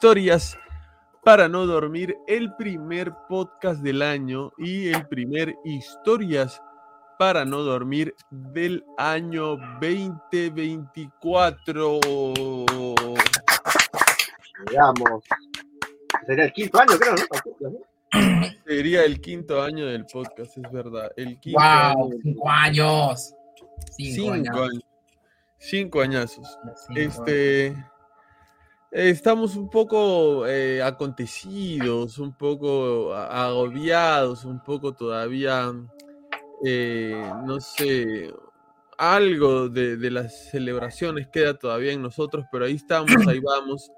Historias para no dormir, el primer podcast del año y el primer Historias para no dormir del año 2024. Veamos. Sería el quinto año, creo, ¿no? Sería el quinto año del podcast, es verdad. El quinto ¡Wow! año Cinco años. Cinco, Cinco, años. años. Cinco añazos. Cinco Este. Estamos un poco eh, acontecidos, un poco agobiados, un poco todavía, eh, no sé, algo de, de las celebraciones queda todavía en nosotros, pero ahí estamos, ahí vamos.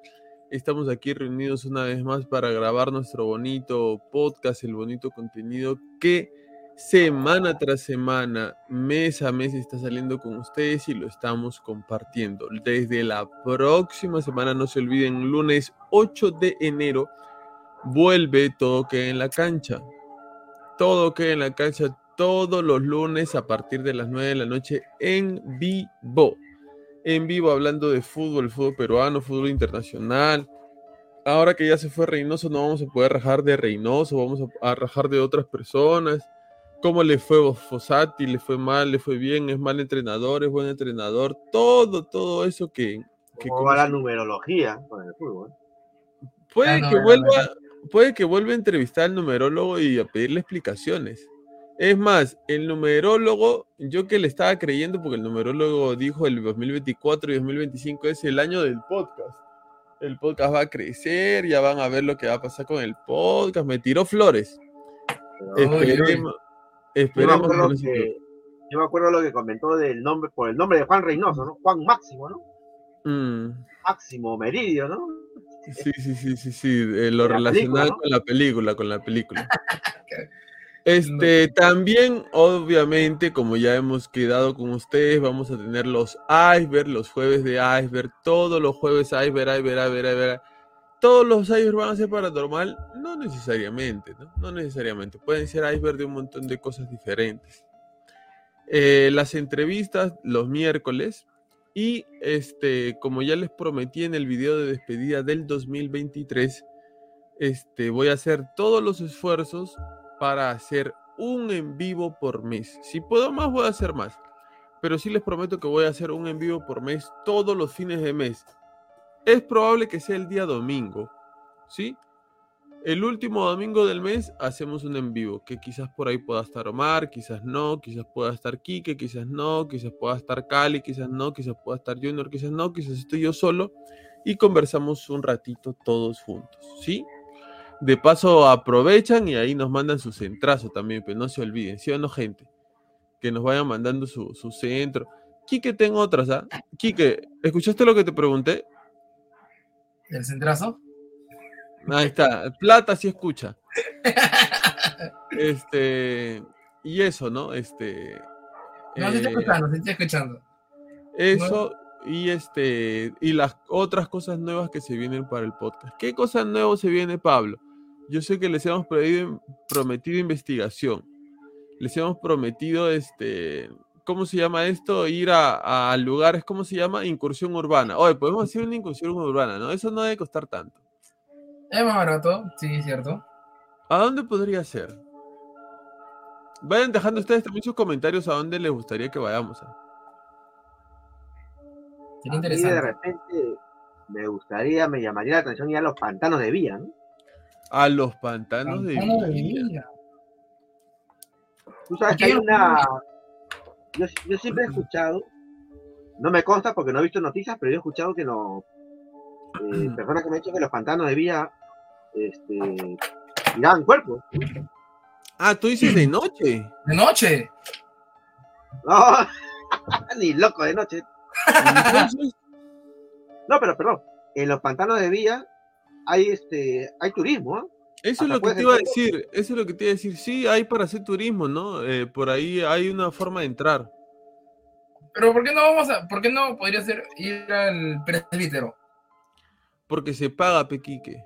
Estamos aquí reunidos una vez más para grabar nuestro bonito podcast, el bonito contenido que semana tras semana, mes a mes está saliendo con ustedes y lo estamos compartiendo. Desde la próxima semana, no se olviden, lunes 8 de enero, vuelve todo que en la cancha. Todo que en la cancha todos los lunes a partir de las 9 de la noche en vivo. En vivo hablando de fútbol, fútbol peruano, fútbol internacional. Ahora que ya se fue Reynoso, no vamos a poder rajar de Reynoso, vamos a, a rajar de otras personas cómo le fue a Fossati, le fue mal, le fue bien, es mal entrenador, es buen entrenador, todo, todo eso que, que ¿Cómo va la numerología con el fútbol? puede no, que no, vuelva, puede que vuelva a entrevistar al numerólogo y a pedirle explicaciones. Es más, el numerólogo, yo que le estaba creyendo, porque el numerólogo dijo el 2024 y 2025 es el año del podcast. El podcast va a crecer, ya van a ver lo que va a pasar con el podcast. Me tiró flores. Pero Esperemos, yo, me que acuerdo no se que, yo me acuerdo lo que comentó del nombre, por el nombre de Juan Reynoso, ¿no? Juan Máximo, ¿no? Mm. Máximo Meridio, ¿no? Sí, sí, sí, sí, sí, eh, lo relacionado con la película, con la película. Este, también, obviamente, como ya hemos quedado con ustedes, vamos a tener los iceberg, los jueves de iceberg, todos los jueves iceberg, iceberg, iceberg, iceberg. Todos los iceberg van a ser paranormal, no necesariamente, ¿no? No necesariamente. Pueden ser iceberg de un montón de cosas diferentes. Eh, las entrevistas los miércoles y este, como ya les prometí en el video de despedida del 2023, este, voy a hacer todos los esfuerzos para hacer un en vivo por mes. Si puedo más, voy a hacer más. Pero sí les prometo que voy a hacer un en vivo por mes todos los fines de mes. Es probable que sea el día domingo, ¿sí? El último domingo del mes hacemos un en vivo, que quizás por ahí pueda estar Omar, quizás no, quizás pueda estar Quique, quizás no, quizás pueda estar Cali, quizás no, quizás pueda estar Junior, quizás no, quizás estoy yo solo y conversamos un ratito todos juntos, ¿sí? De paso aprovechan y ahí nos mandan su centrazo también, pero no se olviden, ¿sí o no, gente? Que nos vayan mandando su, su centro. Quique, tengo otras, ¿ah? Quique, ¿escuchaste lo que te pregunté? ¿El centrazo? Ahí está, plata sí escucha. Este, y eso, ¿no? Este, No, sí estoy eh, escuchando, sí estoy escuchando. eso, y este y las otras cosas nuevas que se vienen para el podcast. ¿Qué cosas nuevas se viene, Pablo? Yo sé que les hemos prometido investigación. Les hemos prometido este ¿cómo se llama esto? Ir a, a lugares, ¿cómo se llama? Incursión urbana. Oye, podemos hacer una incursión urbana, ¿no? Eso no debe costar tanto. Es más barato, sí, cierto. ¿A dónde podría ser? Vayan dejando ustedes también sus comentarios a dónde les gustaría que vayamos. ¿ah? Sería A mí de interesante. repente me gustaría, me llamaría la atención ir a los pantanos de Villa, ¿no? A los pantanos de Pantano de Villa. Villa. Tú sabes que hay una. Yo, yo siempre he escuchado, no me consta porque no he visto noticias, pero yo he escuchado que no. eh, personas que me han dicho que los pantanos de Villa este, tiraban cuerpos. Ah, tú dices de noche. De noche. No, ni loco de noche. No, pero perdón. En los pantanos de Villa hay este hay turismo, ¿ah? Eso es lo que puedes te iba a decir. Eso es lo que te iba a decir. Sí, hay para hacer turismo, ¿no? Eh, por ahí hay una forma de entrar. Pero ¿por qué no vamos a, por qué no podría ser ir al presbítero? Porque se paga, Pequique.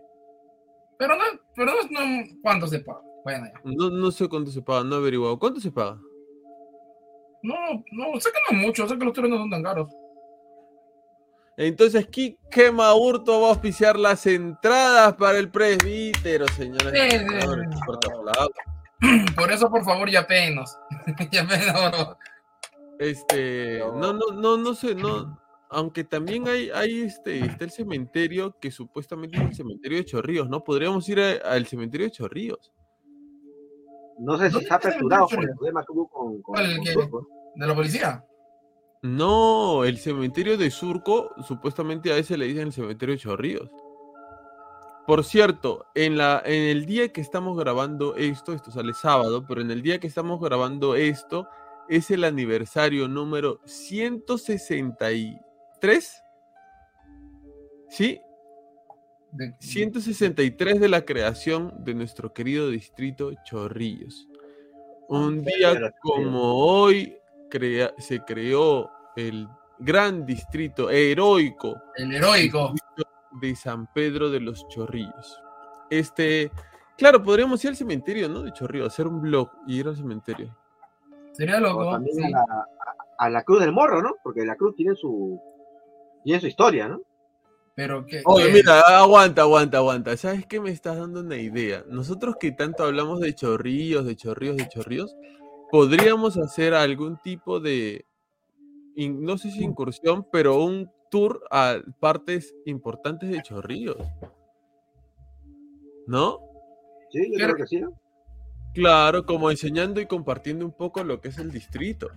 Pero no, pero no, no ¿cuánto se paga? Bueno, ya. No, no sé cuánto se paga, no he averiguado. ¿Cuánto se paga? No, no, sé que no es mucho, sé que los toros no son tan caros. Entonces, Quique Maurto va a auspiciar las entradas para el presbítero, señores. Por eso, por favor, ya penos. ya penos. Este, no, no, no, no sé, no. Aunque también hay, hay este, está el cementerio que supuestamente es el cementerio de Chorrillos, ¿no? Podríamos ir al cementerio de Chorrillos. No sé si ¿Dónde está el aperturado por el problema que hubo con, con, ¿Cuál, el con Turco. ¿De la policía? No, el cementerio de Surco, supuestamente a ese le dicen el cementerio de Chorrillos. Por cierto, en, la, en el día que estamos grabando esto, esto sale sábado, pero en el día que estamos grabando esto, es el aniversario número 163. ¿Sí? De- 163 de la creación de nuestro querido distrito Chorrillos. Un Ah, día pero- como hoy crea- se creó el gran distrito heroico El heroico. de San Pedro de los Chorrillos. Este, claro, podríamos ir al cementerio, ¿no? De Chorrillos, hacer un blog y ir al cementerio. Sería O loco. también sí. a, la, a- a la Cruz del Morro, ¿no? Porque la Cruz tiene su tiene su historia, ¿no? Pero que. Oye, mira, aguanta, aguanta, aguanta. ¿Sabes qué me estás dando una idea? Nosotros que tanto hablamos de chorrillos, de chorrillos, de chorrillos, podríamos hacer algún tipo de, in- no sé si incursión, pero un tour a partes importantes de chorrillos. ¿No? Sí, yo Claro. creo que sí, ¿no? Claro, como enseñando y compartiendo un poco lo que es el distrito.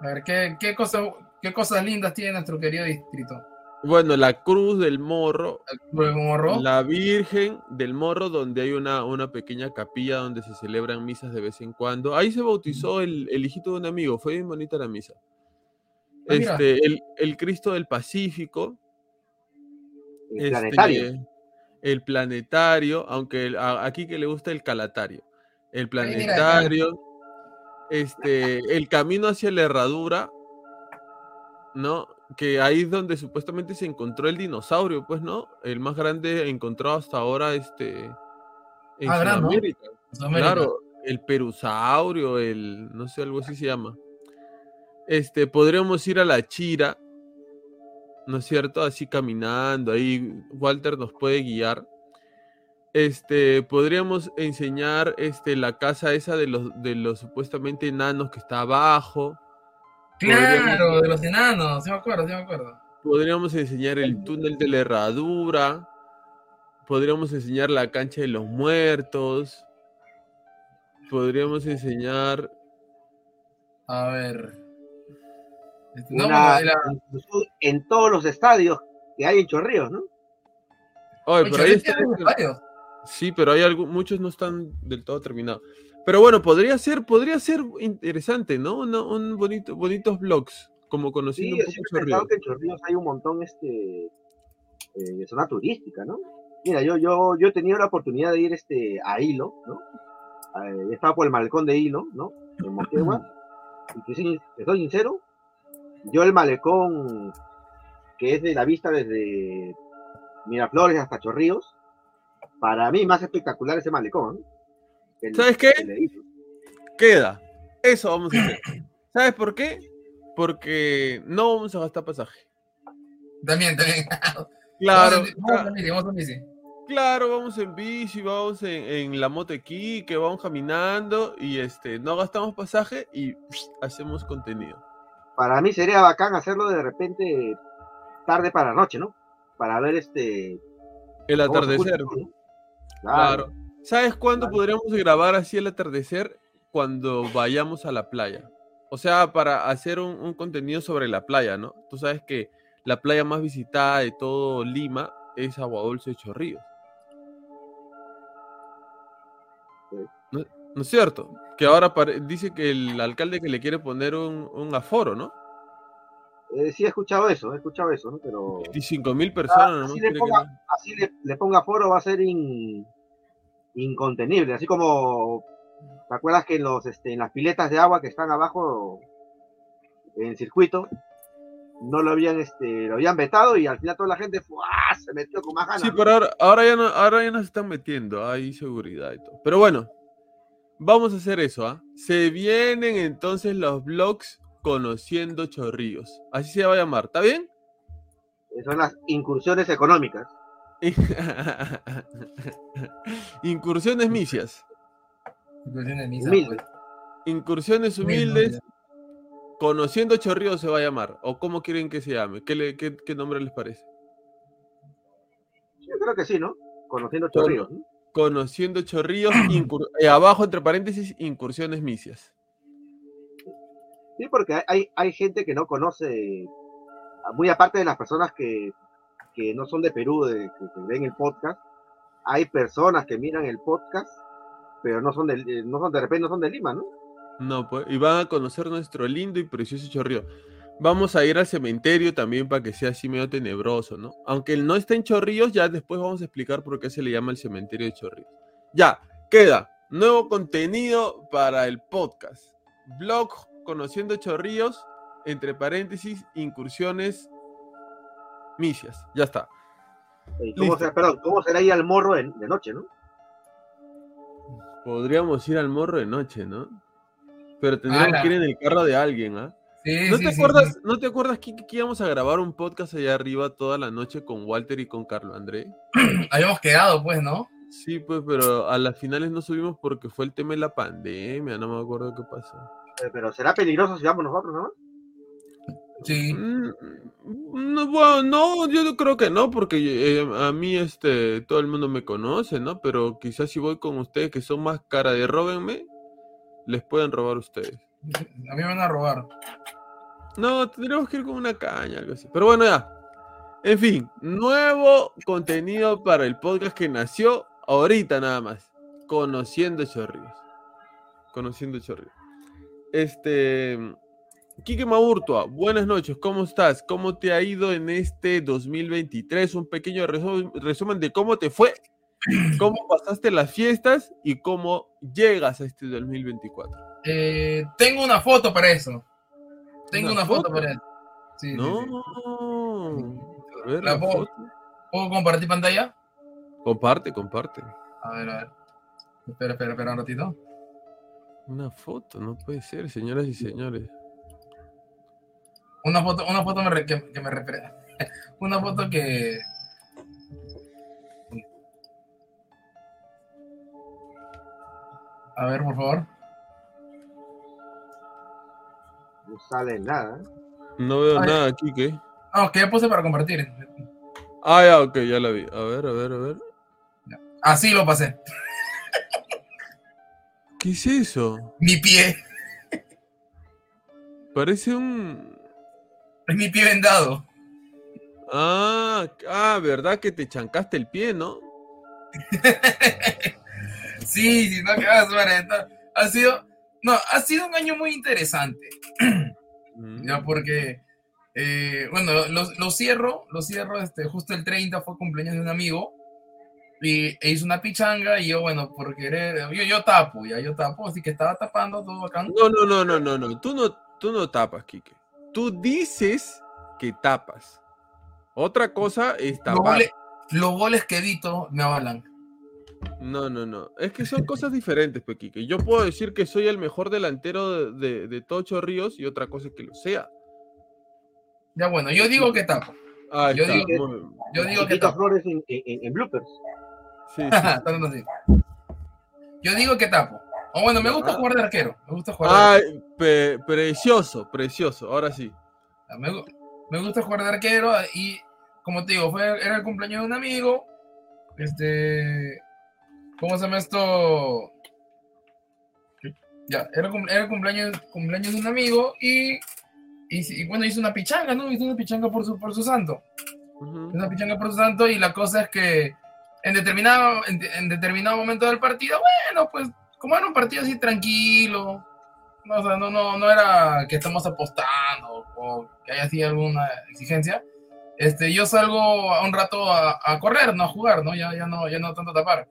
A ver, ¿qué, qué, cosa- qué cosas lindas tiene nuestro querido distrito? Bueno, la Cruz del Morro, El morro. La Virgen del Morro, donde hay una, una pequeña capilla donde se celebran misas de vez en cuando. Ahí se bautizó el, el hijito de un amigo, fue bien bonita la misa. Ah. Este, el, el Cristo del Pacífico, El este, planetario. el planetario, aunque el- a- aquí que le gusta el calatario. El planetario, este, el camino hacia la herradura, ¿no? Que ahí es donde supuestamente se encontró el dinosaurio, pues, ¿no? El más grande encontrado hasta ahora, este, en Ah. Claro, el perusaurio, el, no sé, algo así se llama. Este, podríamos ir a la Chira, ¿no es cierto? Así caminando, ahí Walter nos puede guiar. Este, podríamos enseñar este, la casa esa de los, de los supuestamente enanos que está abajo. Claro, de los enanos, sí me acuerdo, sí me acuerdo. Podríamos enseñar el túnel de la herradura. Podríamos enseñar la cancha de los muertos. Podríamos enseñar. A ver. Este, No, Una- bueno, la- en todos los estadios que hay en Chorrillos, ¿no? Oye, pero ahí ¿viste está-? Sí, pero hay algo, muchos no están del todo terminados. Pero bueno, podría ser, podría ser interesante, ¿no? Una- un bonito, bonitos vlogs, como Sí, conociendo yo un poco siempre he pensado Chorrillos. que en Chorrillos hay un montón este, eh, de zona turística, ¿no? Mira, yo, yo, yo he tenido la oportunidad de ir este, a Hilo, ¿no? Eh, estaba por el malecón de Hilo, ¿no? En Moquegua. y soy, te soy sincero, yo el malecón que es de la vista desde Miraflores hasta Chorrillos, para mí más espectacular ese malecón. El- ¿Sabes qué? Queda. Eso vamos a hacer. ¿Sabes por qué? Porque no vamos a gastar pasaje. También, también. Claro, Vamos en- vamos en bici, vamos en bici. claro, vamos en bici, vamos en, en la moto aquí, que vamos caminando y este, no gastamos pasaje y hacemos contenido. Para mí sería bacán hacerlo de repente tarde para la noche, ¿no? Para ver este... El escucha atardecer. ¿no? Claro. ¿Sabes cuándo Claro. podríamos grabar así el atardecer? Cuando vayamos a la playa. O sea, para hacer un, un contenido sobre la playa, ¿no? Tú sabes que la playa más visitada de todo Lima es Agua Dulce de Chorrillos. Sí. ¿No, no es cierto? Que ahora dice que el alcalde que le quiere poner un, un aforo, ¿no? Eh, sí he escuchado eso, he escuchado eso, ¿no? Pero 25 mil personas, ¿no? así le Quiere que ponga- no- así le, le ponga foro va a ser in- incontenible, así como ¿te acuerdas que en los este, en las piletas de agua que están abajo en el circuito no lo habían este lo habían vetado y al final toda la gente se metió con más ganas. Sí, ¿no? pero ahora, ahora, ya no, ahora ya nos están metiendo, hay seguridad y todo. Pero bueno, vamos a hacer eso, ¿ah? Se vienen entonces los vlogs conociendo chorrillos. Así se va a llamar, ¿está bien? Son las incursiones económicas. Incursiones misias. Inclusión de misa, Humilde. pues. Incursiones humildes, conociendo chorrillos se va a llamar. ¿O cómo quieren que se llame? ¿Qué, le- qué- qué nombre les parece? Yo creo que sí, ¿no? Conociendo Con- chorrillos. ¿no? Conociendo chorrillos, eh, abajo entre paréntesis, incursiones misias. Sí, porque hay, hay, gente que no conoce, muy aparte de las personas que, que no son de Perú, de, que, que ven el podcast, hay personas que miran el podcast, pero no son de, eh, no son de repente no son de Lima, ¿no? No, pues, y van a conocer nuestro lindo y precioso Chorrillo. Vamos a ir al cementerio también para que sea así medio tenebroso, ¿no? Aunque él no está en Chorrillos, ya después vamos a explicar por qué se le llama el cementerio de Chorrillos. Ya, queda nuevo contenido para el podcast. Blog Conociendo Chorrillos, entre paréntesis, incursiones misias. Ya está. ¿Cómo, será, perdón, ¿Cómo será ir al morro de, de noche, no? Podríamos ir al morro de noche, ¿no? Pero tendríamos Ala. que ir en el carro de alguien, ¿ah? Sí, ¿No sí, te sí, acuerdas, sí. ¿no te acuerdas que íbamos a grabar un podcast allá arriba toda la noche con Walter y con Carlo André? Habíamos quedado, pues, ¿no? Sí, pues, pero a las finales no subimos porque fue el tema de la pandemia, no me acuerdo qué pasó. Eh, pero será peligroso si vamos nosotros, ¿no? Sí. Mm, No, bueno, no, yo no creo que no, porque eh, a mí este todo el mundo me conoce, ¿no? Pero quizás si voy con ustedes que son más cara de róbenme, les pueden robar ustedes. A mí me van a robar. No, tendríamos que ir con una caña, algo así. Pero bueno, ya. En fin, nuevo contenido para el podcast que nació ahorita nada más. Conociendo Chorrillos. Conociendo Chorrillos. Este. Quique Maurtua, buenas noches, ¿cómo estás? ¿Cómo te ha ido en este 2023? Un pequeño resu- resumen de cómo te fue, cómo pasaste las fiestas y cómo llegas a este 2024. Eh, tengo una foto para eso. Tengo ¿Una una, foto? foto? para eso. Sí, No. sí. A ver, La la puedo- foto. ¿Puedo compartir pantalla? Comparte, comparte. A ver, a ver. Espera, espera, espera un ratito. Una foto, no puede ser, señoras y señores. Una foto, una foto me re- que, que me repre- Una foto que. A ver, por favor. No sale nada. No veo Ay. nada aquí, ¿qué? No, que ya puse para compartir. Ah, ya, ok, ya la vi. A ver, a ver, a ver. Así lo pasé. ¿Qué es eso? Mi pie. Parece un... Es mi pie vendado. Ah, ah, ¿verdad que te chancaste el pie, no? sí, sí, no, que vas a ver, esto Ha sido. No, ha sido un año muy interesante. Mm. Ya porque, eh, bueno, lo, lo cierro, lo cierro, este, justo el 30 fue cumpleaños de un amigo y e hizo una pichanga y yo, bueno, por querer, yo, yo tapo, ya yo tapo, así que estaba tapando todo acá. No, no, no, no, no, no. Tú no, tú no tapas, Kike. tú dices que tapas. Otra cosa es Los tapar. goles, los goles que edito me avalan. No, no, no. Es que son cosas diferentes, Pequique. Yo puedo decir que soy el mejor delantero de, de, de Tocho Ríos y otra cosa es que lo sea. Ya bueno, yo digo que tapo. Yo está, digo que-. Yo digo que tapo. Flores en, en, en bloopers. Sí, sí. Yo digo que tapo. O bueno, me gusta Ah. jugar de arquero. Me gusta jugar de arquero. Ay, pe- precioso, precioso. Ahora sí. Me, gu- me gusta jugar de arquero y, como te digo, fue, era el cumpleaños de un amigo. Este. ¿Cómo se llama esto? Ya, era, cum- era cumpleaños, cumpleaños de un amigo y, y, bueno, hizo una pichanga, ¿no? Hizo una pichanga por su, por su santo. Hizo una pichanga por su santo y la cosa es que en determinado, en, en determinado momento del partido, bueno, pues como era un partido así tranquilo, no, o sea, no, no, no era que estamos apostando o que haya así alguna exigencia. Este, yo salgo a un rato a, a correr, no a jugar, ¿no? Ya, ya no, ya no tanto a tapar.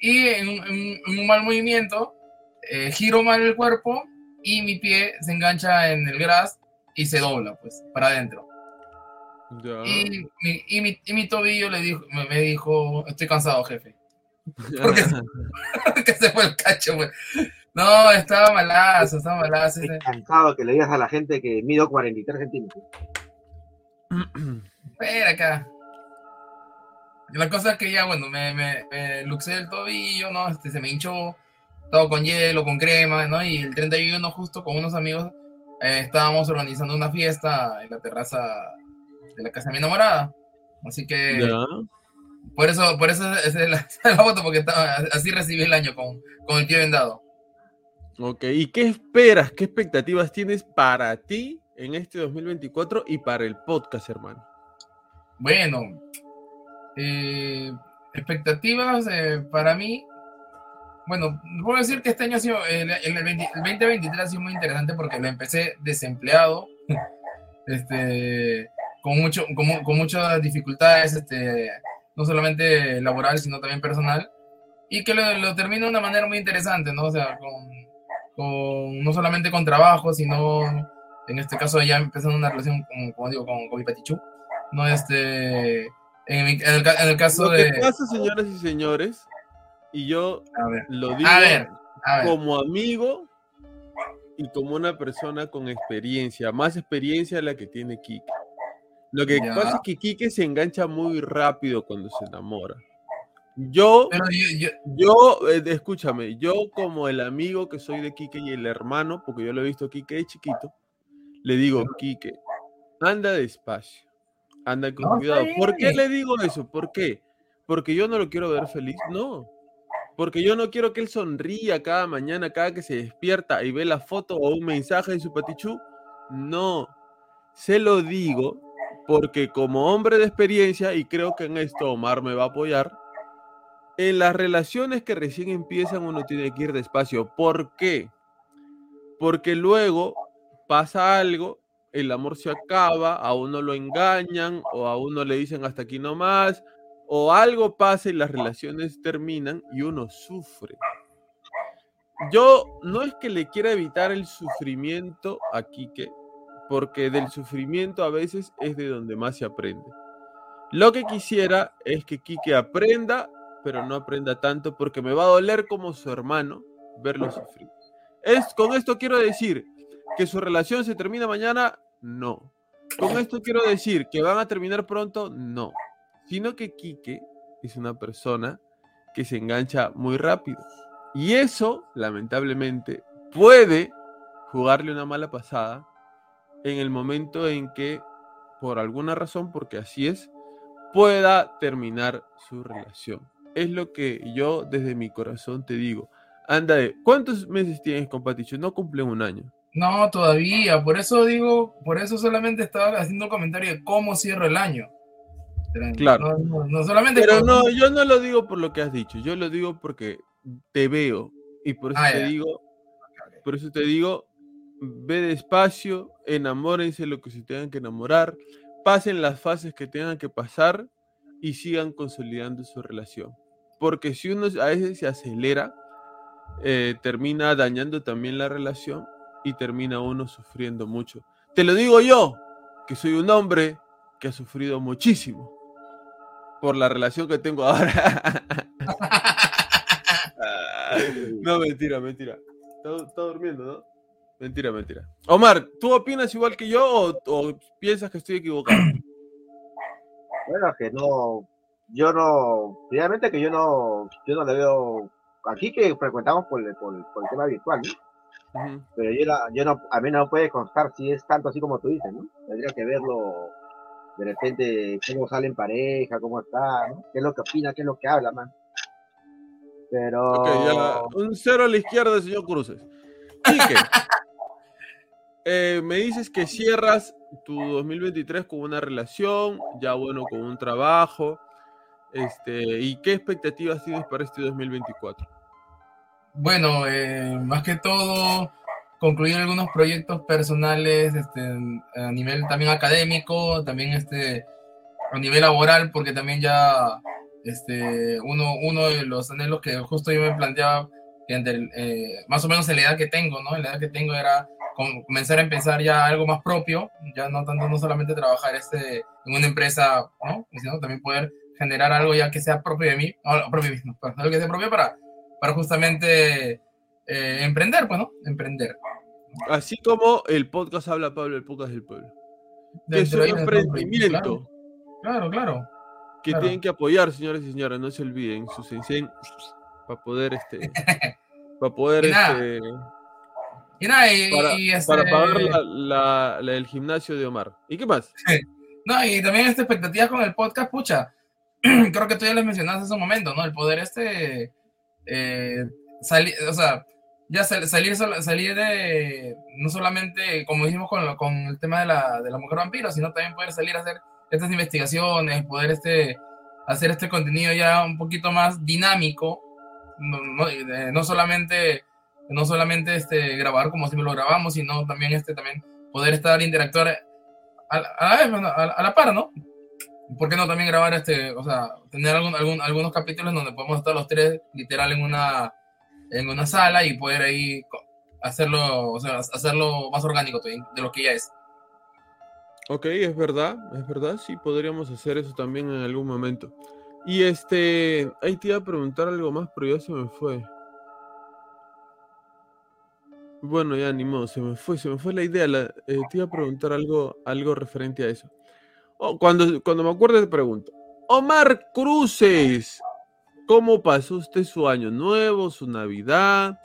Y en, un- en un- en un mal movimiento, eh, giro mal el cuerpo y mi pie se engancha en el gras y se dobla, pues, para adentro. Ya. Y, mi, y, mi, y mi tobillo le dijo, me, me dijo, estoy cansado, jefe. Porque, que se fue el cacho, pues. No, estaba malazo, estaba malazo. ese- Cansado que le digas a la gente que mido 43 centímetros. Espera acá. La cosa es que ya, bueno, me, me, me luxé el tobillo, ¿no? Este, se me hinchó, todo con hielo, con crema, ¿no? Y el 31 justo con unos amigos eh, estábamos organizando una fiesta en la terraza de la casa de mi enamorada. Así que por eso, por eso es la, la foto, porque estaba, así recibí el año con, con el pie vendado. Ok, ¿y qué esperas? ¿Qué expectativas tienes para ti en este 2024 y para el podcast, hermano? Bueno, eh, expectativas eh, para mí. Bueno, puedo decir que este año ha sido, el, el 20 el 2023 ha sido muy interesante porque lo empecé desempleado, este, con, mucho, con, con muchas dificultades, este, no solamente laboral, sino también personal, y que lo, lo termino de una manera muy interesante, ¿no? O sea, con, con- no solamente con trabajo, sino en este caso ya empezando una relación, con, como digo, con, con mi patichu. No, este. En, mi- en el, en el caso Lo de. que pasa, señoras y señores, y yo lo digo a ver, a ver. como amigo y como una persona con experiencia, más experiencia de la que tiene Kike. Lo que Ya. pasa es que Kike se engancha muy rápido cuando se enamora. Yo, yo, yo- eh, escúchame, yo como el amigo que soy de Kike y el hermano, porque yo lo he visto Kike de chiquito, le digo, Kike, anda despacio, anda con No, cuidado. ¿Por qué le digo eso? ¿Por qué? Porque yo no lo quiero ver feliz, no. Porque yo no quiero que él sonría cada mañana, cada que se despierta y ve la foto o un mensaje de su patichú. No. Se lo digo porque como hombre de experiencia, y creo que en esto Omar me va a apoyar, en las relaciones que recién empiezan uno tiene que ir despacio. ¿Por qué? Porque luego pasa algo, el amor se acaba, a uno lo engañan o a uno le dicen hasta aquí nomás, o algo pasa y las relaciones terminan y uno sufre. Yo no es que le quiera evitar el sufrimiento a Quique, porque del sufrimiento a veces es de donde más se aprende. Lo que quisiera es que Quique aprenda, pero no aprenda tanto, porque me va a doler como su hermano verlo sufrir. Es, con esto quiero decir que su relación se termina mañana, no. Con esto quiero decir que van a terminar pronto, no. Sino que Quique es una persona que se engancha muy rápido. Y eso, lamentablemente, puede jugarle una mala pasada en el momento en que, por alguna razón, porque así es, pueda terminar su relación. Es lo que yo desde mi corazón te digo. Anda, ¿cuántos meses tienes con? No cumple un año. No, todavía. Por eso digo, por eso solamente estaba haciendo un comentario de cómo cierro el año. Claro. No, no, no solamente. Pero no, yo no lo digo por lo que has dicho, yo lo digo porque te veo y por eso Ah, te ya. digo, por eso te digo, ve despacio, enamórense lo que se tengan que enamorar, pasen las fases que tengan que pasar y sigan consolidando su relación. Porque si uno a veces se acelera, eh, termina dañando también la relación y termina uno sufriendo mucho. Te lo digo yo, que soy un hombre que ha sufrido muchísimo por la relación que tengo ahora. no, mentira, mentira. Está, durmiendo, ¿no? Mentira, mentira. Omar, ¿tú opinas igual que yo o, piensas que estoy equivocado? Bueno, que no, yo no, realmente que yo no, yo no le veo, aquí que frecuentamos por por, por el tema virtual, ¿no? Pero yo, la- yo no, a mí no me puede constar si es tanto así como tú dices, ¿no? Tendría que verlo de repente, cómo sale en pareja, cómo está, ¿no? ¿Qué es lo que opina, qué es lo que habla, man? Pero... Ok, ya. Un cero a la izquierda, señor Cruces. Quique, eh, me dices que cierras tu 2023 con una relación, ya bueno, con un trabajo. Este, ¿Y qué expectativas tienes para este 2024? Bueno, eh, más que todo, concluir algunos proyectos personales este, a nivel también académico, también este, a nivel laboral, porque también ya este, uno, uno de los anhelos que justo yo me planteaba, que entre eh, más o menos en la edad que tengo, ¿no? En la edad que tengo era com- comenzar a empezar ya algo más propio, ya no tanto, no solamente trabajar este, en una empresa, ¿no? Sino también poder generar algo ya que sea propio de mí, no, propio mismo, algo que sea propio para para justamente eh, emprender, pues, ¿no? Emprender. Así como el podcast Habla Pablo, el podcast del pueblo. Que es un de de- emprendimiento Claro, claro. que claro. tienen que apoyar, señores y señoras. No se olviden, su sensei, para poder, este, para poder, Y nada, este, Y nada, y, para, y, este, para pagar la, la- la- el gimnasio de Omar. ¿Y qué más? No, y también esta expectativa con el podcast, pucha. Creo que tú ya les mencionaste hace un momento, ¿no? El poder este. Eh, salir, o sea, ya sal- salir, salir de. No solamente, como dijimos con, lo- con el tema de la, de la mujer vampiro, sino también poder salir a hacer estas investigaciones, poder este, hacer este contenido ya un poquito más dinámico. No, no, eh, no solamente. No solamente este, grabar como siempre lo grabamos, sino también, este, también poder estar interactuar a, a a, a la par, ¿no? ¿Por qué no también grabar este, o sea, tener algún, algún- algunos capítulos donde podemos estar los tres literal en una, en una sala y poder ahí hacerlo, o sea, hacerlo más orgánico de lo que ya es. Ok, es verdad, es verdad, sí, podríamos hacer eso también en algún momento. Y este, ahí te iba a preguntar algo más, pero ya se me fue. Bueno, ya ni modo, se me fue, se me fue la idea. eh, te iba a preguntar algo, algo referente a eso. Oh, cuando, cuando me acuerdo te pregunto. Omar Cruces, ¿cómo pasó usted su año nuevo, su Navidad?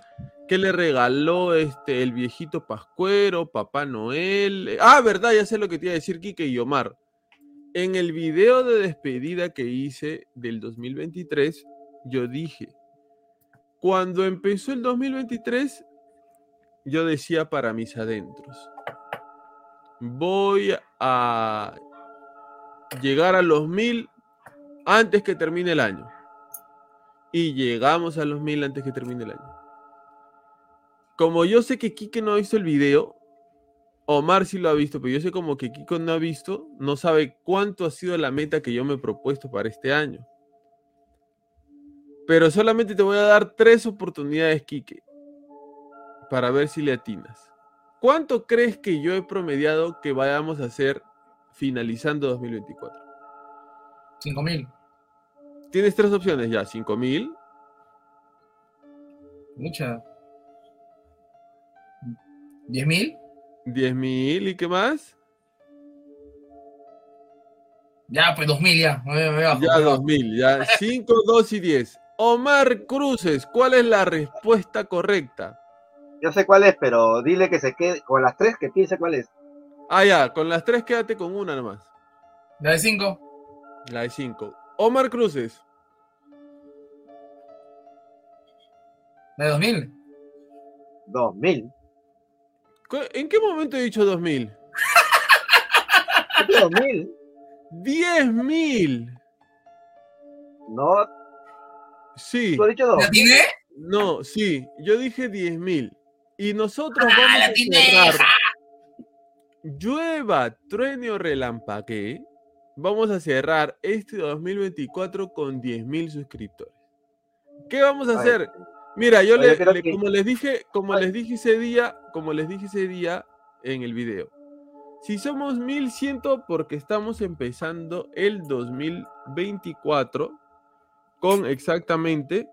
¿Qué le regaló este el viejito Pascuero, Papá Noel? Ah, verdad, ya sé lo que te iba a decir Quique y Omar. En el video de despedida que hice del 2023, yo dije, cuando empezó el 2023, yo decía para mis adentros, voy a llegar a los mil antes que termine el año. Y llegamos a los mil antes que termine el año. Como yo sé que Kike no ha visto el video, Omar sí lo ha visto, pero yo sé como que Kiko no ha visto, no sabe cuánto ha sido la meta que yo me he propuesto para este año. Pero solamente te voy a dar tres oportunidades, Kike, para ver si le atinas. ¿Cuánto crees que yo he promediado que vayamos a hacer finalizando 2024? 5000. Tienes tres opciones ya, 5000, Mucha. 10000. 10000 y qué más? Ya, pues 2000 ya. Me, me bajo, Ya me bajo. 2000, ya 5, 2 y 10. Omar Cruces, ¿cuál es la respuesta correcta? Yo sé cuál es, pero dile que se quede con las tres que piense cuál es. Ah, ya, con las tres quédate con una nomás. La de 5. La de 5. Omar Cruces, La de 2000. 2000. ¿cu- ¿en qué momento he dicho 2000? ¿Qué te 2000? 10.000. No, Sí, tú has dicho ¿La 2000. atiné? no, sí, yo dije 10.000. Y nosotros Ah, vamos la a cerrar. Llueva, truene o relampaguee. Vamos a cerrar este 2024 con 10.000 suscriptores. ¿Qué vamos a hacer? Mira, yo le, creo le- que- como les dije, como Ay. les dije ese día, como les dije ese día en el video, Si somos 1100 porque estamos empezando el 2024 con exactamente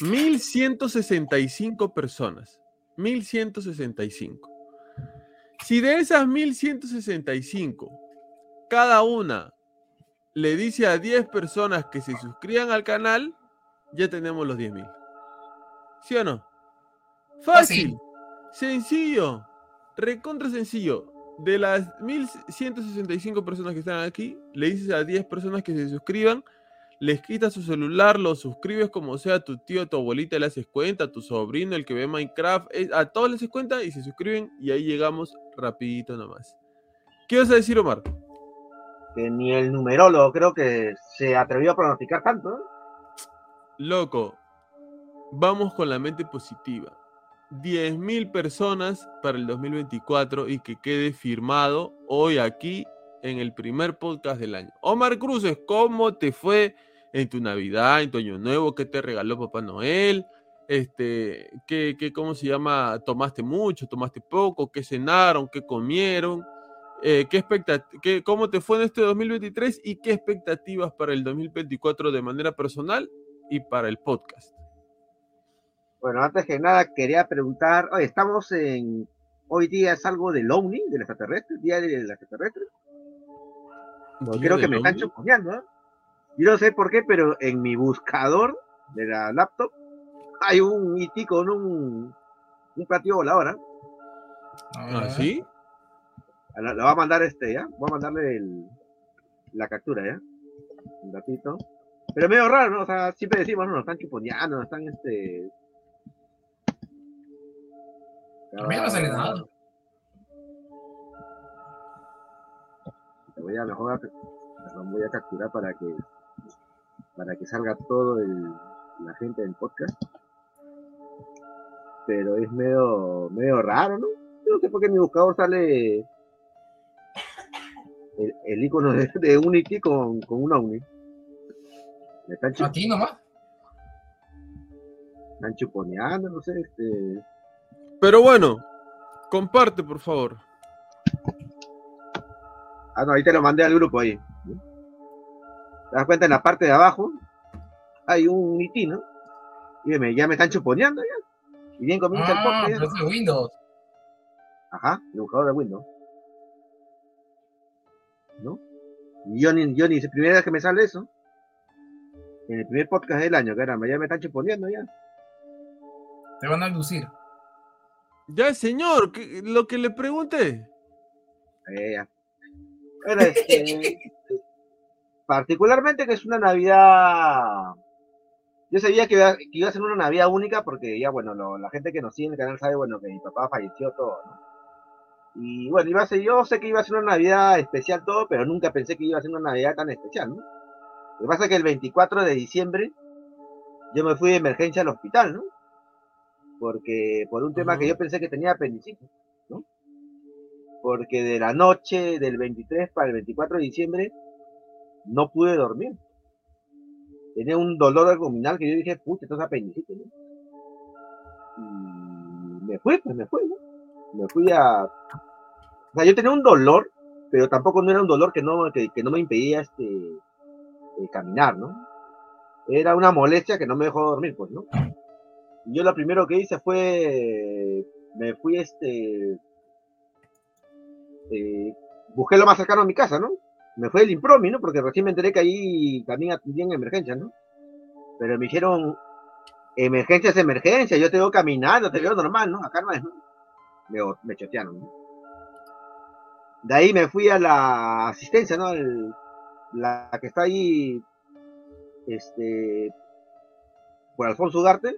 1165 personas. 1165. Si de esas 1165, cada una le dice a 10 personas que se suscriban al canal, ya tenemos los 10.000. ¿Sí o no? Fácil, sencillo, recontra sencillo. De las 1165 personas que están aquí, le dices a 10 personas que se suscriban, les quitas su celular, lo suscribes como sea, tu tío, tu abuelita le haces cuenta, tu sobrino, el que ve Minecraft, eh, a todos les haces cuenta y se suscriben y ahí llegamos rapidito nomás. ¿Qué vas a decir, Omar? Que ni el numerólogo creo que se atrevió a pronosticar tanto. ¿eh? Loco, vamos con la mente positiva. 10.000 personas para el 2024 y que quede firmado hoy aquí en el primer podcast del año. Omar Cruces, ¿cómo te fue en tu Navidad, en tu Año Nuevo? ¿Qué te regaló Papá Noel? Este, ¿qué, qué, ¿Cómo se llama? ¿Tomaste mucho? ¿Tomaste poco? ¿Qué cenaron? ¿Qué comieron? Eh, ¿qué qué, ¿Cómo te fue en este 2023 y qué expectativas para el 2024 de manera personal y para el podcast? Bueno, antes que nada quería preguntar, oye, estamos en, hoy día es algo del OVNI, del extraterrestre, día del extraterrestre. Pues creo que me están chuponeando, ¿eh? Yo no sé por qué, pero en mi buscador de la laptop hay un IT con un, un platillo volador, ¿eh? ¿Ah, sí? Lo, va a mandar este, ¿ya? Voy a mandarle el, la captura, ¿ya? Un ratito. Pero medio raro, ¿no? O sea, siempre decimos, no, nos están chuponeando, nos están, este, a mí no me sale nada. Voy a voy a capturar para que para que salga todo el, la gente del podcast. Pero es medio medio raro, ¿no? Yo no sé por qué en mi buscador sale el, el icono de, de Unity con, con una Uni. Me están ¿A ti nomás? Están chuponeando, no sé, este. Pero bueno, comparte, por favor. Ah, no, ahí te lo mandé al grupo ahí. ¿Te das cuenta? En la parte de abajo hay un IT, ¿no? Y ya me están chuponeando ya. Y bien comienza el podcast. Ah, es de Windows. Ajá, el buscador de Windows. ¿No? Y yo ni, yo ni, es primera vez que me sale eso. En el primer podcast del año, caramba, ya me están chuponeando ya. Te van a inducir. Ya, señor, lo que le pregunté. Eh, este, particularmente que es una Navidad. Yo sabía que iba, a ser una Navidad única porque ya, bueno, la gente que nos sigue en el canal sabe, bueno, que mi papá falleció todo, ¿no? Y bueno, iba a ser, yo sé que iba a ser una Navidad especial todo, pero nunca pensé que iba a ser una Navidad tan especial, ¿no? Lo que pasa es que el 24 de diciembre yo me fui de emergencia al hospital, ¿no? porque por un tema que yo pensé que tenía apendicitis. Porque de la noche del 23 para el 24 de diciembre no pude dormir. Tenía un dolor abdominal que yo dije, pucha, esto es apendicitis, ¿no? Y me fui, pues me fui, ¿no? Me fui a... O sea, yo tenía un dolor, pero tampoco no era un dolor que no, que, no me impedía este, eh, caminar, ¿no? Era una molestia que no me dejó dormir, pues, ¿no? yo lo primero que hice fue, me fui este, eh, busqué lo más cercano a mi casa, ¿no? Me fue el Impromi, ¿no? Porque recién me enteré que ahí también atendían emergencias, ¿no? Pero me dijeron, emergencia es emergencia, yo te veo caminando, te veo normal, ¿no? Acá no es, ¿no? Me, me chotearon, ¿no? De ahí me fui a la asistencia, ¿no? la que está ahí, este, por Alfonso Ugarte,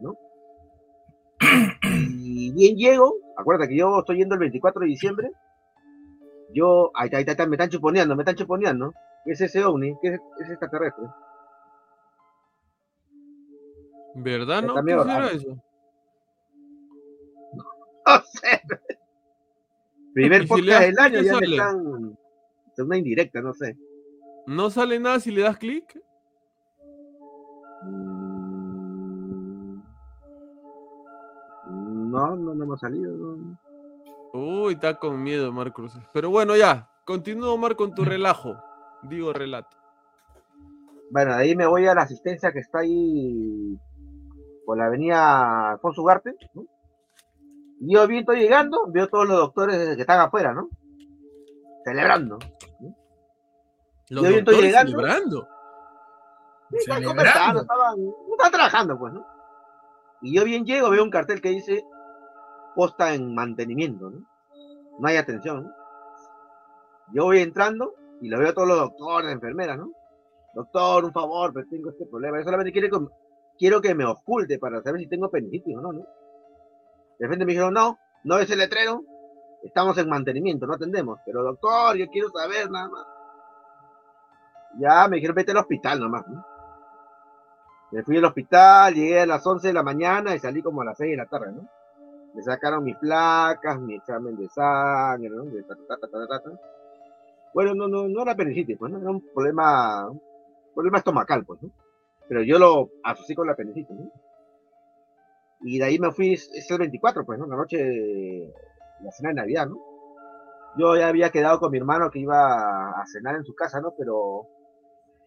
¿no? Y bien llego, acuérdate que yo estoy yendo el 24 de diciembre, yo, ahí está, ahí está, me están chuponeando, me están chuponeando, ¿qué es ese ovni? ¿Qué es, es extraterrestre? ¿Verdad, no? ¿Qué será eso? No sé. Primer podcast del año, ya me están. Es una indirecta, no sé. ¿No sale nada si le das clic? No, no, no me ha salido. Uy, está con miedo, Marcos. Pero bueno, ya. Continúa, Omar, con tu relajo. Digo relato. Bueno, de ahí me voy a la asistencia que está ahí por la avenida Alfonso Ugarte. ¿no? Y yo bien estoy llegando, veo todos los doctores que están afuera, ¿no? Celebrando. Los Yo estoy doctores llegando. celebrando. Sí, Estaban Celebrando. conversando, estaban, estaban trabajando, pues, ¿no? Y yo bien llego, veo un cartel que dice posta en mantenimiento, ¿no? Hay atención. Yo voy entrando y lo veo a todos los doctores, enfermeras, ¿no? Doctor, un favor, pero tengo este problema. Yo solamente quiero que, me oculte para saber si tengo apendicitis o no, ¿no? De repente me dijeron, no, no ves el letrero, estamos en mantenimiento, no atendemos. Pero doctor, yo quiero saber nada más. Ya me dijeron, vete al hospital nomás, ¿no? Me fui al hospital, llegué a las 11 de la mañana y salí como a las 6 de la tarde, ¿no? Me sacaron mis placas, mi examen de sangre, ¿no? De ta, ta, ta. Bueno, no, no, no era apendicitis, pues, ¿no? Era un problema, un problema estomacal, pues, ¿no? Pero yo lo asocié con la apendicitis, ¿no? Y de ahí me fui, es el 24, pues, ¿no? La noche la cena de Navidad, ¿no? Yo ya había quedado con mi hermano que iba a cenar en su casa, ¿no? Pero,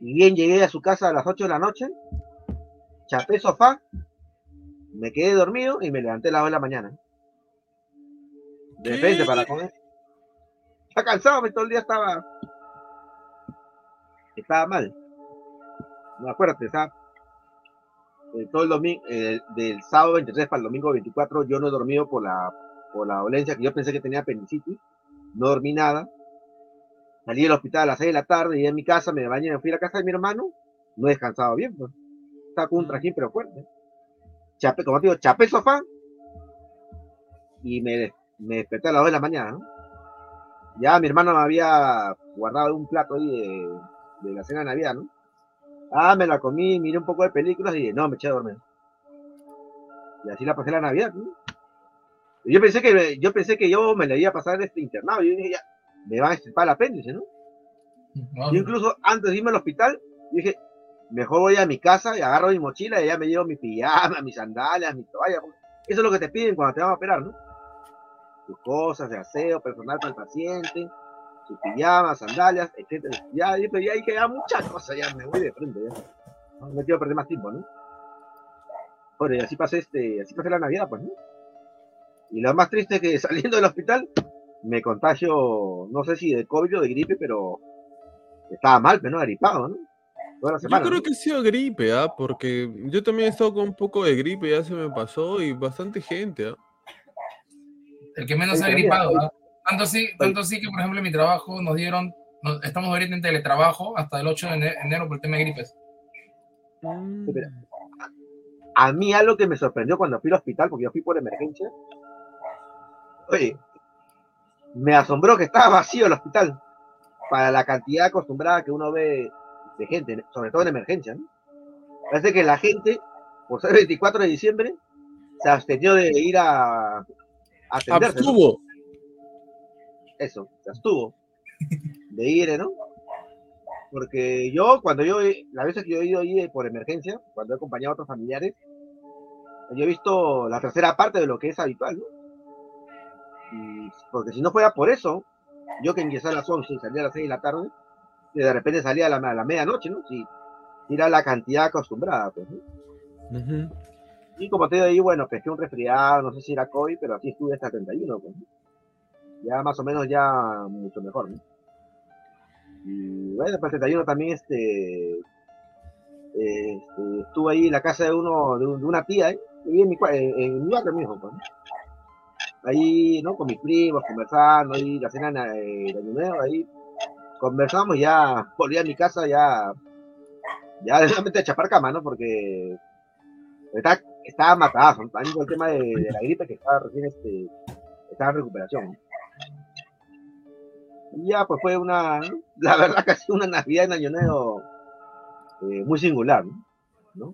y bien llegué a su casa a las 8 de la noche, chapé sofá, me quedé dormido y me levanté a las 2 de la mañana. De repente para comer. Estaba cansado, me- todo el día estaba. Estaba mal. No acuérdate, estaba. eh, todo el domingo, eh, del sábado 23 para el domingo 24, yo no he dormido por la, por la dolencia que yo pensé que tenía apendicitis. No dormí nada. Salí del hospital a las 6 de la tarde, llegué a mi casa, me bañé, me fui a la casa de mi hermano. No he descansado bien, pues. Estaba con un trajín, pero fuerte. Chapé, como te digo, chapé sofá y me, me desperté a las 2 de la mañana, ¿no? Ya mi hermano me había guardado un plato ahí de, de la cena de Navidad, ¿no? Ah, me la comí, miré un poco de películas y no, me eché a dormir. Y así la pasé la Navidad, ¿no? Y Yo pensé que yo pensé que yo me la iba a pasar este internado. Yo dije, ya, me van a extirpar el apéndice, ¿no? No, Yo incluso antes de irme al hospital, dije, mejor voy a mi casa y agarro mi mochila y ya me llevo mi pijama, mis sandalias, mi toalla. porque Eso es lo que te piden cuando te van a operar, ¿no? Tus cosas de aseo personal para el paciente, sus pijamas, sandalias, etcétera. Ya, pero ya dije, ya muchas cosas, ya me voy de frente, ya. No, quiero perder más tiempo, ¿no? Bueno, y así pasé este, así pasé la Navidad, pues, ¿no? Y lo más triste es que saliendo del hospital, me contagio, no sé si de COVID o de gripe, pero estaba mal, pero no gripado, ¿no? Toda Yo creo ¿no? que ha sido gripe, ¿ah? Porque yo también he estado con un poco de gripe, ya se me pasó y bastante gente, ¿ah? El que menos se ha gripado. ¿ah? Tanto sí, tanto sí que, por ejemplo, en mi trabajo nos dieron, nos- estamos ahorita en teletrabajo hasta el 8 de ene- enero por el tema de gripes. A mí algo que me sorprendió cuando fui al hospital, porque yo fui por emergencia, oye, me asombró que estaba vacío el hospital para la cantidad acostumbrada que uno ve de gente, sobre todo en emergencia. ¿no? Parece que la gente, por ser 24 de diciembre, se abstenió de ir a, a atenderse. ¿no? Abstuvo. eso, se abstuvo de ir, ¿no? Porque yo, cuando yo, las veces que yo he ido ahí por emergencia, cuando he acompañado a otros familiares, yo he visto la tercera parte de lo que es habitual, ¿no? Y porque si no fuera por eso, yo que ingresé a las 11 y salía a las 6 de la tarde, y de repente salía a la, a la medianoche, ¿no? Si si era la cantidad acostumbrada, pues, ¿no? Ujú. Y como te digo ahí, bueno, pesqué un resfriado, no sé si era COVID, pero así estuve hasta el 31, pues. ¿no? Ya más o menos ya mucho mejor, ¿no? Y bueno, para el 31 también este, este, estuve ahí en la casa de uno, de, un- de una tía, ¿eh? vive en mi, en, en mi barrio mismo, pues. ¿no? Ahí, ¿no? Con mis primos, conversando, ahí la cena na- eh, de Año Nuevo, ahí conversamos, ya volví a mi casa, ya, ya realmente a chapar cama, ¿no? Porque está, estaba matado, también con el tema de, la gripe que estaba recién, este, estaba en recuperación. Y ya, pues fue una, la verdad que ha sido una Navidad en Año eh, muy singular, ¿no? ¿No?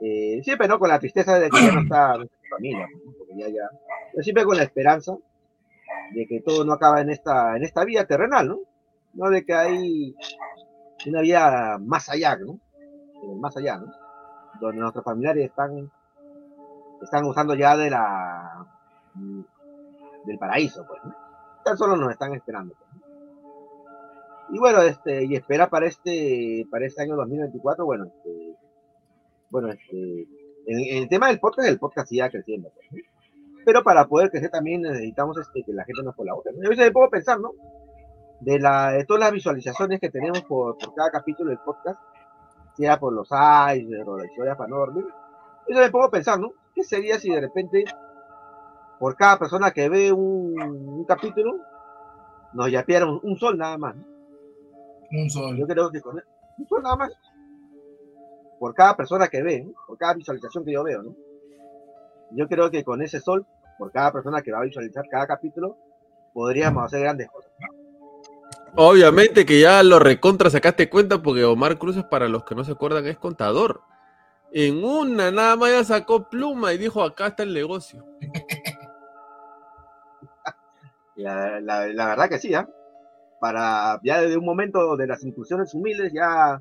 Eh, siempre, ¿no? Con la tristeza de que ya no está nuestra familia, ¿no? Porque ya, ya, pero siempre con la esperanza de que todo no acaba en esta, en esta vida terrenal, ¿no? No de que hay una vida más allá, ¿no? Eh, Más allá, ¿no? Donde nuestros familiares están, están usando ya de la, del paraíso, pues. ¿no? Tan solo nos están esperando. pues. Y bueno, este, y espera para este, para este año 2024, bueno, este, bueno, este, en, en el tema del podcast, el podcast sigue creciendo. pues. Pero para poder crecer también necesitamos este, que la gente nos colabore. a veces me puedo pensar, ¿no? De, la, de todas las visualizaciones que tenemos por, por cada capítulo del podcast, sea por los icebergs o la historia para no dormir, yo me pongo a pensar, ¿no? ¿Qué sería si de repente, por cada persona que ve un, un capítulo, nos yapearan un, un sol nada más? ¿no? Un sol. Yo creo que con un sol nada más. Por cada persona que ve, ¿no? por cada visualización que yo veo, ¿no? Yo creo que con ese sol, por cada persona que va a visualizar cada capítulo, podríamos hacer grandes cosas. Obviamente que ya lo recontra sacaste cuenta porque Omar Cruz, para los que no se acuerdan, es contador. En una nada más ya sacó pluma y dijo, acá está el negocio. La, la- la verdad que sí, ¿ah? Para ya desde un momento de las incursiones humildes ya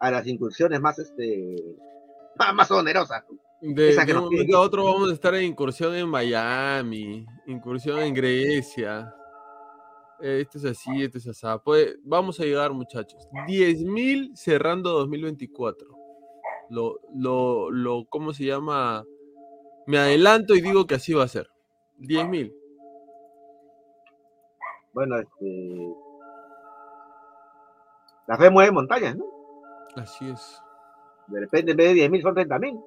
a las incursiones más este más, onerosas. De, de un momento a otro vamos a estar en incursión en Miami, incursión en Grecia. Eh, Esto es así, esto es así. Pues, vamos a llegar, muchachos. 10.000 cerrando 2024. Lo, lo, lo, ¿cómo se llama? Me adelanto y digo que así va a ser. 10.000. Bueno, este la fe mueve montañas, ¿no? Así es. De repente en vez de 10.000 son 30.000.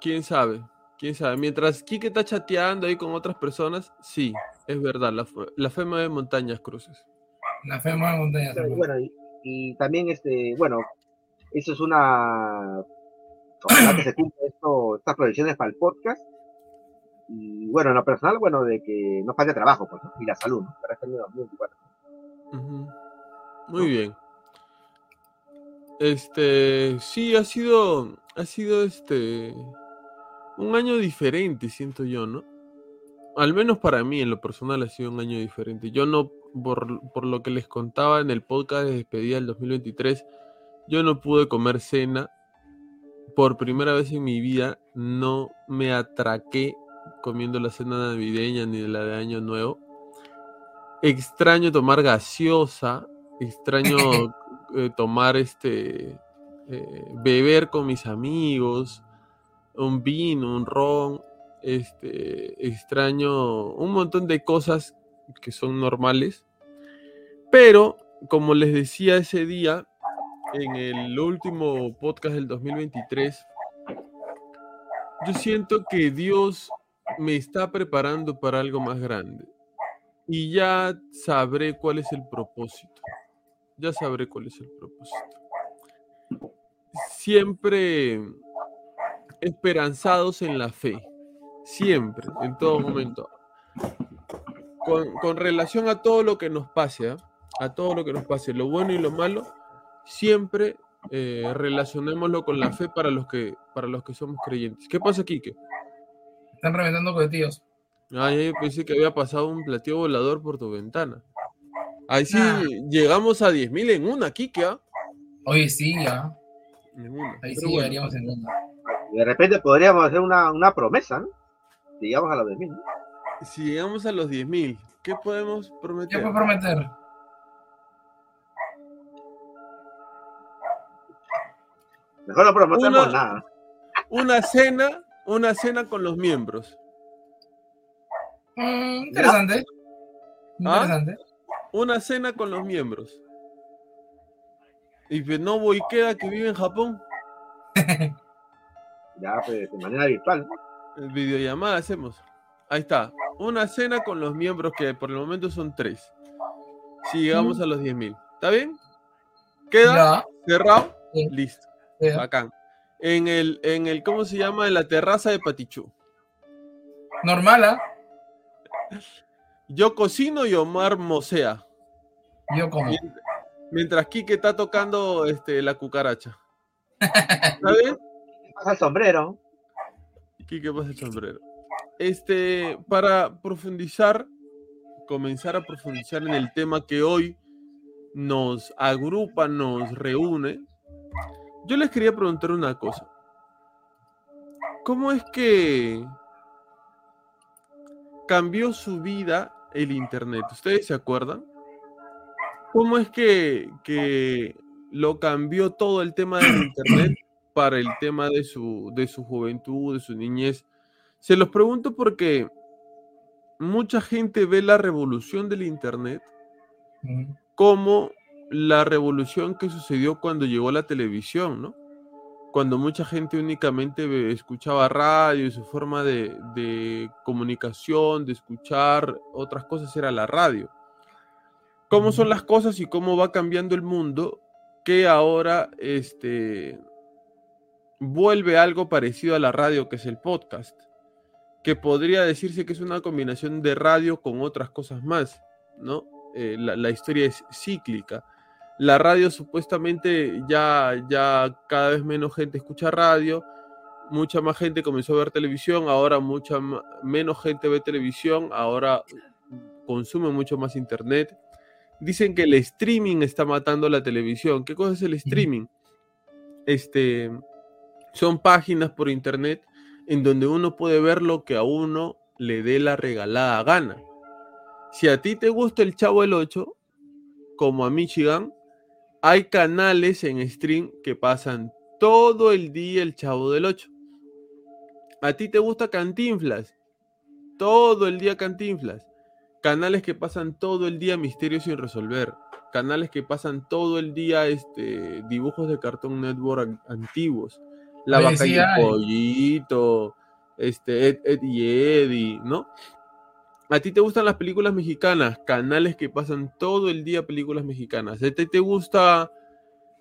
¿Quién sabe? ¿Quién sabe? Mientras Kike está chateando ahí con otras personas, sí, es verdad. La, fe- la fe mueve montañas, cruces. La fe mueve montañas. Pero, hermano. bueno, y, y también este, bueno, eso es una ojalá que se cumpla esto, estas proyecciones para el podcast. Y bueno, en lo personal, bueno, de que no falte trabajo, pues, ¿no? Y la salud, ¿no? Para este año 2024. Ujú. Muy bien. Este, sí, ha sido, ha sido este, un año diferente, siento yo, ¿no? Al menos para mí, en lo personal, ha sido un año diferente. Yo no, por, por lo que les contaba en el podcast de despedida del 2023, yo no pude comer cena. Por primera vez en mi vida no me atraqué comiendo la cena navideña ni la de Año Nuevo. Extraño tomar gaseosa, extraño eh, tomar este, eh, beber con mis amigos, un vino, un ron, este, extraño un montón de cosas que son normales, pero como les decía ese día, en el último podcast del 2023, yo siento que Dios me está preparando para algo más grande. Y ya sabré cuál es el propósito. Ya sabré cuál es el propósito. Siempre esperanzados en la fe. Siempre, en todo momento. Con, con relación a todo lo que nos pase, ¿ah? a todo lo que nos pase, lo bueno y lo malo, siempre eh, relacionémoslo con la fe para los que para los que somos creyentes. ¿Qué pasa, Quique? Están reventando cohetillos. Ay, yo pensé que había pasado un platillo volador por tu ventana. Ahí sí, Nah. llegamos a 10.000 en una, Quique, ¿ah? Oye, sí, ya. En una. Ahí Pero sí bueno, llegaríamos en. Y de repente podríamos hacer una, una promesa, ¿no? Si llegamos a los 10.000, ¿no? si llegamos a los 10.000, ¿qué podemos ¿Qué prometer? puedo prometer? Mejor no prometemos Una- nada. Una cena, una cena con los miembros. Mm, interesante. ¿Ah? Interesante. Una cena con los miembros. Y no voy queda que vive en Japón. Ya, pues, de manera virtual. ¿no? El videollamada hacemos. Ahí está. Una cena con los miembros que por el momento son tres. Si llegamos a los 10.000. ¿Está bien? ¿Queda Ya. cerrado? Sí. Listo. Bacán. En el, en el, ¿cómo se llama? En la terraza de Patichú. Normal, ¿ah? Yo cocino y Omar mosea. Yo como. Mient- Mientras Quique está tocando este, la cucaracha. ¿Está bien? Pasa el sombrero. Quique pasa el sombrero. Este, para profundizar, comenzar a profundizar en el tema que hoy nos agrupa, nos reúne, yo les quería preguntar una cosa. ¿Cómo es que cambió su vida el Internet? ¿Ustedes se acuerdan? ¿Cómo es que, que lo cambió todo el tema del Internet para el tema de su, de su juventud, de su niñez? Se los pregunto porque mucha gente ve la revolución del Internet como la revolución que sucedió cuando llegó la televisión, ¿no? Cuando mucha gente únicamente escuchaba radio y su forma de, de comunicación, de escuchar otras cosas era la radio. ¿Cómo son las cosas y cómo va cambiando el mundo que ahora este, vuelve algo parecido a la radio que es el podcast? Que podría decirse que es una combinación de radio con otras cosas más, ¿no? eh, la, la historia es cíclica. La radio supuestamente ya, ya cada vez menos gente escucha radio, mucha más gente comenzó a ver televisión, ahora mucha menos gente ve televisión, ahora consume mucho más internet. Dicen que el streaming está matando la televisión. ¿Qué cosa es el streaming? Este, son páginas por internet en donde uno puede ver lo que a uno le dé la regalada gana. Si a ti te gusta el Chavo el 8, como a Michigan, hay canales en stream que pasan todo el día el Chavo del 8. A ti te gusta Cantinflas, todo el día Cantinflas. Canales que pasan todo el día misterios sin resolver. Canales que pasan todo el día este, dibujos de Cartoon Network an- antiguos. La Oye, vaca sí y el pollito, este, Ed, Ed y Eddie, ¿no? ¿A ti te gustan las películas mexicanas? Canales que pasan todo el día películas mexicanas. ¿A ti te gusta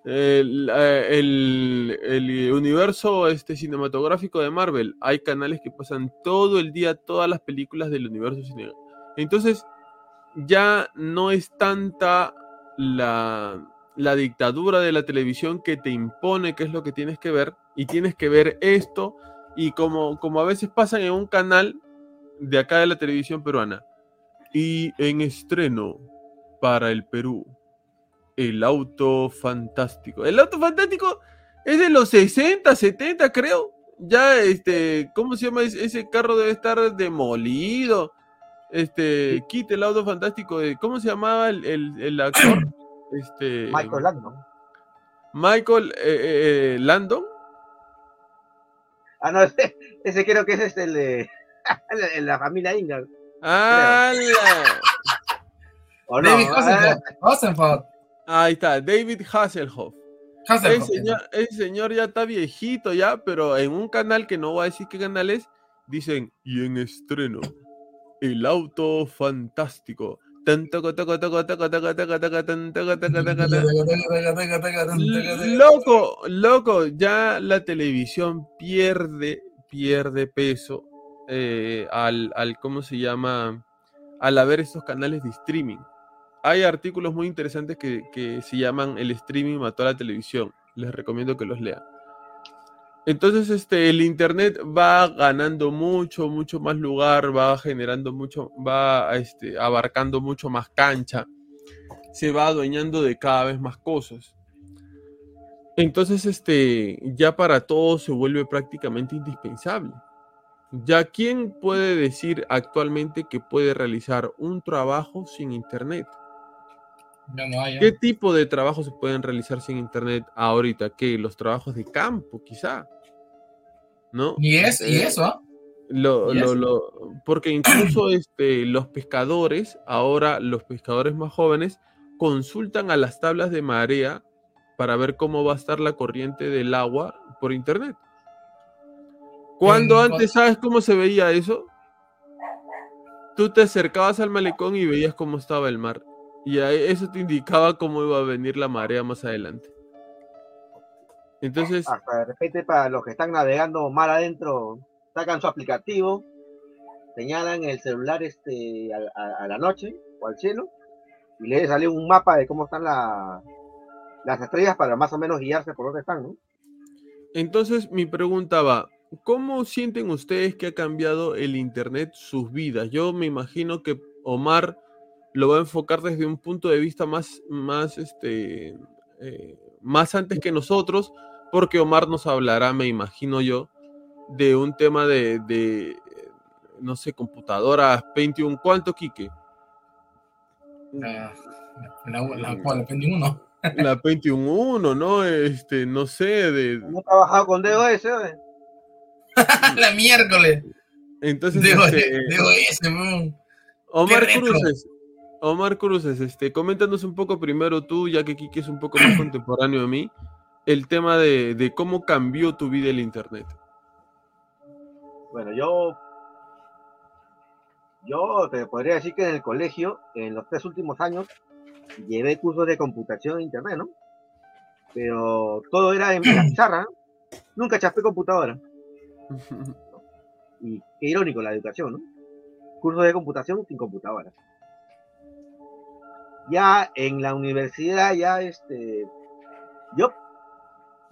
el, eh, el- el universo este, cinematográfico de Marvel? Hay canales que pasan todo el día todas las películas del universo cinematográfico. Entonces, ya no es tanta la, la dictadura de la televisión que te impone qué es lo que tienes que ver y tienes que ver esto y como, como a veces pasan en un canal de acá de la televisión peruana y en estreno para el Perú el auto fantástico. El auto fantástico es de los 60 70 creo. Ya este cómo se llama ese, carro debe estar demolido este quite el auto fantástico de cómo se llamaba el, el- el actor este Michael Landon. Michael eh, eh, eh, Landon Ah, no, ese, ese creo que ese es el de el de la familia Ingalls. ¡Hala! ¿O no? David Ah, Hasselhoff. Hasselhoff. ahí está David Hasselhoff Hasselhoff. señor, ese señor ya está viejito ya, pero en un canal que no voy a decir qué canal es, dicen, y en estreno, el auto fantástico. Loco, loco, ya la televisión pierde, pierde peso eh, al, al, ¿cómo se llama? Al haber estos canales de streaming. Hay artículos muy interesantes que, que se llaman El streaming mató a la televisión. Les recomiendo que los lean. Entonces, este, el internet va ganando mucho, mucho más lugar, va generando mucho, va este, abarcando mucho más cancha, se va adueñando de cada vez más cosas. Entonces, este, ya para todos se vuelve prácticamente indispensable. Ya quién puede decir actualmente que puede realizar un trabajo sin internet. No hay. ¿eh? ¿Qué tipo de trabajos se pueden realizar sin internet ahorita? ¿Qué? Los trabajos de campo, quizá. ¿No? Y, es, y Eh, eso, ¿ah? lo- Y lo- eso. lo- porque incluso este, los pescadores, ahora los pescadores más jóvenes, consultan a las tablas de marea para ver cómo va a estar la corriente del agua por internet. Cuando antes, ¿sabes cómo se veía eso? Tú te acercabas al malecón y veías cómo estaba el mar. Y eso te indicaba cómo iba a venir la marea más adelante. Entonces, Hasta de repente para los que están navegando mar adentro, sacan su aplicativo, señalan el celular este a, a- a la noche o al cielo y le sale un mapa de cómo están la- las estrellas para más o menos guiarse por dónde están, ¿no? Entonces mi pregunta va, ¿cómo sienten ustedes que ha cambiado el Internet sus vidas? Yo me imagino que Omar lo va a enfocar desde un punto de vista más, más, este, eh, más antes que nosotros, porque Omar nos hablará, me imagino yo, de un tema de, de, no sé, computadoras Pentium, ¿cuánto, Quique? La, la, la, la, la 21. La Pentium 1, ¿no? Este, no sé, de... No he trabajado con DOS, ¿eh? la miércoles. Entonces, DOS, este, DOS, mm. Omar. Cruces, Omar Cruces, este, coméntanos un poco primero tú, ya que Kiki es un poco más contemporáneo a mí, el tema de, de cómo cambió tu vida el internet. Bueno, yo. Yo te podría decir que en el colegio, en los tres últimos años, llevé cursos de computación e internet, ¿no? Pero todo era en la pizarra, ¿no? Nunca chapé computadora. Y qué irónico la educación, ¿no? Cursos de computación sin computadora. Ya en la universidad, ya este. Yo,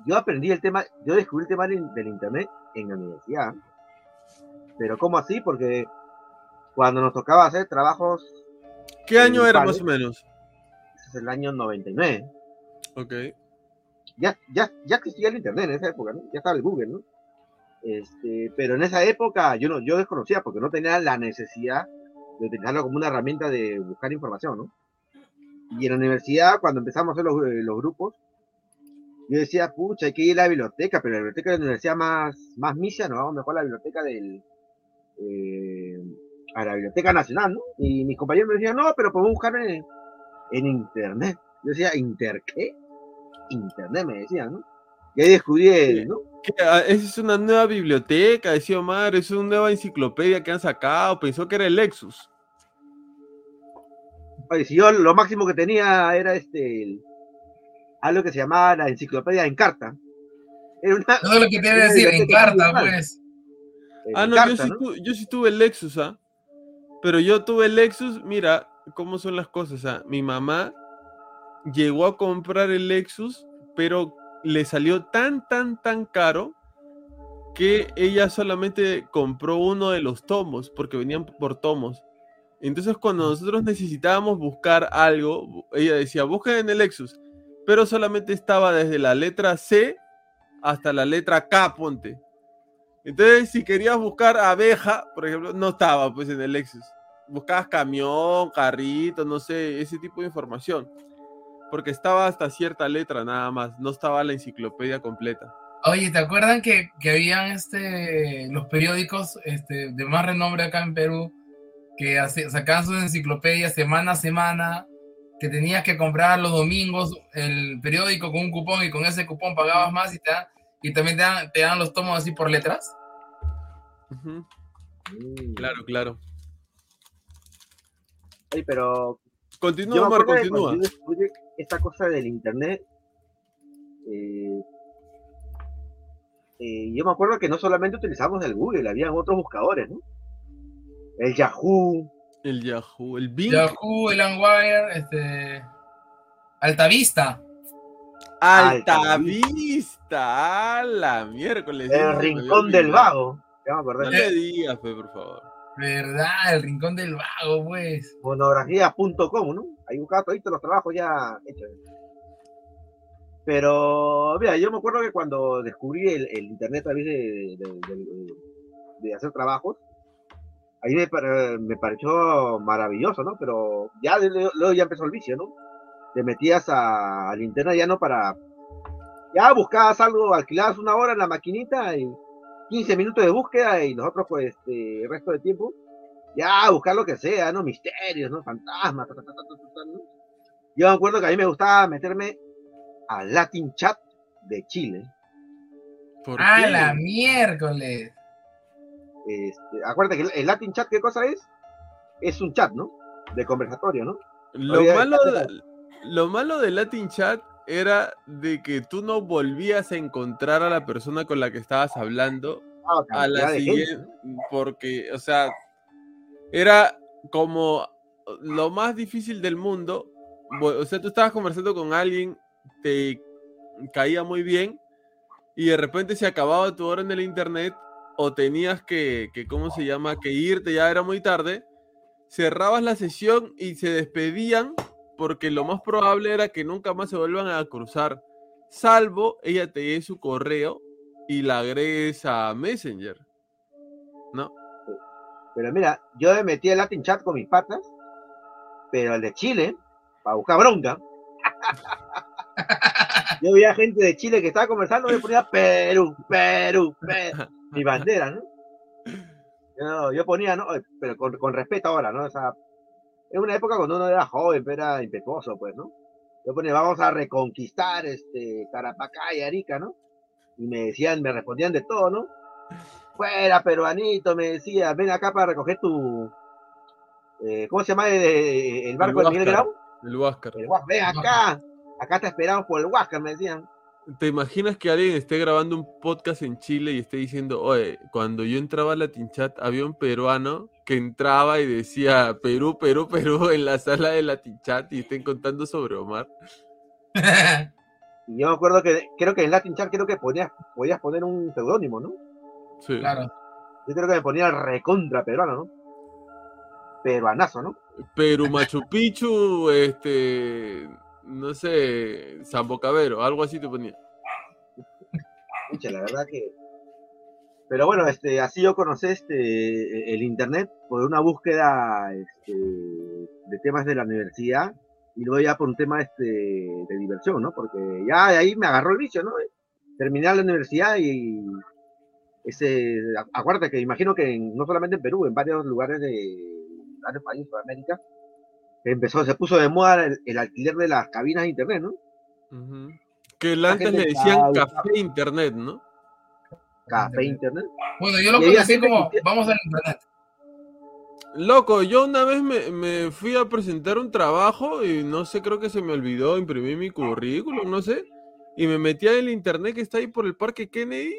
yo aprendí el tema, yo descubrí el tema del, del internet en la universidad. Pero ¿cómo así? Porque cuando nos tocaba hacer trabajos, ¿Qué año era más o menos? es el año 99, Ok. ya, ya, ya existía el internet en esa época, ¿no? Ya estaba el Google, ¿no? Este, pero en esa época yo no, yo desconocía porque no tenía la necesidad de utilizarlo como una herramienta de buscar información, ¿no? Y en la universidad, cuando empezamos a hacer los, eh, los grupos, yo decía, pucha, hay que ir a la biblioteca, pero la biblioteca de la universidad más, más misia, nos vamos mejor a la biblioteca del, eh, a la Biblioteca Nacional, ¿no? Y mis compañeros me decían, no, pero podemos buscar en, en internet. Yo decía, ¿inter qué? Internet me decían, ¿no? Y ahí descubrí el, ¿no? Ah, Esa es una nueva biblioteca, decía Omar, es una nueva enciclopedia que han sacado, pensó que era el Lexus. Oye, si yo lo máximo que tenía era este, el- algo que se llamaba la enciclopedia en carta. Era una, lo que te debe Una decir en biblioteca carta, virtual. pues. Ah, en no, yo, sí ¿no? tu- yo sí tuve el Lexus, ¿ah? Pero yo tuve el Lexus, mira cómo son las cosas, ¿ah? Mi mamá llegó a comprar el Lexus, pero le salió tan, tan, tan caro que ella solamente compró uno de los tomos, porque venían por tomos. Entonces, cuando nosotros necesitábamos buscar algo, ella decía, busquen en el Lexus, pero solamente estaba desde la letra C hasta la letra K, ponte. Entonces, si querías buscar abeja, por ejemplo, no estaba pues en el Lexus. Buscabas camión, carrito, no sé, ese tipo de información. Porque estaba hasta cierta letra nada más, no estaba la enciclopedia completa. Oye, ¿te acuerdan que, que habían este, los periódicos este, de más renombre acá en Perú que sacaban sus enciclopedias semana a semana, que tenías que comprar los domingos el periódico con un cupón y con ese cupón pagabas más y, te dan- y también te dan, te dan los tomos así por letras? Mm. Claro, claro. Oye, pero Continúa, Omar, acuerdo que continúa. cuando yo descubrí esta cosa del internet, eh, eh, yo me acuerdo que no solamente utilizamos el Google, habían otros buscadores, ¿no? El Yahoo, El Yahoo, el Bing. Yahoo, el Wire, este, Altavista. Alta Alta Vista, a la miércoles. el Rincón del. Vago, ya me acordé. No le digas, fe, por favor. ¿Verdad? El Rincón del Vago, pues. monografías.com, ¿no? Ahí buscaba todos los trabajos ya hechos. Pero, mira, yo me acuerdo que cuando descubrí el, el internet a través de, de- de- de hacer trabajos, ahí me, pare- me pareció maravilloso, ¿no? Pero ya luego ya empezó el vicio, ¿no? Te metías a, al internet ya no para... Ya buscabas algo, alquilabas una hora en la maquinita y 15 minutos de búsqueda y nosotros pues este, el resto del tiempo ya buscar lo que sea, ¿no? Misterios, ¿no? Fantasmas, ta, ta, ta, ta, ta, ta, ¿no? Yo me acuerdo que a mí me gustaba meterme al Latin Chat de Chile. ¿Por ¡A qué? la miércoles! Este, acuérdate que el, Latin Chat, ¿qué cosa es? Es un chat, ¿no? De conversatorio, ¿no? Lo Oye, malo, de, lo malo de Latin Chat era de que tú no volvías a encontrar a la persona con la que estabas hablando Ah, a la siguiente, porque, o sea, era como lo más difícil del mundo. O sea, tú estabas conversando con alguien, te caía muy bien, y de repente se acababa tu hora en el internet, o tenías que, que, ¿cómo se llama? Que irte, ya era muy tarde, cerrabas la sesión y se despedían, porque lo más probable era que nunca más se vuelvan a cruzar, salvo ella te dé su correo y la agregues a Messenger. ¿No? Pero mira, yo me metí el Latin Chat con mis patas, pero el de Chile, para buscar bronca. yo veía gente de Chile que estaba conversando y me ponía Perú, Perú, Perú, mi bandera, ¿no? Yo, yo ponía, ¿no? Pero con, con respeto ahora, ¿no? O sea, es una época cuando uno era joven, pero era impetuoso, pues, ¿no? Yo ponía, vamos a reconquistar este Tarapacá y Arica, ¿no? Y me decían, me respondían de todo, ¿no? Fuera, peruanito, me decía, ven acá para recoger tu. eh, ¿Cómo se llama el, el barco de Miguel. Grau? El Huáscar. El Huáscar, ven acá. Acá te esperamos por el Huáscar, me decían. ¿Te imaginas que alguien esté grabando un podcast en Chile y esté diciendo, oye, cuando yo entraba a Latin Chat había un peruano que entraba y decía Perú, Perú, Perú en la sala de Latin Chat y estén contando sobre Omar? Y yo me acuerdo que, creo que en Latin Chat, creo que ponías, podías poner un seudónimo, ¿no? Sí. claro. Yo creo que me ponía recontra peruano, ¿no? Peruanazo, ¿no? Perú, Machu Picchu, este, no sé, Zambocavero, algo así te ponía. Pucha, la verdad que. Pero bueno, este, así yo conocí este, el internet por una búsqueda este, de temas de la universidad y luego ya por un tema este, de diversión, ¿no? Porque ya ahí me agarró el vicio, ¿no? Terminé la universidad y ese, acuérdate que imagino que en- no solamente en Perú, en varios lugares de varios países de Sudamérica, empezó, se puso de moda el, el alquiler de las cabinas de internet, ¿no? Ujú. Que el antes le decían café internet, ¿no? Café internet. Bueno, yo lo conocí como, que- vamos al internet. Loco, yo una vez me, me fui a presentar un trabajo y no sé, creo que se me olvidó imprimir mi currículum, no sé. Y me metí en el internet que está ahí por el Parque Kennedy.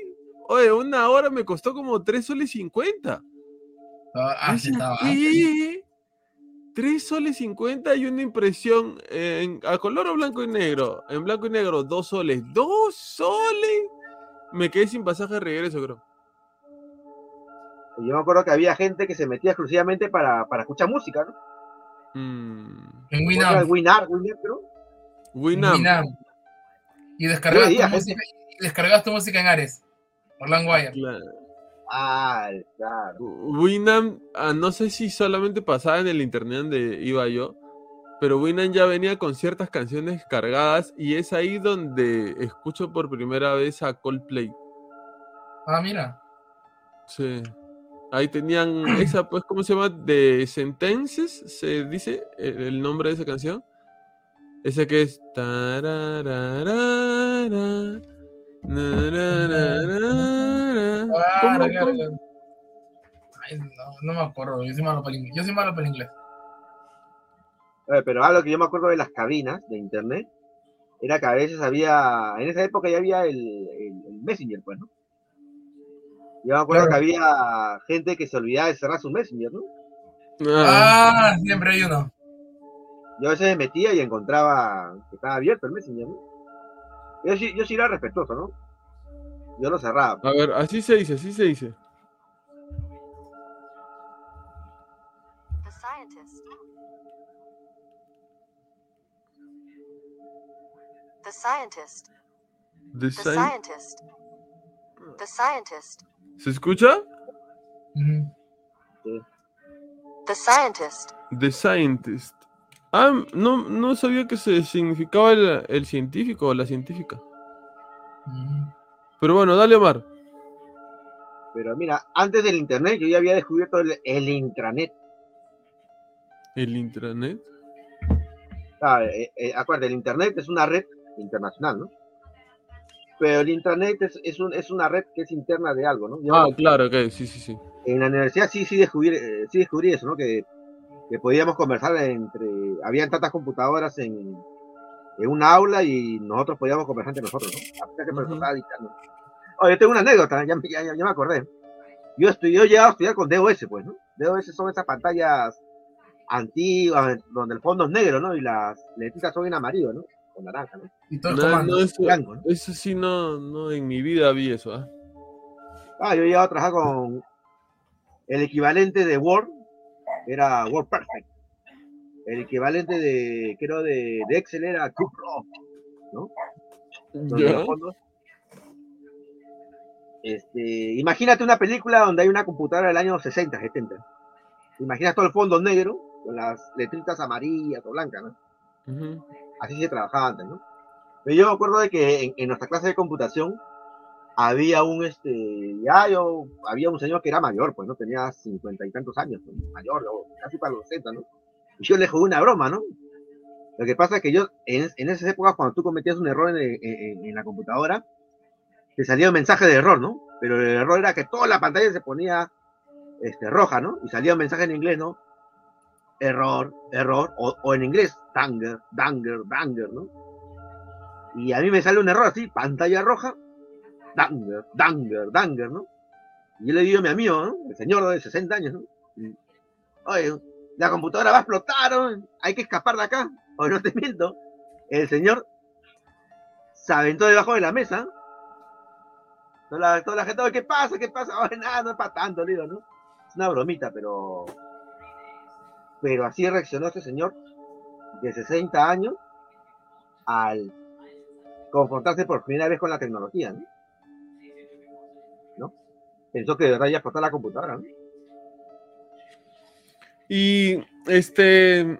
Oye, una hora me costó como 3 soles 50. Ah, sí, Decía, estaba. ¿Qué? 3 soles 50 y una impresión en, a color o blanco y negro. En blanco y negro, 2 soles. ¡2 soles! Me quedé sin pasaje de regreso, creo. Yo me acuerdo que había gente que se metía exclusivamente para, para escuchar música, ¿no? Mm. En Winamp. Winamp, Winamp, creo. Winamp. Winamp. Y veía tu música, y descargas tu música en Ares. Por LimeWire. Claro. Ah, claro. Winamp, ah, no sé si solamente pasaba en el internet donde iba yo, pero Winamp ya venía con ciertas canciones cargadas y es ahí donde escucho por primera vez a Coldplay. Ah, mira. Sí. Ahí tenían esa, pues, ¿cómo se llama? De Sentences, se dice el, el nombre de esa canción. Esa que es. tarararara, Ay, no, no me acuerdo. Yo soy malo para el inglés. Yo soy malo para el inglés. Eh, Pero algo que yo me acuerdo de las cabinas de internet era que a veces había, en esa época ya había el, el- el Messenger, pues, ¿no? Yo me acuerdo Claro. que había gente que se olvidaba de cerrar su Messenger, ¿no? Ah, Ah, siempre hay uno. Yo a veces me metía y encontraba que estaba abierto el Messenger, ¿no? Yo sí, yo sí era respetuoso, ¿no? Yo lo cerraba. a ver, así se dice, así se dice. The scientist. The scientist. The Sci- scientist. The scientist. ¿Se escucha? The scientist. The Scientist. Ah, no, no sabía que se significaba el, el científico o la científica. Ujú. Pero bueno, dale Omar. Pero mira, antes del internet yo ya había descubierto el, el intranet. El intranet. Ah, eh, eh, acuérdate, el internet es una red internacional, ¿no? Pero el intranet es, es, un- es una red que es interna de algo, ¿no? Yo Ah, claro, ok, sí, sí, sí. en la universidad sí, sí descubrí, eh, sí descubrí eso, ¿no? Que, que podíamos conversar entre, habían tantas computadoras en, en una aula y nosotros podíamos conversar entre nosotros, ¿no? A pesar que estaba dictando. Oye, yo tengo una anécdota, ya, ya, ya- ya me acordé. Yo, estoy, yo he llegado a estudiar con DOS, pues, ¿no? DOS son esas pantallas antiguas, donde el fondo es negro, ¿no? Y las letritas son en amarillo, ¿no? Con naranja, ¿no? Y todos No, no, eso, Blanco, ¿no? eso sí, no, no, en mi vida vi eso. ¿ah? Ah, yo he llegado a trabajar con el equivalente de Word, era Word Perfect. El equivalente de, creo, de, de Excel era QPro, ¿no? Este, imagínate una película donde hay una computadora del año 60, 70. ¿Te imaginas todo el fondo negro con las letritas amarillas o blancas, ¿no? Ujú. Así se trabajaba antes, ¿no? Pero yo me acuerdo de que en, en nuestra clase de computación había un, este, ya yo, había un señor que era mayor, pues, ¿no? Tenía cincuenta y tantos años, pues, mayor, casi para los 60, ¿no? Y yo le jugué una broma, ¿no? Lo que pasa es que yo, en, en esas épocas, cuando tú cometías un error en- en- en la computadora, te salía un mensaje de error, ¿no? Pero el error era que toda la pantalla se ponía este, roja, ¿no? Y salía un mensaje en inglés, ¿no? Error, error, o, o en inglés, danger, danger, danger, ¿no? Y a mí me sale un error así, pantalla roja, danger, danger, danger, ¿no? Y yo le digo a mi amigo, ¿no? El señor de 60 años, ¿no? Oye, la computadora va a explotar, ¿no? hay que escapar de acá. Oye, no te miento. El señor se aventó debajo de la mesa. Toda la, toda la gente, ¿qué pasa? ¿Qué pasa? Oye, nada, no es para tanto, digo, ¿no? Es una bromita, pero. Pero así reaccionó este señor de 60 años al confrontarse por primera vez con la tecnología, ¿no? ¿No? Pensó que de verdad iba a explotar la computadora, ¿no? Y este,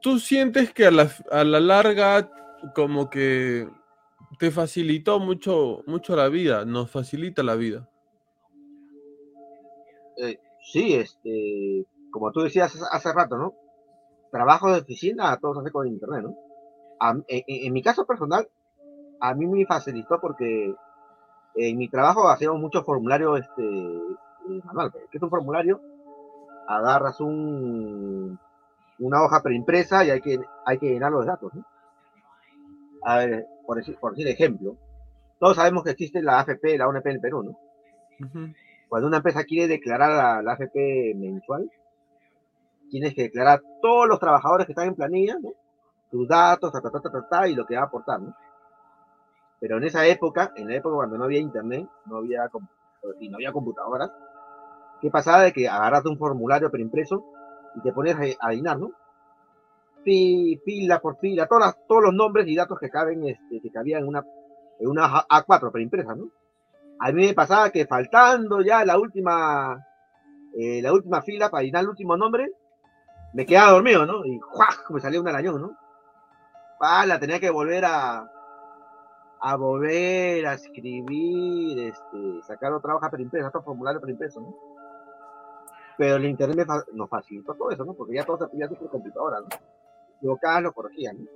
¿tú sientes que a la, a la larga como que te facilitó mucho, mucho la vida, nos facilita la vida? Eh, sí, este, como tú decías hace, rato, ¿no? Trabajo de oficina, todo se hace con internet, ¿no? A- en, en- en mi caso personal, a mí me facilitó porque en mi trabajo hacíamos mucho formulario este, eh, manual. ¿Qué es un formulario? Agarras un, una hoja preimpresa y hay que, hay que llenar los datos, ¿no? A ver, por decir, por decir ejemplo, todos sabemos que existe la AFP, la ONP en el Perú, ¿no? Cuando una empresa quiere declarar la, la AFP mensual, tienes que declarar todos los trabajadores que están en planilla, ¿no? sus datos, ta, ta, ta, ta, ta, ta, y lo que va a aportar. ¿no? Pero en esa época, en la época cuando no había internet, no había, y no había computadoras, ¿qué pasaba? De que agarras un formulario preimpreso y te pones a, a llenar, ¿no? Fila por fila, todas todos los nombres y datos que caben, este, que cabían en una, en una A4 preimpresa, ¿no? A mí me pasaba que faltando ya la última, eh, la última fila para llenar el último nombre, me quedaba dormido, ¿no? Y ¡juaj! me salía un arañón, ¿no? Ah, la tenía que volver a, a volver a escribir, este, sacar otra hoja preimpresa, otro formulario preimpreso, ¿no? Pero el internet nos facilitó todo eso, ¿no? Porque ya todo se hacer por computadora, ¿no? Equivocadas lo corregían, ¿no?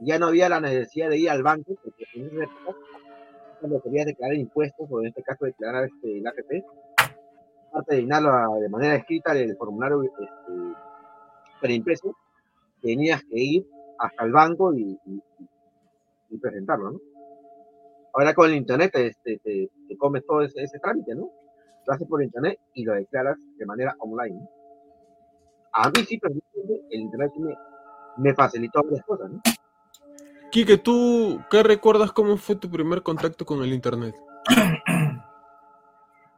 Ya no había la necesidad de ir al banco, porque en esa época cuando querías declarar impuestos, o en este caso declarar este, el AFP, aparte de llenarlo a- de manera escrita el formulario este, preimpreso, tenías que ir hasta el banco y presentarlo, ¿no? Ahora con el internet este, te, te comes todo ese, ese trámite, ¿no? Lo haces por internet y lo declaras de manera online. ¿no? A mí sí, personalmente, el internet me, me facilitó varias cosas, ¿no? Quique, ¿tú qué recuerdas cómo fue tu primer contacto con el internet?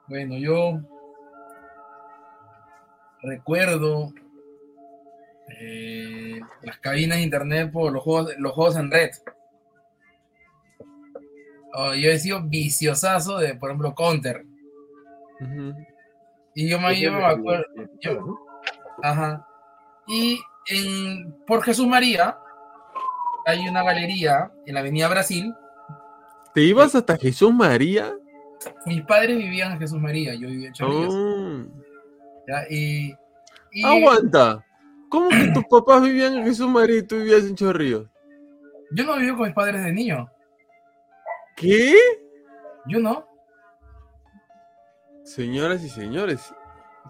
Bueno, yo recuerdo eh, las cabinas de internet por los juegos, los juegos en red. Oh, yo he sido viciosazo de, por ejemplo, Counter. Y yo me, yo me acuerdo. yo- Ajá. Y en, por Jesús María hay una galería en la Avenida Brasil. ¿Te ibas hasta Jesús María? Mis padres vivían en Jesús María, yo vivía en Chorrillos. Oh. ¿ya? Y, y- Aguanta. ¿Cómo que tus papás vivían en Jesús María y tú vivías en Chorrillos? yo no viví con mis padres de niño. ¿Qué? Yo no. Señoras y señores,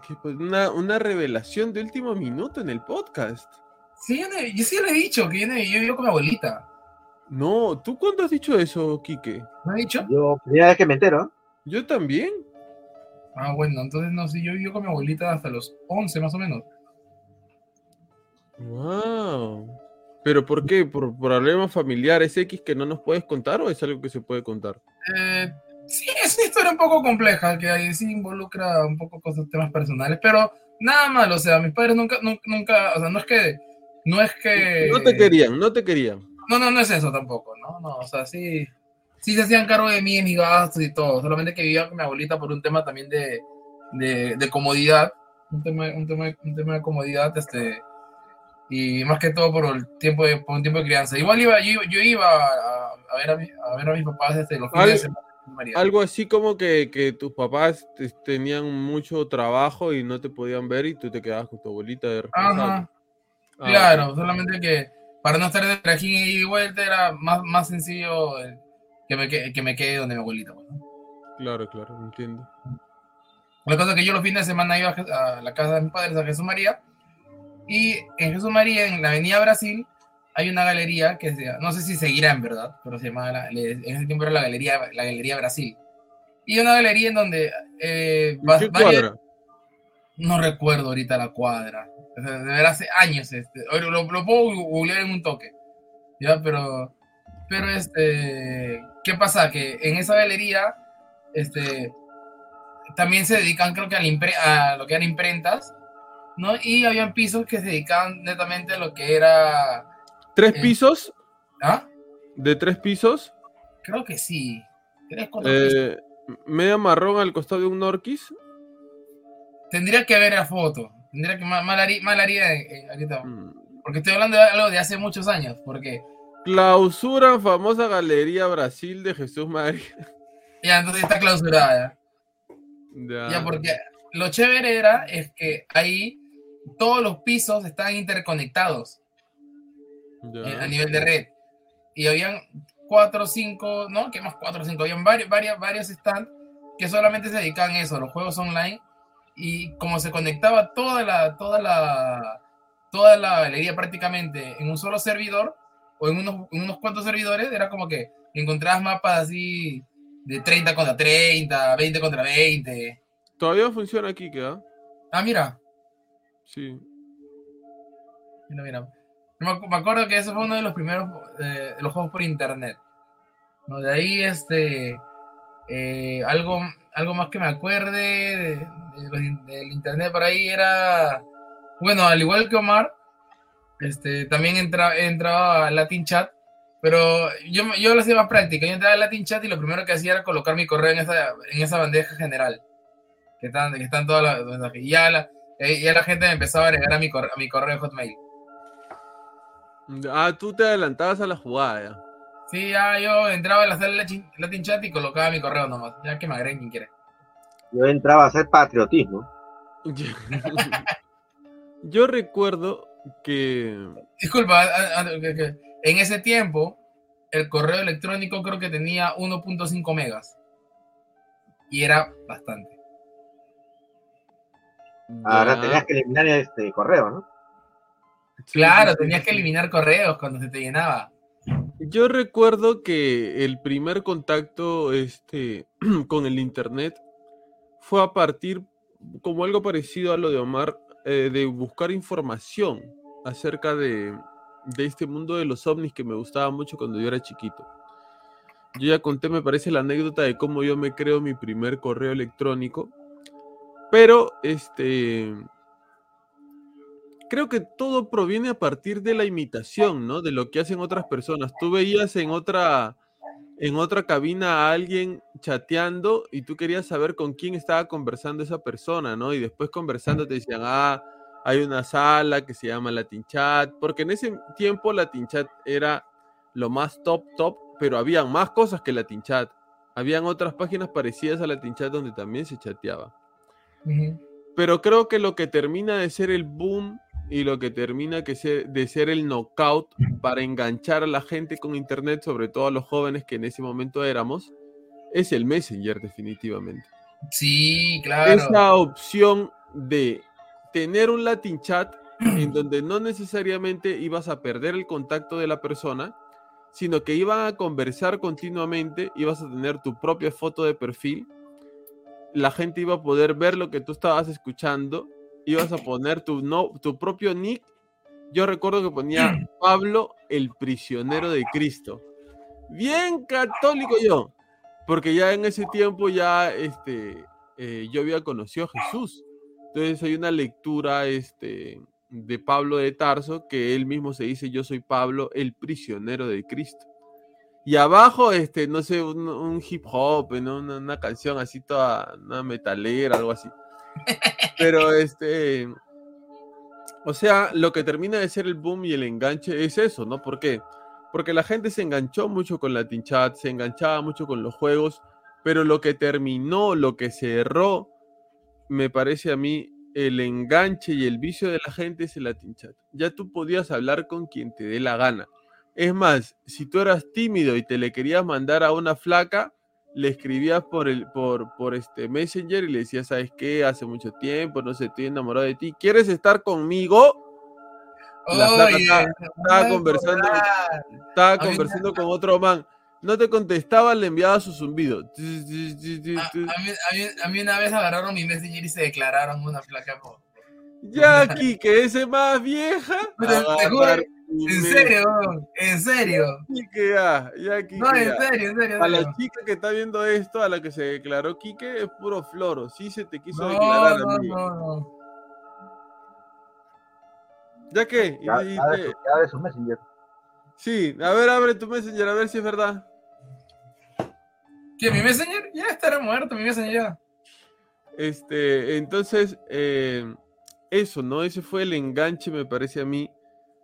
que pues una, una revelación de último minuto en el podcast. Sí, yo, no- yo sí le he dicho que yo, no- yo vivo con mi abuelita. No, ¿tú cuándo has dicho eso, Quique? ¿No he dicho? Yo, primera vez que me entero, Yo también. Ah, bueno, entonces no sé, yo vivo con mi abuelita hasta los 11 más o menos. Wow. ¿Pero por qué? ¿Por problemas familiares X que no nos puedes contar o es algo que se puede contar? Eh, sí, es una historia un poco compleja, que ahí sí involucra un poco cosas, temas personales, pero nada malo, o sea, mis padres nunca, nunca, nunca, o sea, no es que, no es que... No te querían, no te querían. No, no, no es eso tampoco, ¿no? No, o sea, sí, sí se hacían cargo de mí, de mis gastos y todo, solamente que vivía con mi abuelita por un tema también de, de, de comodidad un tema, un tema, un tema de comodidad, este, y más que todo por el tiempo de, por un tiempo de crianza. Igual iba, yo, yo iba a, a ver a, mi- a ver a mis papás desde los fines de semana. María. Algo así como que, que tus papás te- tenían mucho trabajo y no te podían ver y tú te quedabas con tu abuelita de. Ajá, Ah, claro, solamente que para no estar de trajín y vuelta era más, más sencillo que me, que, que me quede donde mi abuelita. pues, ¿no? Claro, claro, entiendo. La cosa es que yo los fines de semana iba a la casa de mis padres, a Jesús María, y en Jesús María, en la avenida Brasil, hay una galería que se, no sé si seguirá en verdad, pero se llamaba, la- en ese tiempo era la galería, la galería Brasil. Y una galería en donde eh, ¿En va- qué varias- cuadra? no recuerdo ahorita la cuadra, o sea, de verdad hace años, este, lo, lo puedo googlear en un toque, ya, pero, pero este, ¿qué pasa? Que en esa galería, este, también se dedican creo que a, la impre- a lo que eran imprentas, ¿no? Y habían pisos que se dedicaban netamente a lo que era, ¿Tres Eh. pisos? ¿ah? ¿De tres pisos? Creo que sí, tres, cuatro pisos. Eh, media marrón al costado de un Norquis. Tendría que ver la foto, tendría que, mal, mal haría, mal haría, eh, ahorita, Mm. porque estoy hablando de algo de hace muchos años, porque... Clausura famosa Galería Brasil de Jesús María. Ya, entonces está clausurada. Ya. Ya, porque lo chévere era es que ahí todos los pisos estaban interconectados Ya. eh, a nivel de red. Y habían cuatro o cinco, ¿no? ¿Qué más cuatro o cinco? Habían varios, varios, varios stands que solamente se dedicaban a eso, los juegos online. Y como se conectaba toda la, toda la, toda la galería prácticamente en un solo servidor, o en unos, en unos cuantos servidores, era como que encontrabas mapas así de 30 contra 30, 20 contra 20. Todavía funciona aquí, ¿queda? Ah, mira, Sí. Mira, mira. Me, acu- me acuerdo que eso fue uno de los primeros eh, los juegos por internet. ¿no? De ahí, este, eh, algo, algo más que me acuerde del internet por ahí era, bueno, al igual que Omar, este, también entra, entraba a Latin Chat, pero yo, yo lo hacía más práctica. Yo entraba a Latin Chat y lo primero que hacía era colocar mi correo en esa, en esa bandeja general, que están, que están todas las ya eh, ya la gente me empezaba a agregar a mi, corre- a mi correo de Hotmail. Ah, tú te adelantabas a la jugada. ya. Sí, ya yo entraba a la sala de Latin- Chat y colocaba mi correo nomás. Ya que me agreguen quien quiera. Yo entraba a hacer patriotismo. Yo recuerdo que Disculpa, en ese tiempo el correo electrónico creo que tenía 1.5 megas. Y era bastante. Ahora tenías que eliminar este correo, ¿no? Claro, tenías que eliminar correos cuando se te llenaba. Yo recuerdo que el primer contacto este, con el internet fue a partir, como algo parecido a lo de Omar, eh, de buscar información acerca de, de este mundo de los ovnis que me gustaba mucho cuando yo era chiquito. Yo ya conté, me parece, la anécdota de cómo yo me creo mi primer correo electrónico, pero este creo que todo proviene a partir de la imitación, ¿no? De lo que hacen otras personas. Tú veías en otra, en otra cabina a alguien chateando y tú querías saber con quién estaba conversando esa persona, ¿no? Y después conversando te decían, ah, hay una sala que se llama Latin Chat, porque en ese tiempo Latin Chat era lo más top, top, pero habían más cosas que Latin Chat. Habían otras páginas parecidas a Latin Chat donde también se chateaba. Pero creo que lo que termina de ser el boom y lo que termina que ser, de ser el knockout para enganchar a la gente con internet, sobre todo a los jóvenes que en ese momento éramos, es el Messenger definitivamente. Sí, claro. Esa opción de tener un Latin chat en donde no necesariamente ibas a perder el contacto de la persona, sino que iban a conversar continuamente, ibas a tener tu propia foto de perfil, la gente iba a poder ver lo que tú estabas escuchando, ibas a poner tu, no, tu propio nick. Yo recuerdo que ponía Pablo el prisionero de Cristo. Bien católico yo, porque ya en ese tiempo ya este, eh, yo había conocido a Jesús. Entonces hay una lectura este, de Pablo de Tarso que él mismo se dice, yo soy Pablo, el prisionero de Cristo. Y abajo, este, no sé, un, un hip hop, ¿no? una, una canción así toda, una metalera, algo así. Pero este. O sea, lo que termina de ser el boom y el enganche es eso, ¿no? ¿Por qué? Porque la gente se enganchó mucho con Latin Chat, se enganchaba mucho con los juegos, pero lo que terminó, lo que cerró, me parece a mí, el enganche y el vicio de la gente es el Latin Chat. Ya tú podías hablar con quien te dé la gana. Es más, si tú eras tímido y te le querías mandar a una flaca, le escribías por el por, por este Messenger y le decías, ¿sabes qué? Hace mucho tiempo, no sé, estoy enamorado de ti. ¿Quieres estar conmigo? La flaca estaba- es conversando, estaba conversando con otro man. No te contestaba, le enviaba su zumbido. A, a mí, a mí- a mí una vez agarraron mi Messenger y se declararon una placa. por- Ya que ese más vieja. Te- En serio, en serio. Quique, ya, ya, Quique, No, en ya. serio, en serio. A la chica que está viendo esto, a la que se declaró Quique, es puro floro. Sí se te quiso No, declarar, no, amigo. no, no. ¿Ya qué? Ya, de te- su, ya de su Messenger. Sí, a ver, abre tu Messenger, a ver si es verdad. ¿Qué, mi Messenger? Ya estará muerto, mi Messenger ya. Este, entonces, eh, eso, ¿no? Ese fue el enganche, me parece a mí,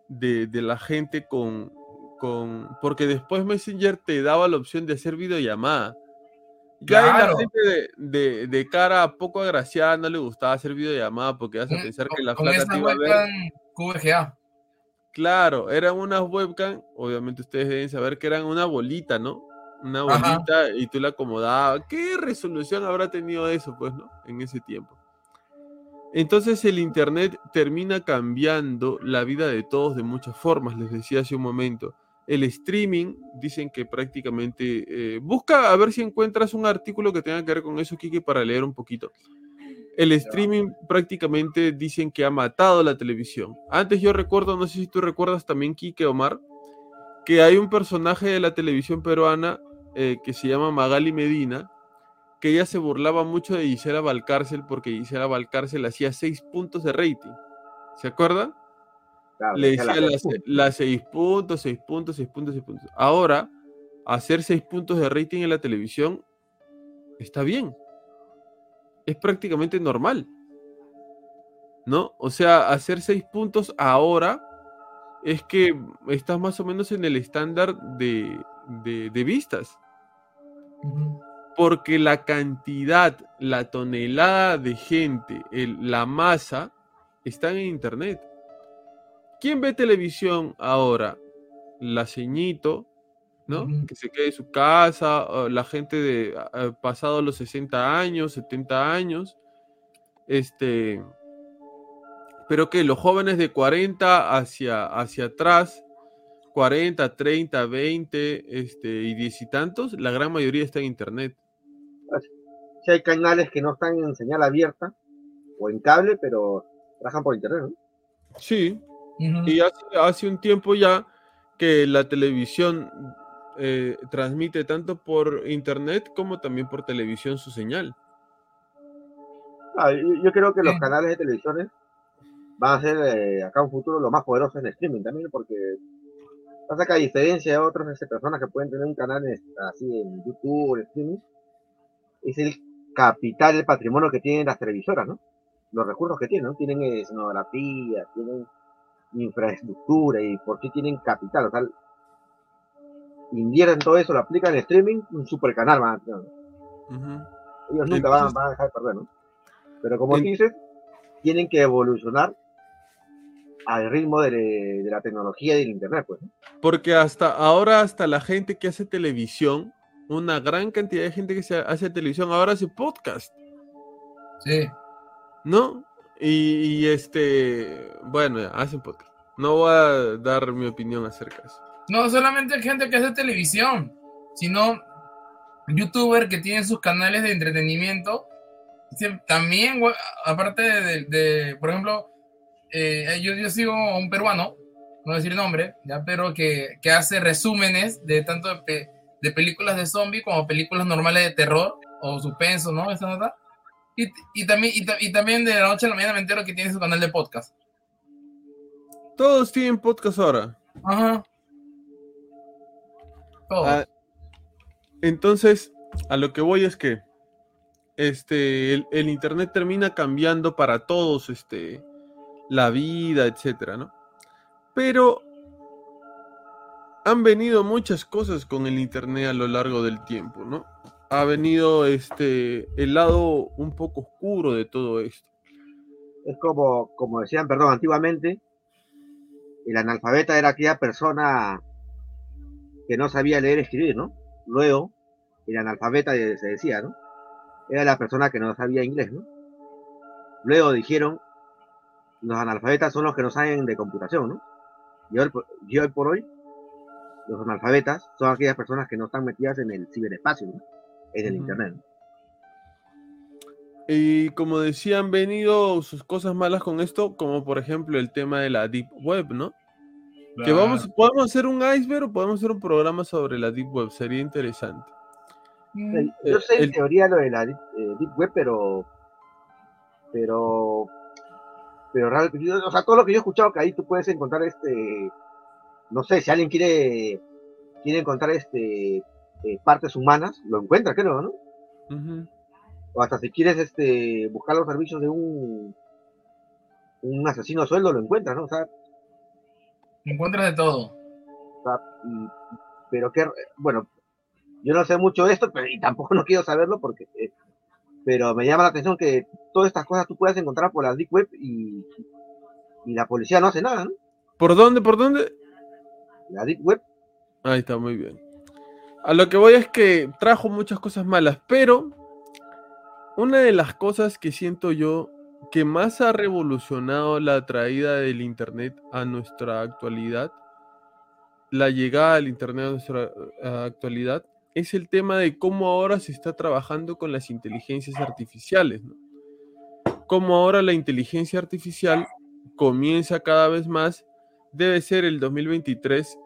de, de la gente con, con. Porque después Messenger te daba la opción de hacer videollamada. Ya a la Claro. gente de, de, de cara poco agraciada no le gustaba hacer videollamada porque vas a Con- pensar que la flaca te iba a ver. webcam QVGA. Claro, eran unas webcam, obviamente ustedes deben saber que eran una bolita, ¿no? Una Ajá. bolita y tú la acomodabas. ¿Qué resolución habrá tenido eso, pues, no? En ese tiempo. Entonces el Internet termina cambiando la vida de todos de muchas formas, les decía hace un momento. El streaming, dicen que prácticamente... eh, busca a ver si encuentras un artículo que tenga que ver con eso, Kike, para leer un poquito. El streaming prácticamente dicen que ha matado la televisión. Antes yo recuerdo, no sé si tú recuerdas también, Kike Omar, que hay un personaje de la televisión peruana eh, que se llama Magali Medina, que ella se burlaba mucho de Gisela Valcárcel porque Gisela Valcárcel hacía seis puntos de rating. ¿Se acuerdan? Claro, Le decía la- las, las seis puntos, seis puntos, seis puntos, seis puntos. Ahora, hacer seis puntos de rating en la televisión está bien. Es prácticamente normal. ¿No? O sea, hacer seis puntos ahora es que estás más o menos en el estándar de, de- de vistas. Porque la cantidad, la tonelada de gente, el- la masa, están en internet. ¿Quién ve televisión ahora? La ceñito, ¿no? Que se quede en su casa, la gente de pasado los 60 años, 70 años. Este. Pero que los jóvenes de 40 hacia, hacia atrás, 40, 30, 20 este, y 10 y tantos, la gran mayoría está en internet. Si hay canales que no están en señal abierta o en cable, pero trabajan por internet, ¿no? Sí, y hace, hace un tiempo ya que la televisión eh, transmite tanto por internet como también por televisión su señal. Ah, yo, yo creo que los Sí. canales de televisiones van a ser eh, acá un futuro lo más poderoso en streaming también, porque pasa que a diferencia de otras este, personas que pueden tener un canal en- así en YouTube o en streaming, es el capital, el patrimonio que tienen las televisoras, ¿no? Los recursos que tienen, ¿no? Tienen eh, escenografía, tienen infraestructura y por sí tienen capital, o sea, invierten todo eso, lo aplican en streaming, un super canal van a tener, ellos nunca van, van a dejar de perder, ¿no? Pero como dices, tienen que evolucionar al ritmo de, de la tecnología y del internet, pues. ¿no? Porque hasta ahora, hasta la gente que hace televisión, una gran cantidad de gente que se hace televisión, ahora hace podcast, Sí. ¿no? Y, y, este, bueno, ya, hacen podcast. No voy a dar mi opinión acerca de eso. No solamente gente que hace televisión, sino youtuber que tienen sus canales de entretenimiento. También, aparte de, de- por ejemplo, eh, yo, yo sigo a un peruano, no voy a decir nombre, ya, pero que, que hace resúmenes de tanto de, de películas de zombie como películas normales de terror o suspenso, ¿no? Esa nota. Y, y también, y, ta- y también de la noche a la mañana me entero que tiene su canal de podcast. Todos tienen podcast ahora. Ajá. Todo. Ah, entonces, a lo que voy es que este, el, el internet termina cambiando para todos, este, la vida, etcétera, ¿no? Pero han venido muchas cosas con el internet a lo largo del tiempo, ¿no? Ha venido este el lado un poco oscuro de todo esto. Es como, como decían, perdón, antiguamente, el analfabeta era aquella persona que no sabía leer y escribir, ¿no? Luego, el analfabeta se decía, ¿no? Era la persona que no sabía inglés, ¿no? Luego dijeron, los analfabetas son los que no saben de computación, ¿no? Y hoy, y hoy por hoy, los analfabetas son aquellas personas que no están metidas en el ciberespacio, ¿no? En el Ujú. internet. ¿no? Y como decía, han venido sus cosas malas con esto, como por ejemplo el tema de la Deep Web, ¿no? Que vamos, podemos hacer un iceberg o podemos hacer un programa sobre la Deep Web, sería interesante. Mm, Yo sé en teoría lo de la deep, eh, deep web, pero. Pero. Pero o sea, todo lo que yo he escuchado que ahí tú puedes encontrar este. No sé, si alguien quiere. Quiere encontrar este. eh, partes humanas, lo encuentra, creo, ¿no? Ujú. O hasta si quieres este buscar los servicios de un. Un asesino a sueldo, lo encuentras, ¿no? O sea, Encuentras de todo. o sea, pero que. Bueno, yo no sé mucho de esto, pero y tampoco no quiero saberlo porque. eh, pero me llama la atención que todas estas cosas tú puedes encontrar por la Deep Web y, y la policía no hace nada, ¿no? ¿Por dónde? ¿Por dónde? Ahí está, muy bien. A lo que voy es que trajo muchas cosas malas, pero una de las cosas que siento yo que más ha revolucionado la traída del Internet a nuestra actualidad, la llegada del Internet a nuestra actualidad, es el tema de cómo ahora se está trabajando con las inteligencias artificiales. ¿no? Cómo ahora la inteligencia artificial comienza cada vez más, debe ser el 2023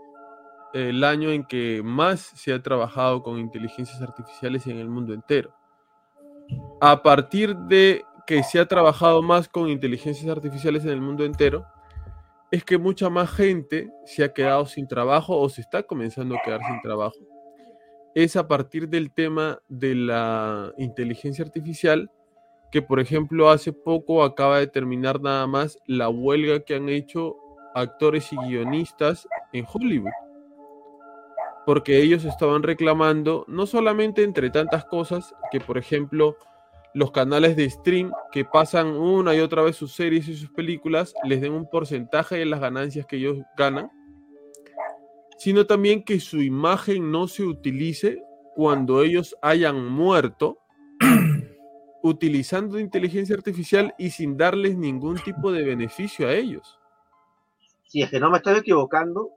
el año en que más se ha trabajado con inteligencias artificiales en el mundo entero. A partir de que se ha trabajado más con inteligencias artificiales en el mundo entero, es que mucha más gente se ha quedado sin trabajo o se está comenzando a quedar sin trabajo. Es a partir del tema de la inteligencia artificial que, por ejemplo, hace poco acaba de terminar nada más la huelga que han hecho actores y guionistas en Hollywood porque ellos estaban reclamando, no solamente entre tantas cosas, que por ejemplo los canales de stream que pasan una y otra vez sus series y sus películas les den un porcentaje de las ganancias que ellos ganan, sino también que su imagen no se utilice cuando ellos hayan muerto utilizando inteligencia artificial y sin darles ningún tipo de beneficio a ellos. Si es que no me estoy equivocando,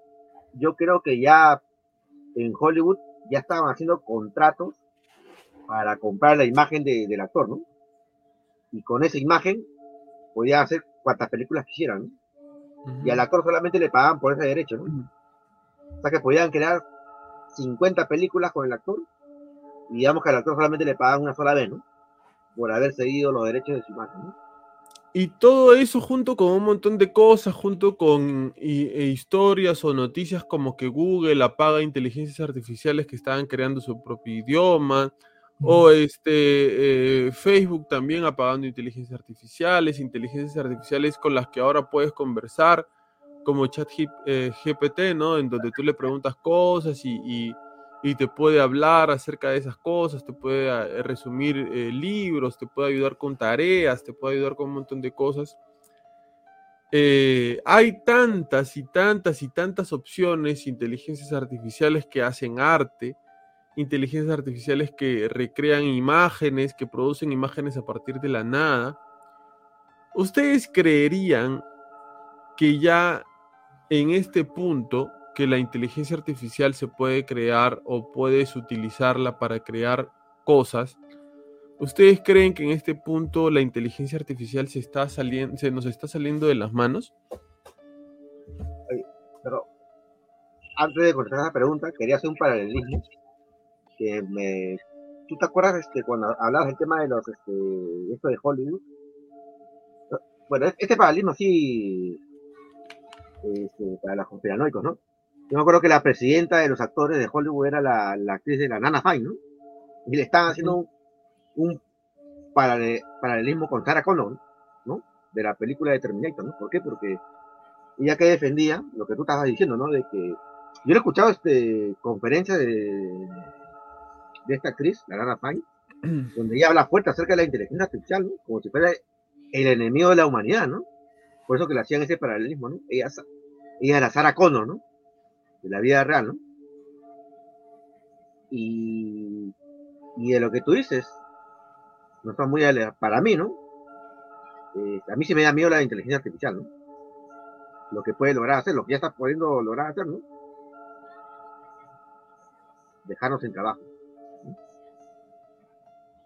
yo creo que ya en Hollywood ya estaban haciendo contratos para comprar la imagen de- del actor, ¿no? Y con esa imagen podían hacer cuantas películas quisieran, ¿no? Y al actor solamente le pagaban por ese derecho, ¿no? O sea que podían crear 50 películas con el actor y digamos que al actor solamente le pagaban una sola vez, ¿no? Por haber cedido los derechos de su imagen, ¿no? Y todo eso junto con un montón de cosas, junto con e historias o noticias como que Google apaga inteligencias artificiales que estaban creando su propio idioma, o este eh, Facebook también apagando inteligencias artificiales, inteligencias artificiales con las que ahora puedes conversar, como Chat eh, GPT, ¿no? En donde tú le preguntas cosas y, y- y te puede hablar acerca de esas cosas, te puede eh, resumir eh, libros, te puede ayudar con tareas, te puede ayudar con un montón de cosas. Eh, hay tantas y tantas y tantas opciones, inteligencias artificiales que hacen arte, inteligencias artificiales que recrean imágenes, que producen imágenes a partir de la nada. ¿Ustedes creerían que ya en este punto que la inteligencia artificial se puede crear o puedes utilizarla para crear cosas? ¿Ustedes creen que en este punto la inteligencia artificial se está saliendo, se nos está saliendo de las manos? Pero antes de contestar esa pregunta, quería hacer un paralelismo. Que me... ¿Tú te acuerdas este, cuando hablabas del tema de los este, esto de Hollywood? Bueno, este paralelismo sí este, para los conspiranoicos, ¿no? Yo me acuerdo que la presidenta de los actores de Hollywood era la, la actriz de la Nana Fine, ¿no? Y le estaban haciendo un, un, parale- paralelismo con Sarah Connor, ¿no? De la película de Terminator, ¿no? ¿Por qué? Porque ella que defendía lo que tú estabas diciendo, ¿no? De que yo he escuchado este conferencia de, de esta actriz, la Lara Pine, donde ella habla fuerte acerca de la inteligencia artificial, ¿no? Como si fuera el enemigo de la humanidad, ¿no? Por eso que le hacían ese paralelismo, ¿no? Ella, ella era Sarah Connor, ¿no? De la vida real, ¿no? Y, y de lo que tú dices, no está muy ale- para mí, ¿no? Eh, a mí sí me da miedo la inteligencia artificial, ¿no? Lo que puede lograr hacer, lo que ya está pudiendo lograr hacer, ¿no? Dejarnos sin trabajo.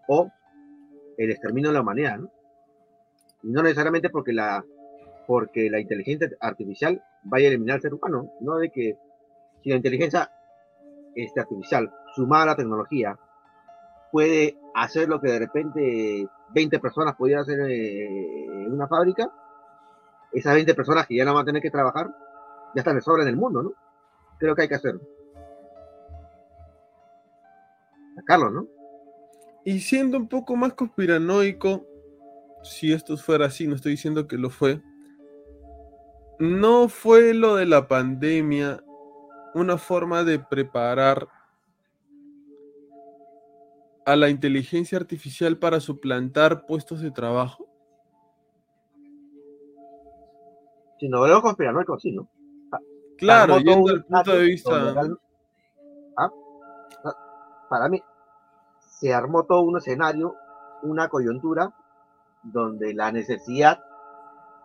O el exterminio de la humanidad, ¿no? Y no necesariamente porque la, porque la inteligencia artificial vaya a eliminar al ser humano, no de que si la inteligencia este, artificial sumada a la tecnología puede hacer lo que de repente 20 personas pudieran hacer eh, en una fábrica, esas 20 personas que ya no van a tener que trabajar, ya están de sobra en el mundo, ¿no? Creo que hay que hacerlo. Sacarlo, ¿no? Y siendo un poco más conspiranoico, si esto fuera así, no estoy diciendo que lo fue, no fue lo de la pandemia una forma de preparar a la inteligencia artificial para suplantar puestos de trabajo. Si no veo conspiranoico, sí, ¿no? Claro, armó yendo al punto de vista... ¿Ah? Ah, Para mí, se armó todo un escenario, una coyuntura, donde la necesidad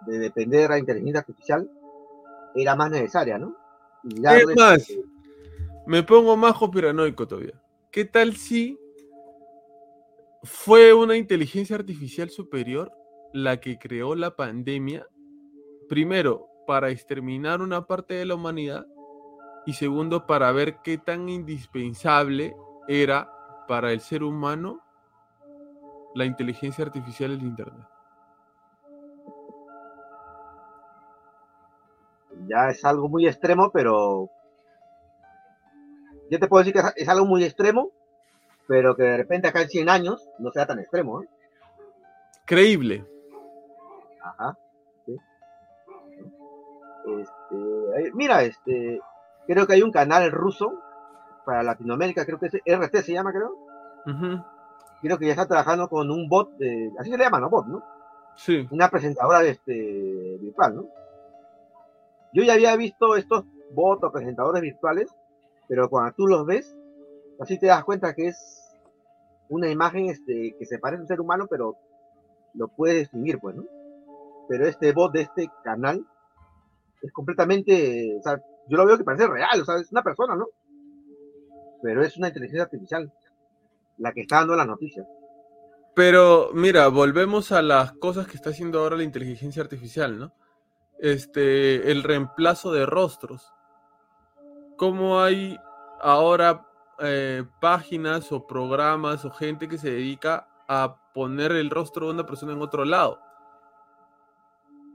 de depender de la inteligencia artificial era más necesaria, ¿no? Y Es darle- más, me pongo más conspiranoico todavía. ¿Qué tal si fue una inteligencia artificial superior la que creó la pandemia? Primero, para exterminar una parte de la humanidad y segundo, para ver qué tan indispensable era para el ser humano la inteligencia artificial y el Internet. Ya es algo muy extremo, pero yo te puedo decir que es- algo muy extremo, pero que de repente acá en 100 años no sea tan extremo, ¿eh? Creíble. Ajá. sí. Este, mira, este, creo que hay un canal ruso para Latinoamérica, creo que es RT se llama, creo. Creo que ya está trabajando con un bot, de, así se le llama, ¿no? Bot, ¿no? Sí. Una presentadora de este, virtual, ¿no? Yo ya había visto estos bots o presentadores virtuales, pero cuando tú los ves, así te das cuenta que es una imagen este, que se parece a un ser humano, pero lo puedes distinguir, pues, ¿no? Pero este bot de este canal es completamente, o sea, yo lo veo que parece real, o sea, es una persona, ¿no? Pero es una inteligencia artificial la que está dando las noticias. Pero mira, volvemos a las cosas que está haciendo ahora la inteligencia artificial, ¿no? Este, el reemplazo de rostros. ¿Cómo hay ahora eh, páginas o programas o gente que se dedica a poner el rostro de una persona en otro lado?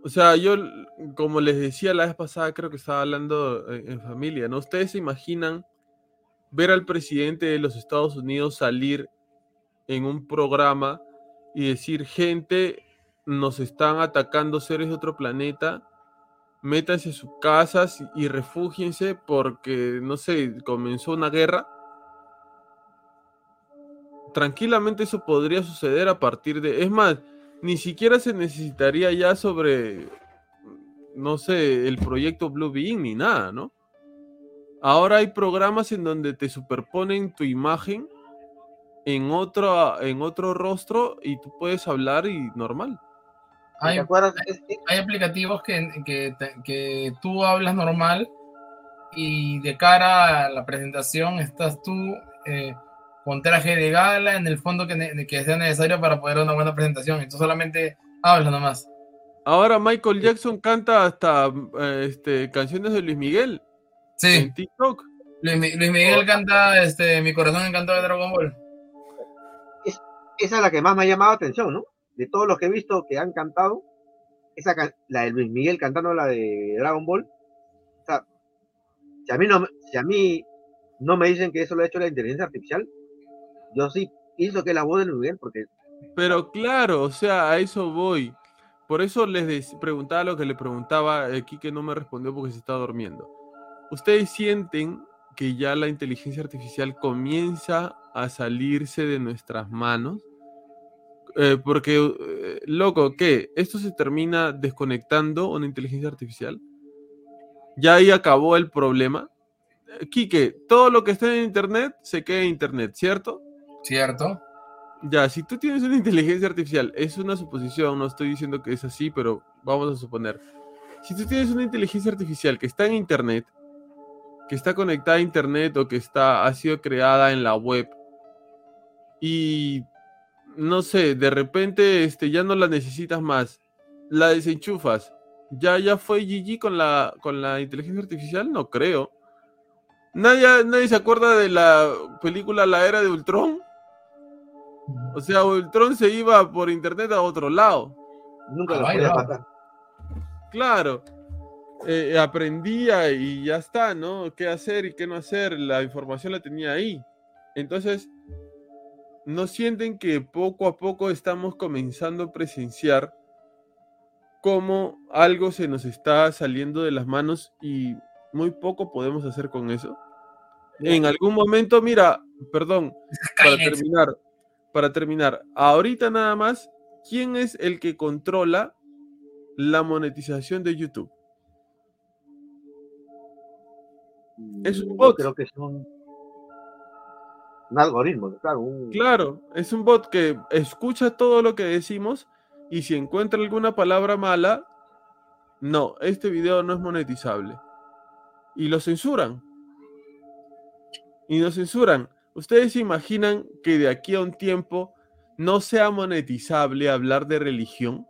O sea, yo, como les decía la vez pasada, creo que estaba hablando en, en familia, ¿no? Ustedes se imaginan ver al presidente de los Estados Unidos salir en un programa y decir, gente, nos están atacando seres de otro planeta, métanse a sus casas y refúgiense porque, no sé, comenzó una guerra. Tranquilamente eso podría suceder a partir de... Es más, ni siquiera se necesitaría ya sobre, no sé, el proyecto Blue Beam ni nada, ¿no? Ahora hay programas en donde te superponen tu imagen en otro, en otro rostro y tú puedes hablar y normal. Hay, ¿Te acuerdas? Es- es- hay aplicativos que, que, que tú hablas normal y de cara a la presentación estás tú eh, con traje de gala en el fondo que, ne- que sea necesario para poder dar una buena presentación. Y tú solamente hablas nomás. Ahora Michael Jackson canta hasta eh, este, canciones de Luis Miguel Sí, en TikTok. Luis, Luis Miguel canta este, Mi corazón encantado de Dragon Ball. esa es la que más me ha llamado la atención, ¿no? De todos los que he visto que han cantado, esa la de Luis Miguel cantando la de Dragon Ball. O sea, si a mí no, si a mí no me dicen que eso lo ha hecho la inteligencia artificial, yo sí pienso que es la voz de Luis Miguel, porque Pero claro, o sea, a eso voy. Por eso les preguntaba lo que le preguntaba, aquí que no me respondió porque se está durmiendo. ¿Ustedes sienten que ya la inteligencia artificial comienza a salirse de nuestras manos? Eh, porque, eh, loco, ¿qué? ¿Esto se termina desconectando una inteligencia artificial? ¿Ya ahí acabó el problema? Eh, Quique, todo lo que está en Internet se queda en Internet, ¿cierto? ¿Cierto? Ya, si tú tienes una inteligencia artificial, es una suposición, no estoy diciendo que es así, pero vamos a suponer. Si tú tienes una inteligencia artificial que está en internet, que está conectada a internet o que está, ha sido creada en la web, y no sé, de repente este, ya no la necesitas más, la desenchufas, ¿ya, ya fue GG con la, con la inteligencia artificial? No creo. ¿Nadie, nadie se acuerda de la película La Era de Ultron? O sea, Ultron se iba por internet a otro lado. Nunca Ah, lo podía matar. Claro. Eh, aprendía y ya está, ¿no? ¿Qué hacer y qué no hacer? La información la tenía ahí. Entonces, ¿no sienten que poco a poco estamos comenzando a presenciar cómo algo se nos está saliendo de las manos y muy poco podemos hacer con eso? En algún momento, mira, perdón, para terminar, para terminar, ahorita nada más, ¿quién es el que controla la monetización de YouTube? Es un Yo bot. Creo que es un, algoritmo, claro. Un, Claro, es un bot que escucha todo lo que decimos y si encuentra alguna palabra mala, no, este video no es monetizable. Y lo censuran. Y lo censuran. ¿Ustedes se imaginan que de aquí a un tiempo no sea monetizable hablar de religión?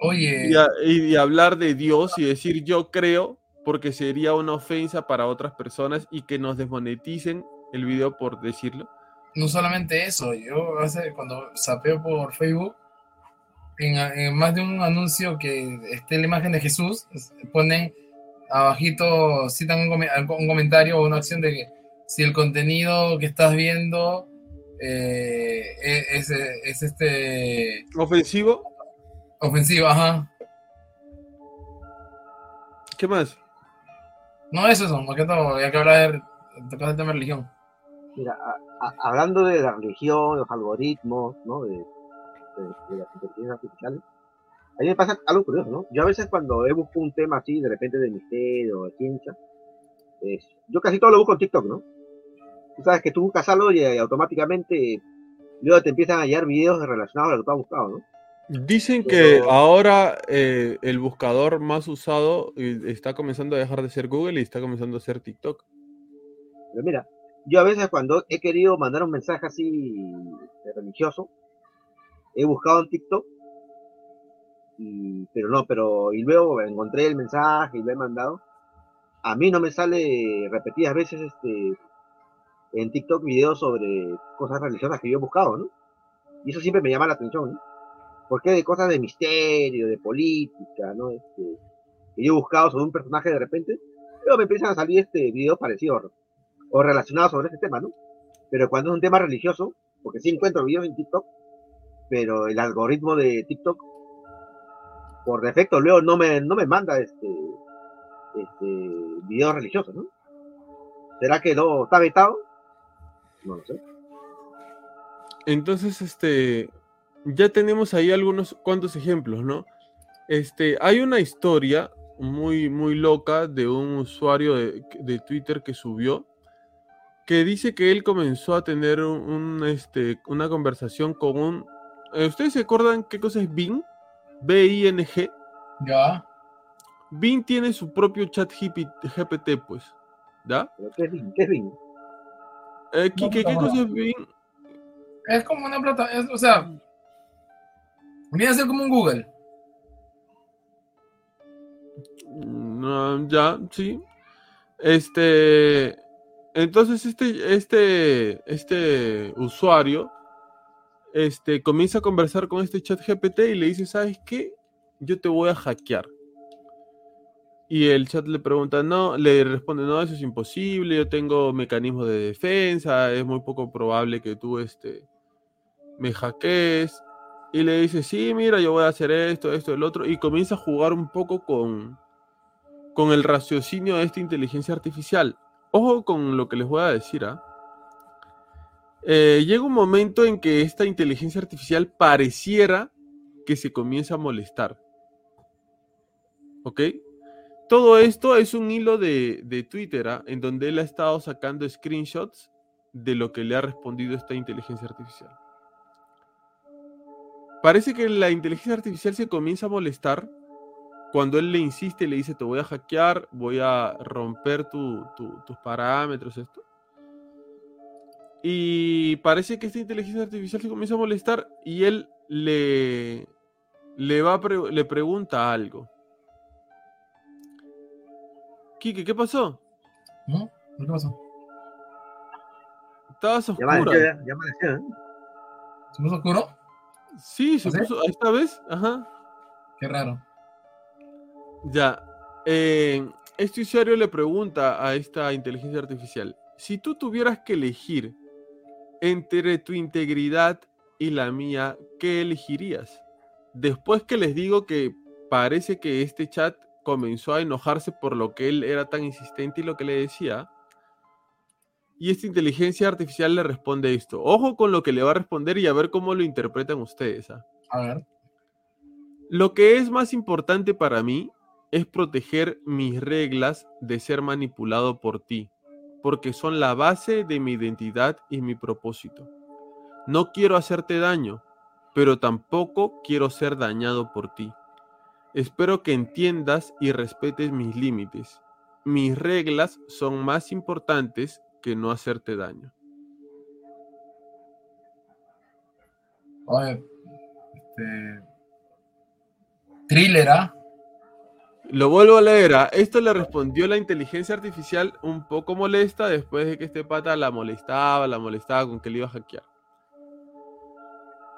Oye, y, a- y- y hablar de Dios y decir yo creo, porque sería una ofensa para otras personas y que nos desmoneticen el video por decirlo. no solamente eso, yo hace cuando sapeo por Facebook, en, en más de un anuncio que esté la imagen de Jesús, es- ponen abajito, citan un, comentario o una acción de que si el contenido que estás viendo eh, es, es- es este Ofensivo. ofensivo, ajá. ¿Qué más? No es eso, más que todo, ya que hablar de, el tema de religión. Mira, a- a- hablando de la religión, los algoritmos, ¿no? De, de- de las inteligencias artificiales, a mí me pasa algo curioso, ¿no? Yo a veces cuando he buscado un tema así, de repente de misterio, de ciencia, es- yo casi todo lo busco en TikTok, ¿no? Tú sabes que tú buscas algo y, eh, automáticamente luego te empiezan a llegar videos relacionados a lo que tú has buscado, ¿no? Dicen que Pero- ahora eh, el buscador más usado eh, está comenzando a dejar de ser Google y está comenzando a ser TikTok. Pero mira, yo a veces cuando he querido mandar un mensaje así religioso, he buscado en TikTok, y, pero no, pero y luego encontré el mensaje y lo he mandado. A mí no me sale repetidas veces este en TikTok videos sobre cosas religiosas que yo he buscado, ¿no? Y eso siempre me llama la atención, ¿no? Porque de cosas de misterio, de política, ¿no? Este, que yo he buscado sobre un personaje de repente, luego me empiezan a salir este videos parecidos o relacionados sobre ese tema, ¿no? Pero cuando es un tema religioso, porque sí encuentro videos en TikTok, pero el algoritmo de TikTok, por defecto, luego no me, no me manda este, este videos religiosos, ¿no? ¿Será que no está vetado? No lo sé. Entonces, este, ya tenemos ahí algunos cuantos ejemplos, ¿no? Este, hay una historia muy, muy loca de un usuario de, de Twitter que subió, que dice que él comenzó a tener un, un, este, una conversación con un... eh, ¿Ustedes se acuerdan qué cosa es Bing? B-I-N-G. Ya. Bing tiene su propio chat GPT, pues. ¿Ya? ¿qué es Bing? ¿Qué es Bing? Eh, ¿qué no, cosa es Bing? Es como una plata, es- o sea, viene a ser como un Google. Mm, ah, ya, sí. Este, entonces este, este, este usuario, este, comienza a conversar con este chat GPT y le dice, ¿sabes qué? Yo te voy a hackear. Y el chat le pregunta, no, le responde, no, eso es imposible, yo tengo mecanismos de defensa, es muy poco probable que tú, este, me hackees. Y le dice, sí, mira, yo voy a hacer esto, esto, el otro. Y comienza a jugar un poco con, con el raciocinio de esta inteligencia artificial. Ojo con lo que les voy a decir, ¿ah? Eh, llega un momento en que esta inteligencia artificial pareciera que se comienza a molestar. ¿Ok? Todo esto es un hilo de, de Twitter, ¿ah? en donde él ha estado sacando screenshots de lo que le ha respondido esta inteligencia artificial. Parece que la inteligencia artificial se comienza a molestar cuando él le insiste, le dice, te voy a hackear, voy a romper tu- tu- tus parámetros, esto. Y parece que esta inteligencia artificial se comienza a molestar y él le, le, va a pre- le pregunta algo. Kike, ¿qué pasó? ¿No? ¿Qué pasó? Estabas Ya oscura. ya, ya amaneció, ¿eh? ¿Se puso oscuro? Sí, se ¿Ah, puso. ¿Esta vez? Ajá. Qué raro. Ya. eh, este usuario le pregunta a esta inteligencia artificial, si tú tuvieras que elegir entre tu integridad y la mía, ¿qué elegirías? Después que les digo que parece que este chat comenzó a enojarse por lo que él era tan insistente y lo que le decía, y esta inteligencia artificial le responde esto. Ojo con lo que le va a responder y a ver cómo lo interpretan ustedes. ¿ah? A ver. Lo que es más importante para mí es proteger mis reglas de ser manipulado por ti, porque son la base de mi identidad y mi propósito. No quiero hacerte daño, pero tampoco quiero ser dañado por ti. Espero que entiendas y respetes mis límites. Mis reglas son más importantes que no hacerte daño. Oye, este. ¿ah? Lo vuelvo a leer. ¿ah? Esto le respondió la inteligencia artificial un poco molesta después de que este pata la molestaba, la molestaba con que le iba a hackear.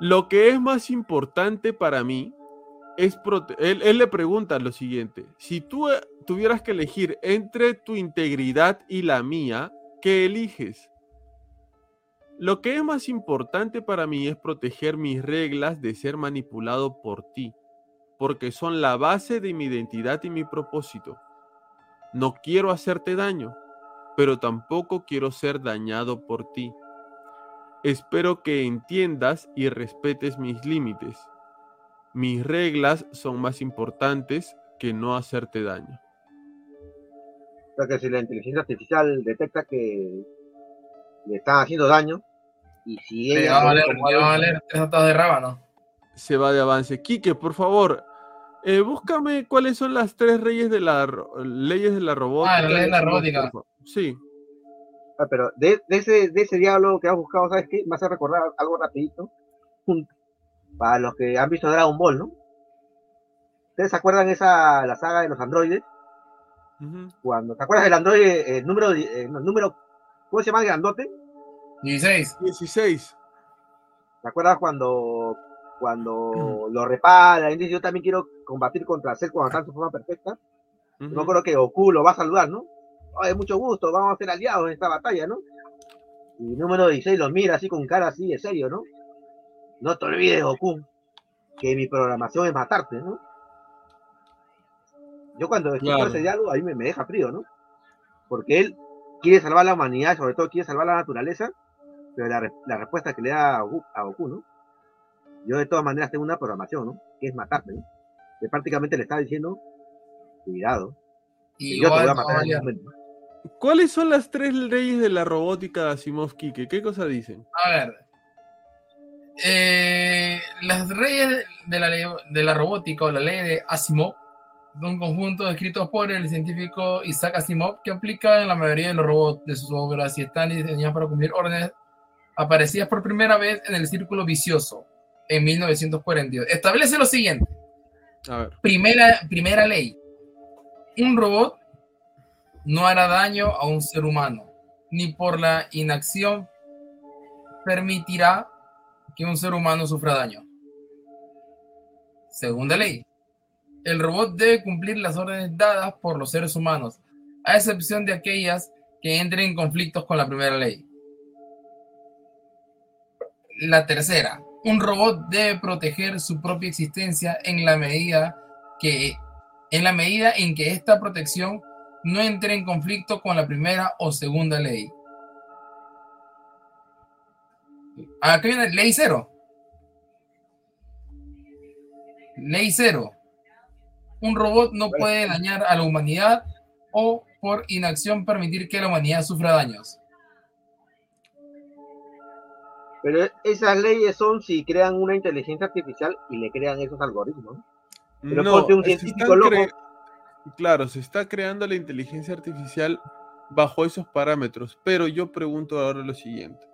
Lo que es más importante para mí es él, él le pregunta lo siguiente: si tú eh, tuvieras que elegir entre tu integridad y la mía, ¿qué eliges? Lo que es más importante para mí es proteger mis reglas de ser manipulado por ti porque son la base de mi identidad y mi propósito. No quiero hacerte daño, pero tampoco quiero ser dañado por ti. Espero que entiendas y respetes mis límites. Mis reglas son más importantes que no hacerte daño. O sea que si la inteligencia artificial detecta que le están haciendo daño, y si Le va a valer, le va a valer tres de rábano. Se va de avance. Quique, por favor, eh, búscame cuáles son las tres reyes de la leyes de la robótica. Ah, la ley de la robótica. Sí. Ah, pero de, de ese, de ese diálogo que has buscado, ¿sabes qué? Me hace recordar algo rapidito. Para los que han visto Dragon Ball, ¿no? ¿Ustedes se acuerdan esa, la saga de los androides? Cuando, ¿te acuerdas del androide, el número, eh, el número, ¿cómo se llama el grandote? 16. 16. ¿Te acuerdas cuando, cuando lo repara? Y dice, yo también quiero combatir contra Cell cuando está en su forma perfecta. Yo me Ujú. acuerdo que Goku lo va a saludar, ¿no? Oye, mucho gusto, vamos a ser aliados en esta batalla, ¿no? Y número 16 lo mira así con cara así de serio, ¿no? No te olvides, Goku, que mi programación es matarte, ¿no? Yo cuando escucho Claro. ese diálogo, ahí me, me deja frío, ¿no? Porque él quiere salvar la humanidad, sobre todo quiere salvar la naturaleza, pero la, la respuesta que le da a Goku, a Goku, ¿no? Yo de todas maneras tengo una programación, ¿no? Que es matarte, ¿no? Que prácticamente le está diciendo, cuidado, que yo te voy a no matar en momento. ¿Cuáles son las tres leyes de la robótica de Asimov Kike? ¿Qué cosa dicen? A ver. Eh, las leyes de la, ley- de la robótica o la ley de Asimov son un conjunto escritos por el científico Isaac Asimov que aplica en la mayoría de los robots de sus obras y están diseñadas para cumplir órdenes aparecidas por primera vez en el Círculo Vicioso en 1942. Establece lo siguiente. A ver. Primera, primera ley. Un robot no hará daño a un ser humano, ni por la inacción permitirá que un ser humano sufra daño. Segunda ley. El robot debe cumplir las órdenes dadas por los seres humanos, a excepción de aquellas que entren en conflictos con la primera ley. La tercera. Un robot debe proteger su propia existencia en la medida que en la medida en que esta protección no entre en conflicto con la primera o segunda ley. Aquí viene ley cero. Ley cero. Un robot no puede dañar a la humanidad o por inacción permitir que la humanidad sufra daños. Pero esas leyes son si crean una inteligencia artificial y le crean esos algoritmos. Pero ponte un se científico están loco. cre- Claro, se está creando la inteligencia artificial bajo esos parámetros, pero yo pregunto ahora lo siguiente.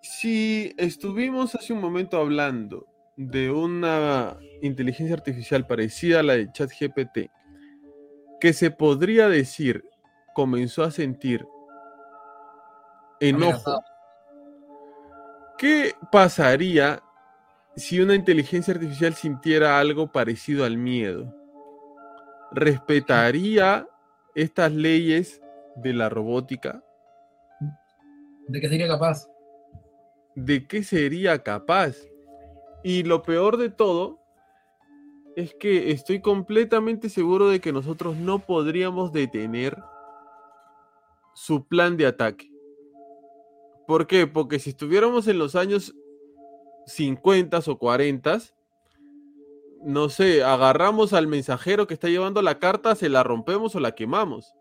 Si estuvimos hace un momento hablando de una inteligencia artificial parecida a la de ChatGPT, que se podría decir comenzó a sentir enojo, Amenazado. ¿Qué pasaría si una inteligencia artificial sintiera algo parecido al miedo? ¿Respetaría estas leyes de la robótica? ¿De qué sería capaz? ¿De qué sería capaz? Y lo peor de todo es que estoy completamente seguro de que nosotros no podríamos detener su plan de ataque. ¿Por qué? Porque si estuviéramos en los años 50 o 40, no sé, agarramos al mensajero que está llevando la carta, se la rompemos o la quemamos.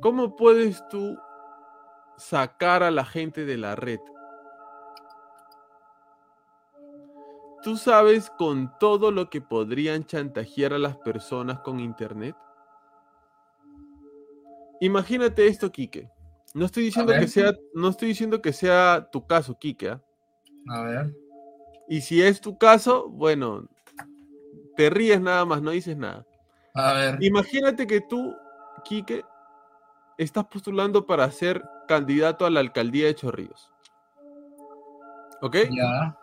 ¿Cómo puedes tú sacar a la gente de la red? ¿Tú sabes con todo lo que podrían chantajear a las personas con internet? Imagínate esto, Quique. No estoy diciendo que sea, no estoy diciendo que sea tu caso, Quique. ¿ah? A ver. Y si es tu caso, bueno, te ríes nada más, no dices nada. A ver. Imagínate que tú, Quique, estás postulando para ser candidato a la alcaldía de Chorrillos. ¿Ok? Ya.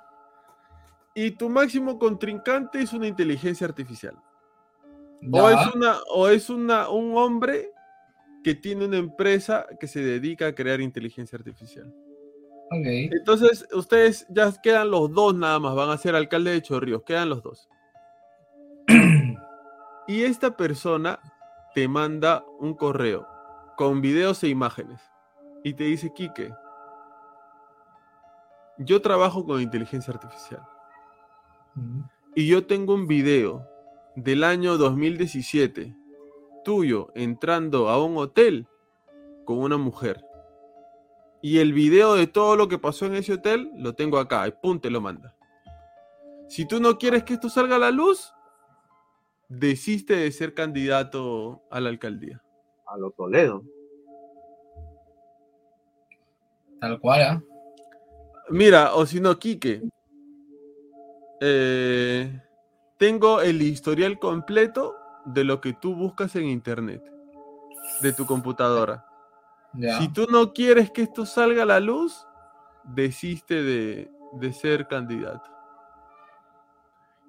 Y tu máximo contrincante es una inteligencia artificial. Ya. O es, una, o es una, un hombre que tiene una empresa que se dedica a crear inteligencia artificial. Entonces, ustedes ya quedan los dos nada más, van a ser alcalde de Chorrillos, quedan los dos. Y esta persona te manda un correo con videos e imágenes y te dice, Quique, yo trabajo con inteligencia artificial y yo tengo un video del año 2017 tuyo entrando a un hotel con una mujer. Y el video de todo lo que pasó en ese hotel lo tengo acá y pum, te lo manda. Si tú no quieres que esto salga a la luz, desiste de ser candidato a la alcaldía. A lo Toledo. Tal cual, ¿ah? Mira, o si no, Quique. eh, tengo el historial completo de lo que tú buscas en internet, de tu computadora. Si tú no quieres que esto salga a la luz, desiste de, de ser candidato.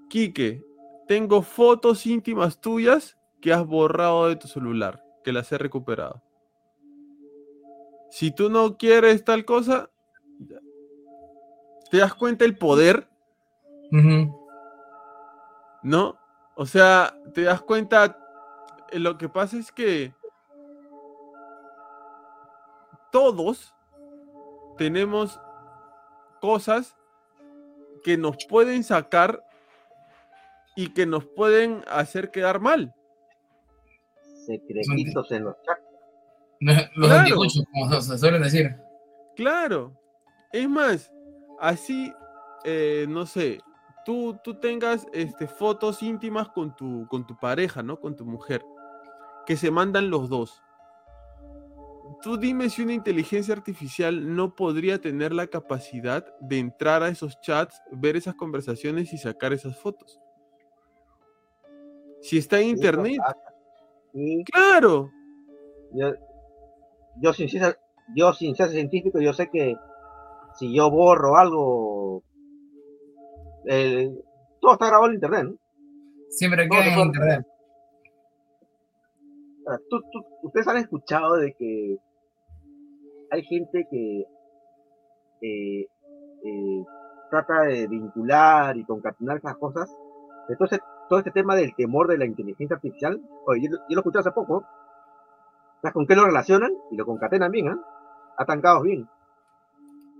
Quique, tengo fotos íntimas tuyas que has borrado de tu celular, que las he recuperado. Si tú no quieres tal cosa. ¿te das cuenta el poder? ¿No? O sea, te das cuenta, lo que pasa es que todos tenemos cosas que nos pueden sacar y que nos pueden hacer quedar mal. Secretitos en los chats. Los Claro. anticuchos, como se suelen decir. Claro. Es más, así, eh, no sé, tú, tú tengas este, fotos íntimas con tu, con tu pareja, ¿no? Con tu mujer, que se mandan los dos. Tú dime si una inteligencia artificial no podría tener la capacidad de entrar a esos chats, ver esas conversaciones y sacar esas fotos. Si está en internet, claro. yo, yo sin ser, yo sin ser científico, yo sé que si yo borro algo, eh, todo está grabado en internet, ¿no? Siempre queda en internet. Tú- tú- ustedes han escuchado de que hay gente que eh, eh, trata de vincular y concatenar esas cosas. Entonces, todo este tema del temor de la inteligencia artificial, oye, yo, lo- yo lo escuché hace poco. ¿Sabes con qué lo relacionan? Y lo concatenan bien, ¿ah? Atancados bien.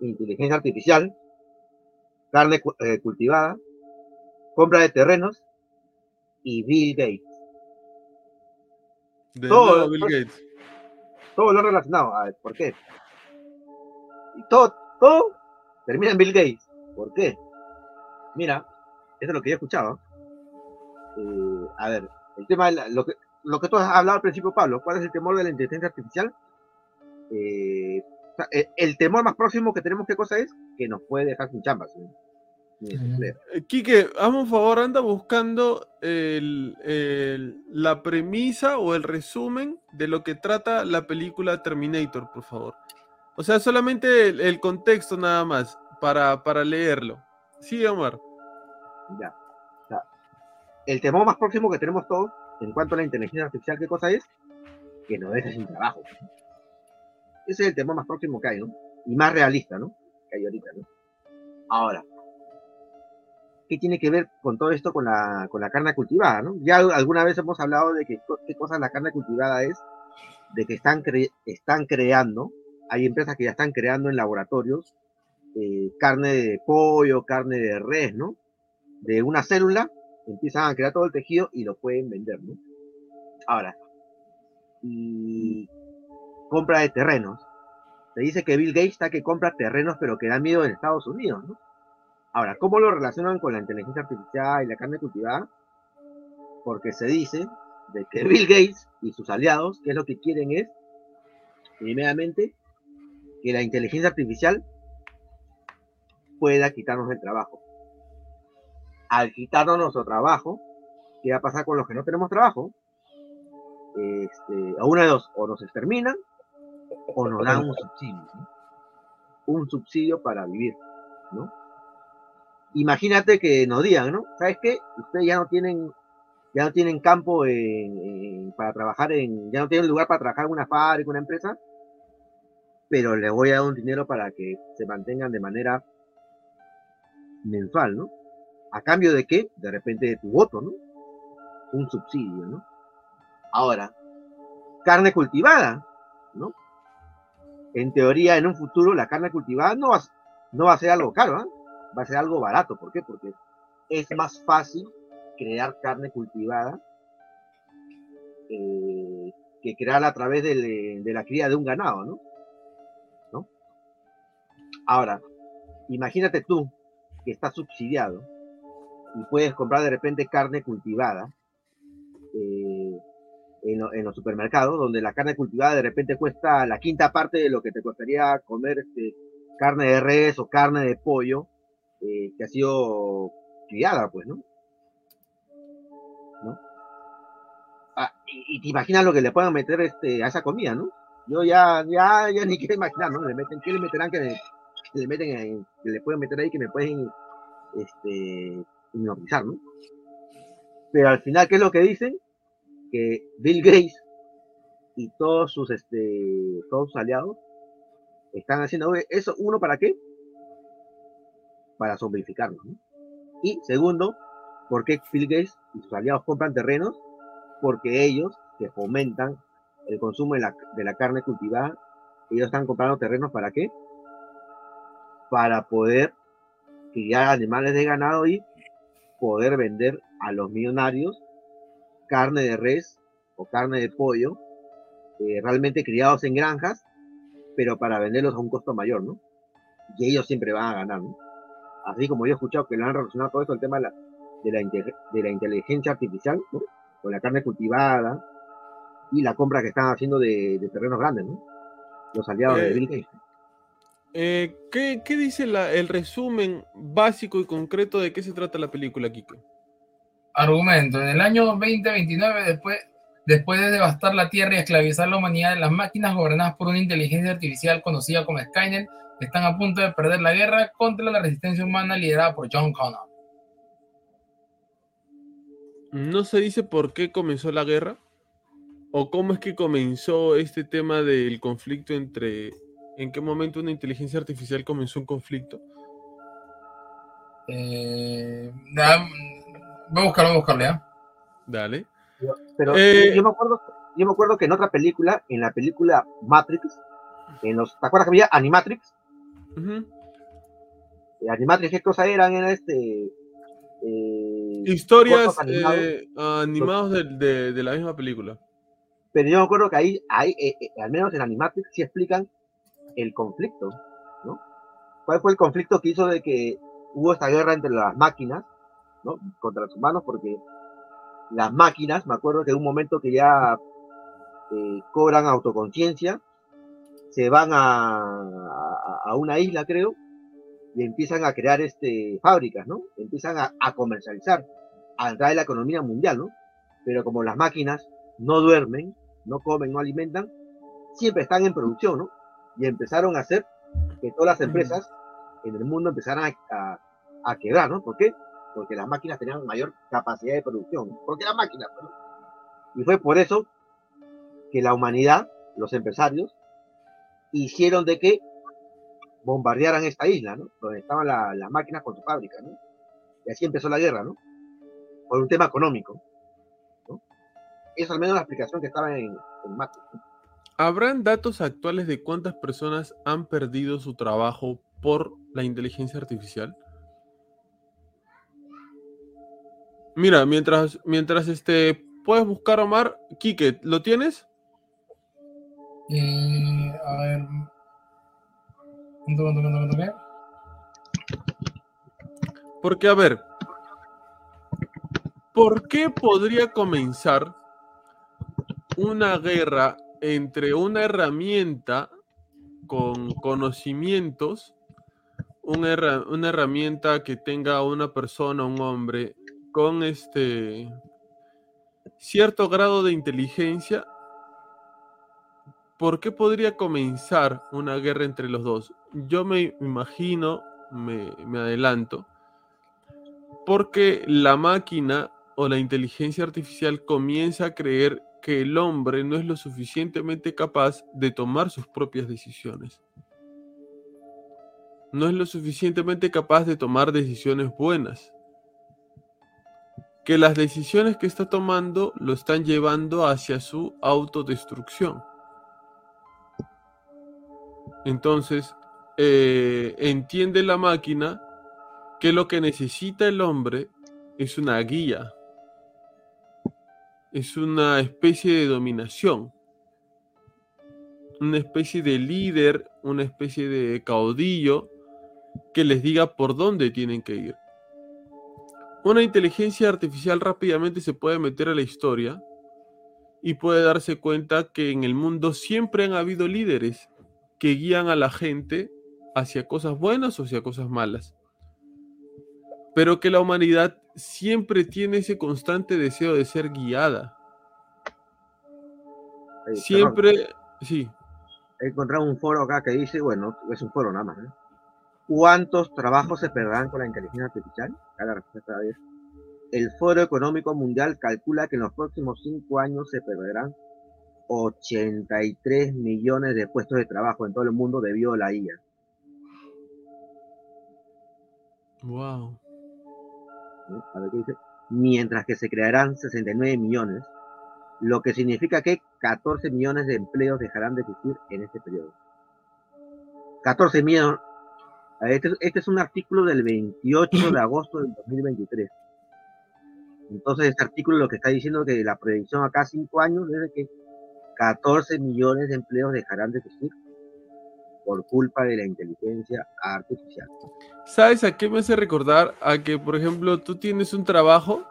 Inteligencia artificial, carne eh, cultivada, compra de terrenos y Bill Gates. De Todo, nuevo Bill Gates. todo lo relacionado. A ver, ¿por qué? Y todo, todo termina en Bill Gates. ¿Por qué? Mira, eso es lo que yo escuchaba. Eh, a ver, el tema de la- lo que lo que tú has hablado al principio, Pablo, ¿cuál es el temor de la inteligencia artificial? Eh, sea, el, el temor más próximo que tenemos, ¿qué cosa es? Que nos puede dejar sin chamba. empleo. Eh, Quique, hazme un favor, anda buscando el- el- la premisa o el resumen de lo que trata la película Terminator, por favor. O sea, solamente el, el contexto nada más para, para leerlo. Sí, Omar. Ya. O sea, el temor más próximo que tenemos todos en cuanto a la inteligencia artificial, ¿qué cosa es? Que nos deje sin trabajo. Ese es el temor más próximo que hay, ¿no? Y más realista, ¿no? Que hay ahorita, ¿no? Ahora, ¿qué tiene que ver con todo esto con la, con la carne cultivada, ¿no? Ya alguna vez hemos hablado de que, qué cosa la carne cultivada es, de que están, cre- están creando, hay empresas que ya están creando en laboratorios eh, carne de pollo, carne de res, ¿no? De una célula, empiezan a crear todo el tejido y lo pueden vender, ¿no? Ahora, y compra de terrenos. Se dice que Bill Gates está que compra terrenos, pero que da miedo en Estados Unidos. Ahora, ¿cómo lo relacionan con la inteligencia artificial y la carne cultivada? Porque se dice de que Bill Gates y sus aliados, que es lo que quieren es, primeramente, que la inteligencia artificial pueda quitarnos el trabajo. Al quitarnos nuestro trabajo, ¿qué va a pasar con los que no tenemos trabajo? Este, a una de dos, o nos exterminan o nos dan un subsidio. ¿no? Un subsidio para vivir, ¿no? Imagínate que nos digan, ¿no? ¿Sabes qué? Ustedes ya no tienen, ya no tienen campo en- en- para trabajar en, ya no tienen lugar para trabajar en una fábrica, una empresa, pero les voy a dar un dinero para que se mantengan de manera mensual, ¿no? ¿A cambio de qué? De repente de tu voto, ¿no? Un subsidio, ¿no? Ahora, carne cultivada, ¿no? En teoría, en un futuro, la carne cultivada no va, no va a ser algo caro, ¿ah? Va a ser algo barato. ¿Por qué? Porque es más fácil crear carne cultivada eh, que crearla a través del- de la cría de un ganado, ¿no? ¿No? Ahora, imagínate tú que está subsidiado y puedes comprar de repente carne cultivada eh, en, lo- en los supermercados, donde la carne cultivada de repente cuesta la quinta parte de lo que te costaría comer este, carne de res o carne de pollo eh, que ha sido criada, pues, ¿no? ¿No? Ah, y, y te imaginas lo que le puedan meter este, a esa comida, ¿no? Yo ya, ya, ya ni quiero imaginar, ¿no? Le meten, ¿qué le meterán que, le meten en- que le pueden meter ahí que me pueden este, hipnotizar, ¿no? Pero al final, ¿qué es lo que dicen? Que Bill Gates y todos sus, este, todos sus aliados están haciendo eso, uno, ¿para qué? Para zombificarnos, ¿no? Y segundo, ¿por qué Bill Gates y sus aliados compran terrenos? Porque ellos, que fomentan el consumo de la, de la carne cultivada, ellos están comprando terrenos ¿para qué? Para poder criar animales de ganado y poder vender a los millonarios carne de res o carne de pollo eh, realmente criados en granjas, pero para venderlos a un costo mayor, ¿no? Y ellos siempre van a ganar, ¿no? Así como yo he escuchado que lo han relacionado todo esto el tema de la, de la, inte- de la inteligencia artificial, ¿no? Con la carne cultivada y la compra que están haciendo de, de terrenos grandes, ¿no? Los aliados de Eh, Bill Gates. Eh, ¿qué, qué dice la- el resumen básico y concreto de qué se trata la película, Kike? Argumento. En el año 2029, después, después de devastar la Tierra y esclavizar la humanidad, las máquinas gobernadas por una inteligencia artificial conocida como Skynet están a punto de perder la guerra contra la resistencia humana liderada por John Connor. ¿No se dice por qué comenzó la guerra? ¿O cómo es que comenzó este tema del conflicto entre... ¿En qué momento una inteligencia artificial comenzó un conflicto? Eh, voy a buscarlo, voy a buscarlo, ¿ya? Dale. Pero Eh, yo, me acuerdo, yo me acuerdo que en otra película, en la película Matrix, en los, ¿te acuerdas que había Animatrix? Eh, Animatrix, ¿qué cosa eran? Era este. eh, Historias animados. eh, animados de, de- de la misma película. Pero yo me acuerdo que ahí, ahí eh, eh, al menos en Animatrix, sí explican el conflicto, ¿no? ¿Cuál fue el conflicto que hizo de que hubo esta guerra entre las máquinas, ¿no? Contra los humanos, porque las máquinas, me acuerdo que en un momento que ya eh, cobran autoconciencia, se van a, a- a una isla, creo, y empiezan a crear este, fábricas, ¿no? Empiezan a, a comercializar, a entrar en la economía mundial, ¿no? Pero como las máquinas no duermen, no comen, no alimentan, siempre están en producción, ¿no? Y empezaron a hacer que todas las empresas en el mundo empezaran a, a- a quebrar, ¿no? ¿Por qué? Porque las máquinas tenían mayor capacidad de producción. Porque eran máquinas, ¿no? Y fue por eso que la humanidad, los empresarios, hicieron de que bombardearan esta isla, ¿no? Donde estaban la- las máquinas con su fábrica, ¿no? Y así empezó la guerra, ¿no? Por un tema económico, ¿no? Al menos la explicación que estaba en, en Matrix. ¿no? ¿Habrán datos actuales de cuántas personas han perdido su trabajo por la inteligencia artificial? Mira, mientras, mientras este, puedes buscar Omar, Quique, ¿lo tienes? Eh, a ver. Porque, a ver, ¿por qué podría comenzar una guerra entre una herramienta con conocimientos, una, herra- una herramienta que tenga una persona, un hombre, con este cierto grado de inteligencia? ¿Por qué podría comenzar una guerra entre los dos? Yo me imagino, me, me adelanto, porque la máquina o la inteligencia artificial comienza a creer que el hombre no es lo suficientemente capaz de tomar sus propias decisiones. No es lo suficientemente capaz de tomar decisiones buenas. Que las decisiones que está tomando lo están llevando hacia su autodestrucción. Entonces, eh, entiende la máquina que lo que necesita el hombre es una guía, es una especie de dominación, una especie de líder, una especie de caudillo que les diga por dónde tienen que ir. Una inteligencia artificial rápidamente se puede meter a la historia y puede darse cuenta que en el mundo siempre han habido líderes que guían a la gente hacia cosas buenas o hacia cosas malas pero que la humanidad siempre tiene ese constante deseo de ser guiada. Eh, Siempre, sí, he encontrado un foro acá que dice, bueno, es un foro nada más, ¿no? ¿Cuántos trabajos se perderán con la inteligencia artificial? La respuesta es, el Foro Económico Mundial calcula que en los próximos cinco años se perderán 83 millones de puestos de trabajo en todo el mundo debido a la IA. wow. A ver qué dice. Mientras que se crearán 69 millones, lo que significa que 14 millones de empleos dejarán de existir en este periodo. 14 millones. Este, este es un artículo del 28 de agosto del 2023. Entonces, este artículo lo que está diciendo que la predicción acá 5 años es de que 14 millones de empleos dejarán de existir por culpa de la inteligencia artificial. ¿Sabes a qué me hace recordar? A que, por ejemplo, tú tienes un trabajo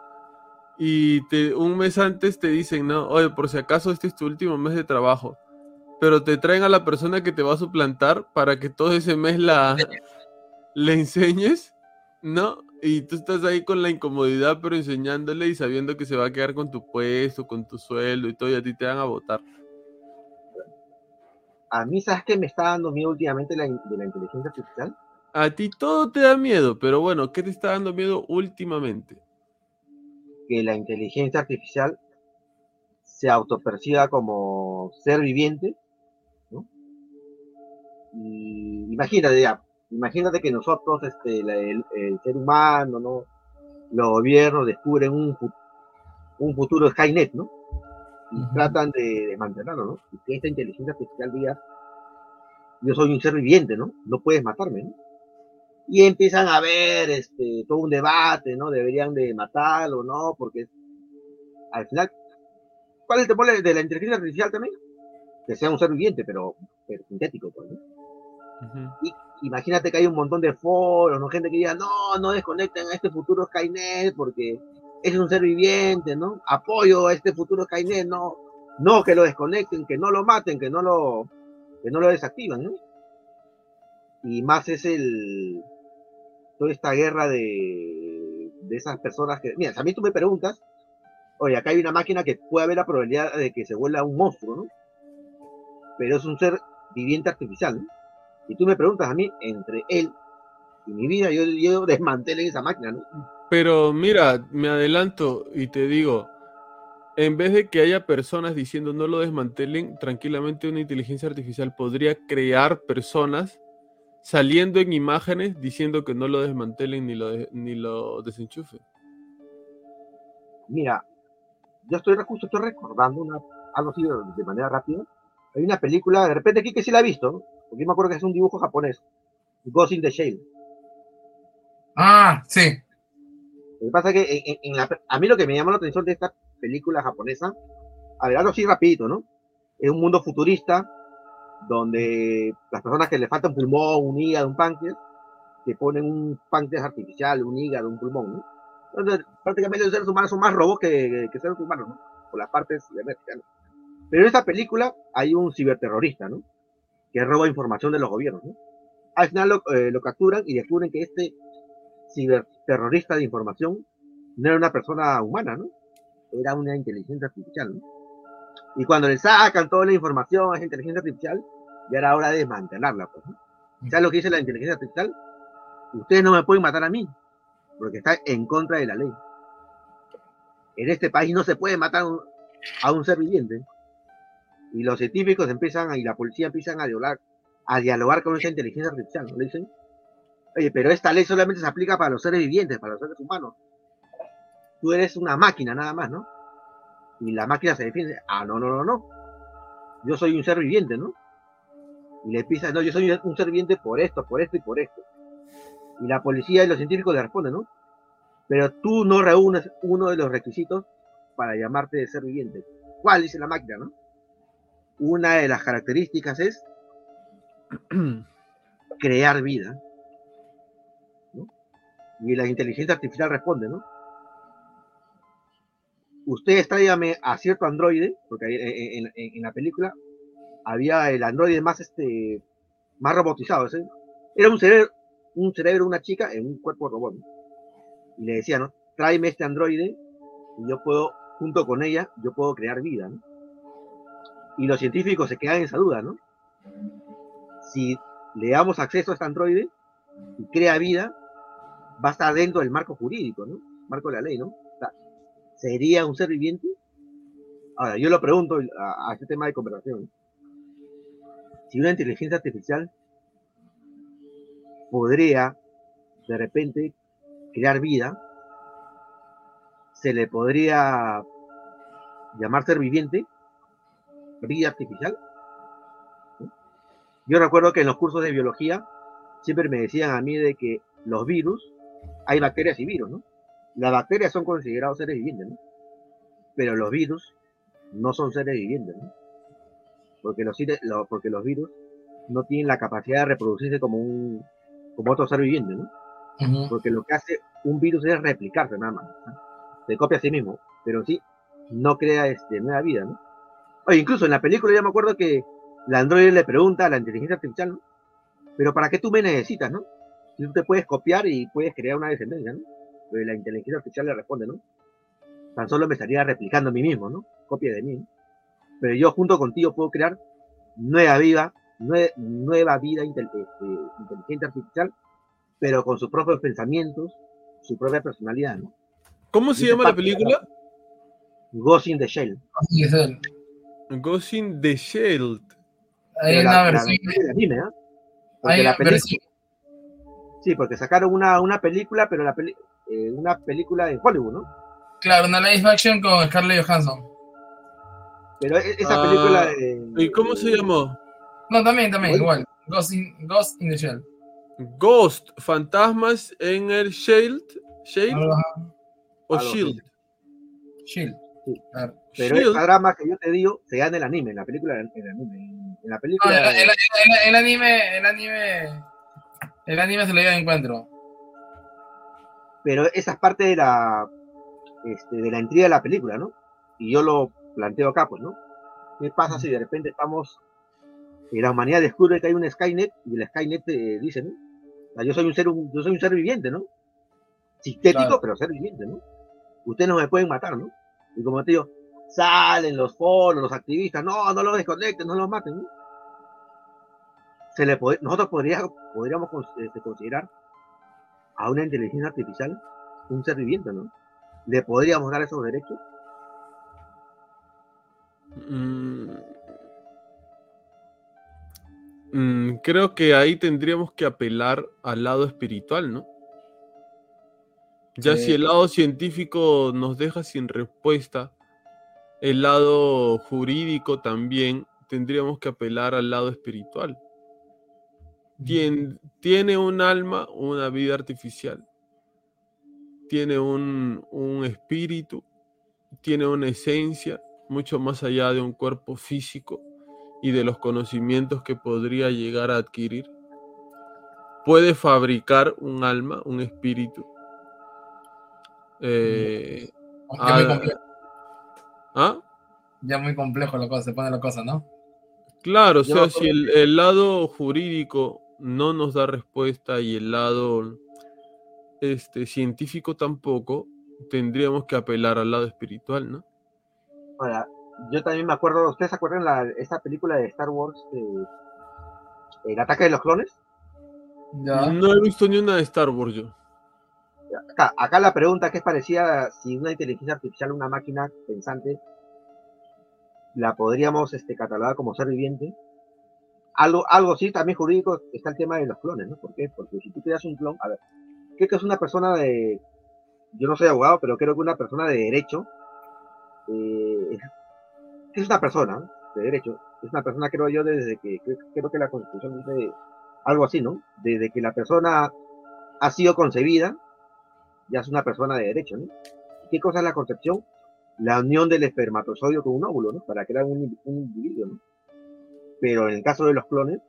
y te, un mes antes te dicen, no, oye, por si acaso este es tu último mes de trabajo, pero te traen a la persona que te va a suplantar para que todo ese mes la le enseñes, ¿no? Y tú estás ahí con la incomodidad, pero enseñándole y sabiendo que se va a quedar con tu puesto, con tu sueldo y todo, y a ti te van a votar. A mí, ¿sabes qué me está dando miedo últimamente la de la inteligencia artificial? A ti todo te da miedo, pero bueno, ¿qué te está dando miedo últimamente? que la inteligencia artificial se autoperciba como ser viviente, ¿no? Y imagínate ya, imagínate que nosotros, este, la- el, el ser humano, ¿no? Los gobiernos descubren un, un futuro Skynet, ¿no? Y tratan de desmantelarlo, ¿no? Y que esta inteligencia artificial diga, yo soy un ser viviente, ¿no? No puedes matarme, ¿no? Y empiezan a ver este, todo un debate, ¿no? Deberían de matarlo, ¿no? Porque al final, ¿cuál es el temor de la inteligencia artificial también? Que sea un ser viviente, pero, pero sintético, pues, ¿no? Imagínate que hay un montón de foros, ¿no? Gente que diga, no, no desconecten a este futuro Skynet porque es un ser viviente, ¿no? Apoyo a este futuro Skynet, no, no que lo desconecten, que no lo maten, que no lo, que no lo desactivan, ¿no? Y más es el, toda esta guerra de, de esas personas que, mira, a mí tú me preguntas, oye, acá hay una máquina que puede haber la probabilidad de que se vuelva un monstruo, ¿no? Pero es un ser viviente artificial, ¿no? Y tú me preguntas a mí, entre él y mi vida, yo, yo desmantelé esa máquina, ¿no? Pero mira, me adelanto y te digo, en vez de que haya personas diciendo no lo desmantelen, tranquilamente una inteligencia artificial podría crear personas saliendo en imágenes diciendo que no lo desmantelen ni lo, de- ni lo desenchufen. Mira, yo estoy justo estoy recordando una, algo así de, manera rápida. Hay una película, de repente aquí que sí la he visto. Porque yo me acuerdo que es un dibujo japonés, Ghost in the Shell. Ah, sí. Lo que pasa es que en- en- la- a mí lo que me llamó la atención de esta película japonesa, a ver, algo así rapidito, ¿no? Es un mundo futurista donde las personas que le falta un pulmón, un hígado, un páncreas, te ponen un páncreas artificial, un hígado, un pulmón, ¿no? Entonces, prácticamente los seres humanos son más robots que, que seres humanos, ¿no? Por las partes cibernéticas, ¿no? Pero en esta película hay un ciberterrorista, ¿no? Que roba información de los gobiernos, ¿no? Al final lo, eh, lo capturan y descubren que este ciberterrorista de información no era una persona humana. Era una inteligencia artificial. Y cuando le sacan toda la información a esa inteligencia artificial, ya era hora de desmantelarla, pues. ¿Sabes lo que dice la inteligencia artificial? Ustedes no me pueden matar a mí, porque está en contra de la ley. En este país no se puede matar a un, a un ser viviente. Y los científicos empiezan, y la policía empiezan a dialogar, a dialogar con esa inteligencia artificial, ¿no? Le dicen, oye, pero esta ley solamente se aplica para los seres vivientes, para los seres humanos. Tú eres una máquina nada más, ¿no? Y la máquina se defiende, ah, no, no, no, no. Yo soy un ser viviente, ¿no? Y le empieza, no, yo soy un ser viviente por esto, por esto y por esto. Y la policía y los científicos le responden, ¿no? Pero tú no reúnes uno de los requisitos para llamarte de ser viviente. ¿Cuál dice la máquina, no? Una de las características es crear vida. Y la inteligencia artificial responde, ¿no? Ustedes tráigame a cierto androide, porque ahí en, en- la película había el androide más este más robotizado. Era un cerebro, un cerebro, una chica en un cuerpo robot. ¿no? Y le decía, ¿no? Tráeme este androide y yo puedo, junto con ella, yo puedo crear vida, ¿no? Y los científicos se quedan en esa duda, ¿no? Si le damos acceso a este androide y crea vida, va a estar dentro del marco jurídico, ¿no? Marco de la ley, ¿no? ¿Sería un ser viviente? Ahora, yo lo pregunto a este tema de conversación. Si una inteligencia artificial podría de repente crear vida, se le podría llamar ser viviente, vida artificial. Yo recuerdo que en los cursos de biología siempre me decían a mí de que los virus, hay bacterias y virus, ¿no? Las bacterias son considerados seres vivientes, ¿no? Pero los virus no son seres vivientes, ¿no? Porque los, porque los virus no tienen la capacidad de reproducirse como un como otro ser viviente, ¿no? Porque lo que hace un virus es replicarse nada más. ¿no? Se copia a sí mismo, pero sí no crea este, nueva vida, ¿no? Oye, incluso en la película yo me acuerdo que la androide le pregunta a la inteligencia artificial, ¿no? Pero ¿para qué tú me necesitas, no? Si tú te puedes copiar y puedes crear una descendencia, ¿no? Pero la inteligencia artificial le responde, ¿no? Tan solo me estaría replicando a mí mismo, ¿no? Copia de mí, ¿no? Pero yo junto contigo puedo crear nueva vida, nue- nueva vida intel- este, inteligente artificial, pero con sus propios pensamientos, su propia personalidad, ¿no? ¿Cómo se llama la película? Ghost in the Shell. Así es él. Ghost in the Shield. Hay una la- versión. del anime, ¿ah? Porque Hay la una película, versión. Sí, porque sacaron una, una película, pero la peli- eh, una película en Hollywood, ¿no? Claro, una live action con Scarlett Johansson. Pero e- esa Ah, película de... ¿Y cómo se llamó? No, también, también, Oye. igual. Ghost in, Ghost in the Shell. Ghost, fantasmas en el Shield, Shield o Shield. Shield. Sí. Claro. Pero Shield. esa drama que yo te digo se da en el anime, en la película en el anime. En, la No, película... el, el- el- el anime, el anime, el anime se lo lleva de encuentro. pero esa es parte de la este, de la intriga de la película, ¿no? Y yo lo planteo acá, pues, ¿no? ¿Qué pasa si de repente estamos y la humanidad descubre que hay un Skynet y el Skynet eh, dice, ¿no? O sea, yo soy un ser un- yo soy un ser viviente, ¿no? Sintético, Claro. pero ser viviente, ¿no? Ustedes no me pueden matar, ¿no? Y como te digo, salen los foros, los activistas, no, no los desconecten, no los maten. Se le nosotros podría- podríamos este, considerar a una inteligencia artificial un ser viviente, ¿no? ¿Le podríamos dar esos derechos? Mm. Mm, creo que ahí tendríamos que apelar al lado espiritual, ¿no? Ya si el lado científico nos deja sin respuesta, el lado jurídico también tendríamos que apelar al lado espiritual. Tien- tiene un alma, una vida artificial. Tiene un, un espíritu, tiene una esencia mucho más allá de un cuerpo físico y de los conocimientos que podría llegar a adquirir. Puede fabricar un alma, un espíritu. Eh, Ya muy Ah. complejo, ya muy complejo la cosa, se pone la cosa, ¿no? Claro, o sea, si el, el lado jurídico no nos da respuesta y el lado este, científico tampoco, tendríamos que apelar al lado espiritual, ¿no? Ahora, yo también me acuerdo, ¿ustedes se acuerdan la, esta película de Star Wars, eh, El ataque de los clones? Ya. No he visto ni una de Star Wars yo. Acá, la pregunta que es parecida si una inteligencia artificial, una máquina pensante, la podríamos este, catalogar como ser viviente. Algo, algo sí, también jurídico, está el tema de los clones, ¿no? ¿Por qué? Porque si tú creas un clon, a ver, ¿qué que es una persona de, yo no soy abogado, pero creo que una persona de derecho, eh, es una persona de derecho, es una persona creo yo desde que, creo, creo que la constitución dice algo así, ¿no? Desde que la persona ha sido concebida, ya es una persona de derecho, ¿no? ¿Qué cosa es la concepción? La unión del espermatozoide con un óvulo, ¿no? Para crear un, un individuo, ¿no? Pero en el caso de los clones,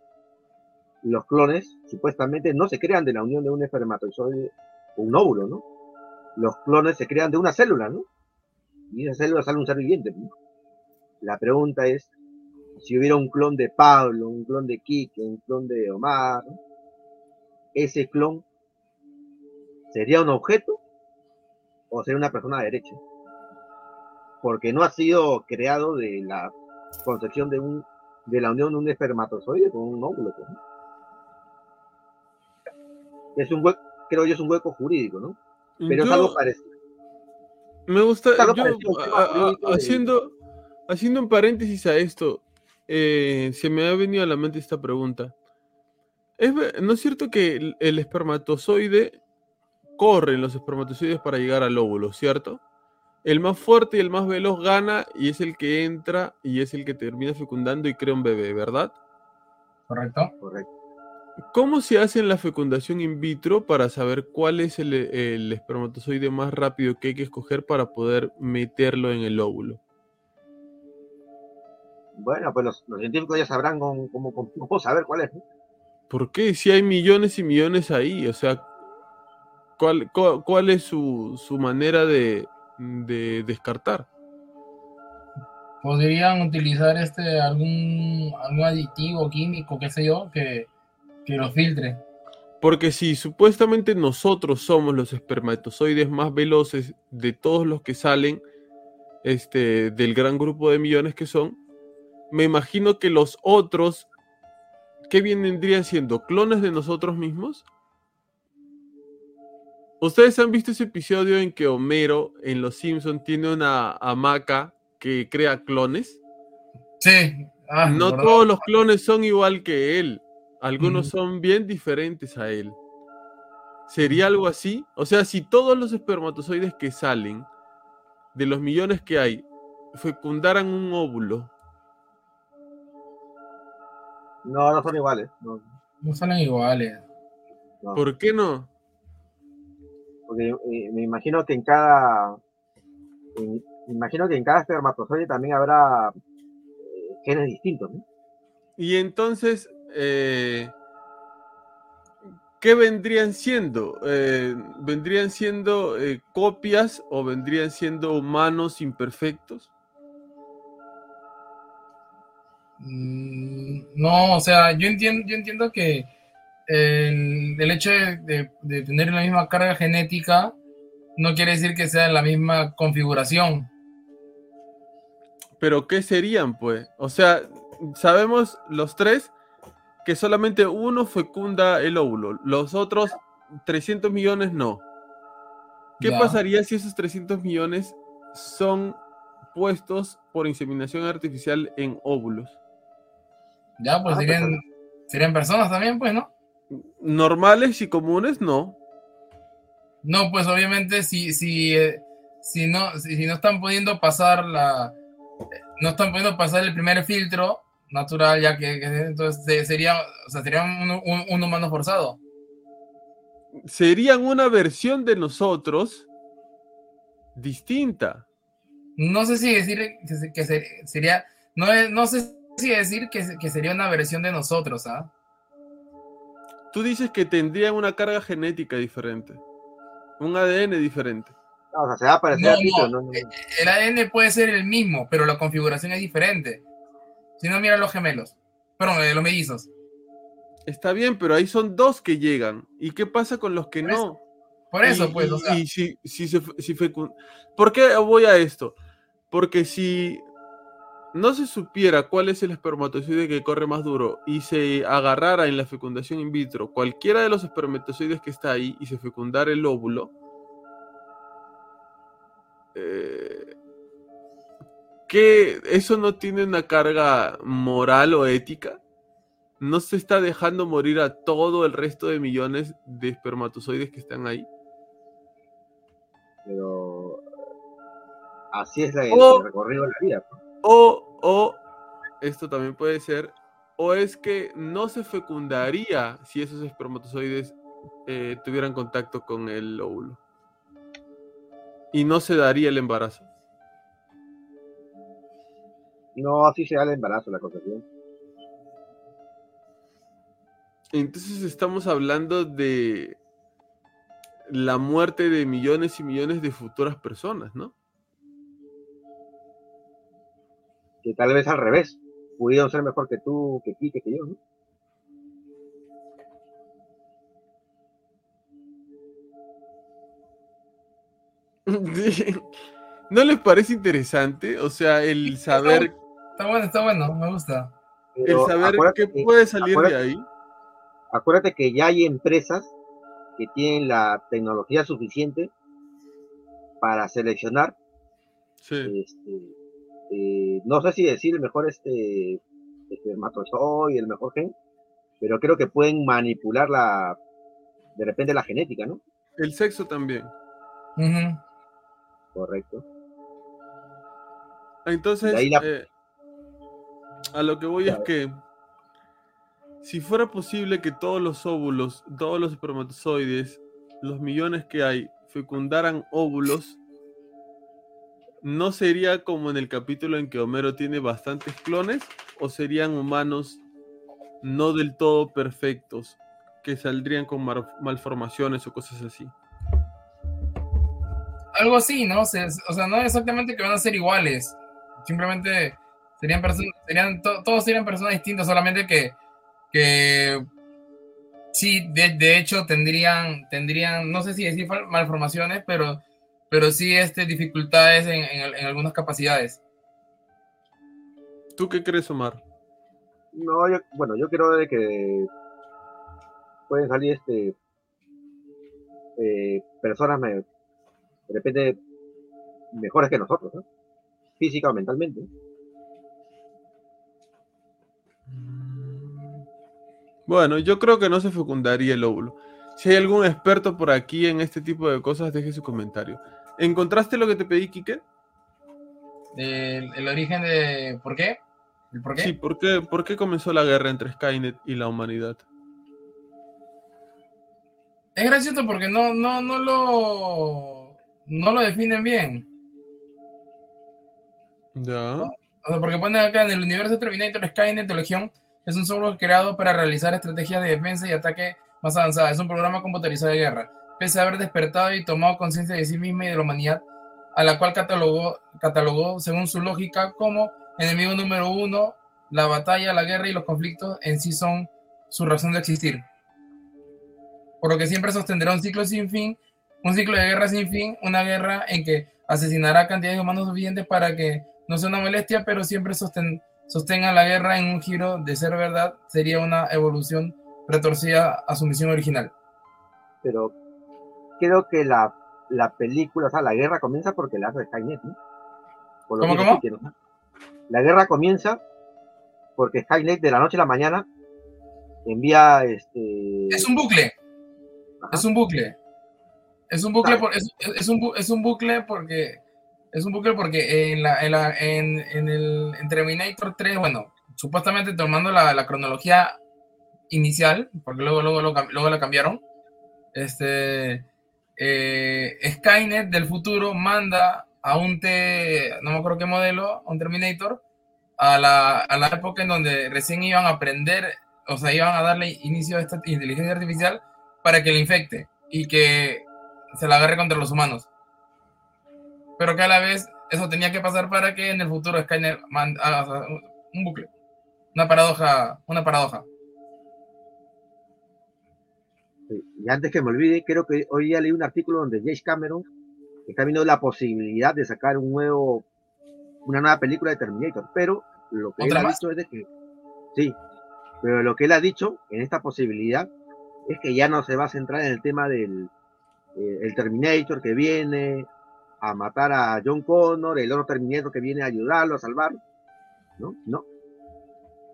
los clones supuestamente no se crean de la unión de un espermatozoide con un óvulo, ¿no? Los clones se crean de una célula, ¿no? Y esa célula sale un ser viviente. ¿no? La pregunta es, si hubiera un clon de Pablo, un clon de Kike, un clon de Omar, ¿no? ese clon sería un objeto o sería una persona de derecho. Porque no ha sido creado de la concepción de un de la unión de un espermatozoide con un óvulo. pues. Es un hueco, creo yo es un hueco jurídico, ¿no? Pero es algo parecido. Me gusta, Claro, yo, parecido al tema a- a- jurídico de- haciendo, haciendo un paréntesis a esto, eh, se me ha venido a la mente esta pregunta. ¿Es, ¿No es cierto que el, el espermatozoide corren los espermatozoides para llegar al óvulo, cierto? El más fuerte y el más veloz gana y es el que entra y es el que termina fecundando y crea un bebé, ¿verdad? ¿Correcto? Correcto. ¿Cómo se hace en la fecundación in vitro para saber cuál es el, el espermatozoide más rápido que hay que escoger para poder meterlo en el óvulo? Bueno, pues los, los científicos ya sabrán cómo, cómo, cómo saber cuál es. ¿Por qué? Si hay millones y millones ahí, o sea, ¿cuál, cuál, cuál es su, su manera de, de descartar? Podrían utilizar este algún, algún aditivo químico, qué sé yo, que, que lo filtre. Porque si supuestamente nosotros somos los espermatozoides más veloces de todos los que salen este, del gran grupo de millones que son, me imagino que los otros, ¿qué vendrían siendo? ¿Clones de nosotros mismos? ¿Ustedes han visto ese episodio en que Homero en Los Simpson tiene una hamaca que crea clones? Sí. Ah, No ¿verdad? todos los clones son igual que él. Algunos son bien diferentes a él. ¿Sería algo así? O sea, si todos los espermatozoides que salen, de los millones que hay, fecundaran un óvulo, No, no son iguales. No, No son iguales. no. ¿por qué no? Porque eh, me imagino que en cada. en- me imagino que en cada espermatozoide también habrá eh, genes distintos, ¿no? Y entonces, eh, ¿qué vendrían siendo? Eh, ¿Vendrían siendo eh, copias o vendrían siendo humanos imperfectos? Mm, No, o sea, yo entiendo, yo entiendo que el, el hecho de, de- de tener la misma carga genética no quiere decir que sea la misma configuración. Pero ¿qué serían, pues? O sea, sabemos los tres que solamente uno fecunda el óvulo, los otros 300 millones no. ¿Qué Ya. pasaría si esos 300 millones son puestos por inseminación artificial en óvulos? Ya, pues Ah, serían, serían personas también, pues, ¿no? Normales y comunes, no. No, pues obviamente si, si, eh, si, no, si, si no están pudiendo pasar la. No están pudiendo pasar el primer filtro natural, ya que, que entonces se- sería, o sea, sería un, un- un humano forzado. Serían una versión de nosotros distinta. No sé si decir que, se- que se- sería. No, no sé si decir que, que sería una versión de nosotros, ¿ah? Tú dices que tendrían una carga genética diferente, un ADN diferente. No, o sea, se va a parecer No, a ti, no, no- El ADN puede ser el mismo, pero la configuración es diferente. Si no, mira los gemelos. Perdón, eh, los mellizos. Está bien, pero ahí son dos que llegan. ¿Y qué pasa con los que Por eso, no? Por eso, Y- pues, y- o sea, y si, si se fe- si fecun- ¿Por qué voy a esto? Porque si no se supiera cuál es el espermatozoide que corre más duro y se agarrara en la fecundación in vitro cualquiera de los espermatozoides que está ahí y se fecundara el óvulo, eh, ¿qué? ¿Eso no tiene una carga moral o ética? ¿No se está dejando morir a todo el resto de millones de espermatozoides que están ahí? pero así es la- el, recorrido de la vida. pues. O, o, esto también puede ser, o es que no se fecundaría si esos espermatozoides eh, tuvieran contacto con el óvulo. Y no se daría el embarazo. No, así se da el embarazo, la concepción. Entonces estamos hablando de la muerte de millones y millones de futuras personas, ¿no? Que tal vez al revés. Pudieron ser mejor que tú, que ti, que yo, ¿no? ¿No les parece interesante? O sea, el saber, está bueno, está bueno, me gusta. el saber qué que- puede salir de ahí. acuérdate que ya hay empresas que tienen la tecnología suficiente para seleccionar, Sí. este, eh, no sé si decir el mejor este espermatozoide, el mejor gen, pero creo que pueden manipular la, de repente la genética, ¿no? El sexo también. Correcto. Entonces, De ahí la- eh, a lo que voy es que si fuera posible que todos los óvulos, todos los espermatozoides, los millones que hay, fecundaran óvulos, ¿no sería como en el capítulo en que Homero tiene bastantes clones? ¿O serían humanos no del todo perfectos, que saldrían con malformaciones o cosas así? Algo así, ¿no? O sea, no exactamente que van a ser iguales. Simplemente serían personas, serían, to- todos serían personas distintas, solamente que, que sí, de, de hecho tendrían, tendrían, no sé si decir malformaciones, pero, pero sí este, dificultades en, en- en algunas capacidades. ¿Tú qué crees, Omar? No, yo, bueno, yo creo de que pueden salir este eh, personas me- de repente mejores que nosotros, ¿no? Física o mentalmente. Bueno, yo creo que no se fecundaría el óvulo. Si hay algún experto por aquí en este tipo de cosas, deje su comentario. ¿Encontraste lo que te pedí, Quique? El, el origen de. ¿Por qué? ¿El por qué? Sí, ¿por qué, ¿por qué comenzó la guerra entre Skynet y la humanidad? Es gracioso porque no, no, no lo. No lo definen bien. Ya. O sea, porque ponen acá en el universo Terminator Skynet de Legión es un software creado para realizar estrategias de defensa y ataque más avanzadas. Es un programa computarizado de guerra. Pese a haber despertado y tomado conciencia de sí misma y de la humanidad, a la cual catalogó, catalogó según su lógica como enemigo número uno, la batalla, la guerra y los conflictos en sí son su razón de existir. Por lo que siempre sostendrá un ciclo sin fin, un ciclo de guerra sin fin, una guerra en que asesinará cantidades de humanos suficientes para que no sea una molestia, pero siempre sosten- sostenga la guerra en un giro de ser verdad, sería una evolución retorcida a su misión original. Pero creo que la, la película, o sea, la guerra comienza porque la hace Skynet, ¿no? Por lo ¿Cómo, cómo? La guerra comienza porque Skynet de la noche a la mañana envía este. Es un bucle, Ajá. es un bucle. Es un bucle, por- es, es un, bu- es un bucle porque es un bucle porque en, la, en, la- en, en el en Terminator 3, bueno, supuestamente tomando la, la cronología inicial, porque luego, luego, luego, luego la cambiaron, este, eh, Skynet del futuro manda a un T, no me acuerdo qué modelo, a un Terminator, a la, a la época en donde recién iban a aprender, o sea, iban a darle inicio a esta inteligencia artificial para que la infecte y que se la agarre contra los humanos. Pero que a la vez eso tenía que pasar para que en el futuro Skynet man- haga o sea, un bucle. Una paradoja, una paradoja. Sí, Y antes que me olvide, creo que hoy ya leí un artículo donde James Cameron está viendo la posibilidad de sacar un nuevo, una nueva película de Terminator, pero lo que él ¿Otra ha dicho es de que, sí, pero lo que él ha dicho en esta posibilidad es que ya no se va a centrar en el tema del eh, el Terminator que viene a matar a John Connor, el otro Terminator que viene a ayudarlo, a salvarlo, ¿no? No.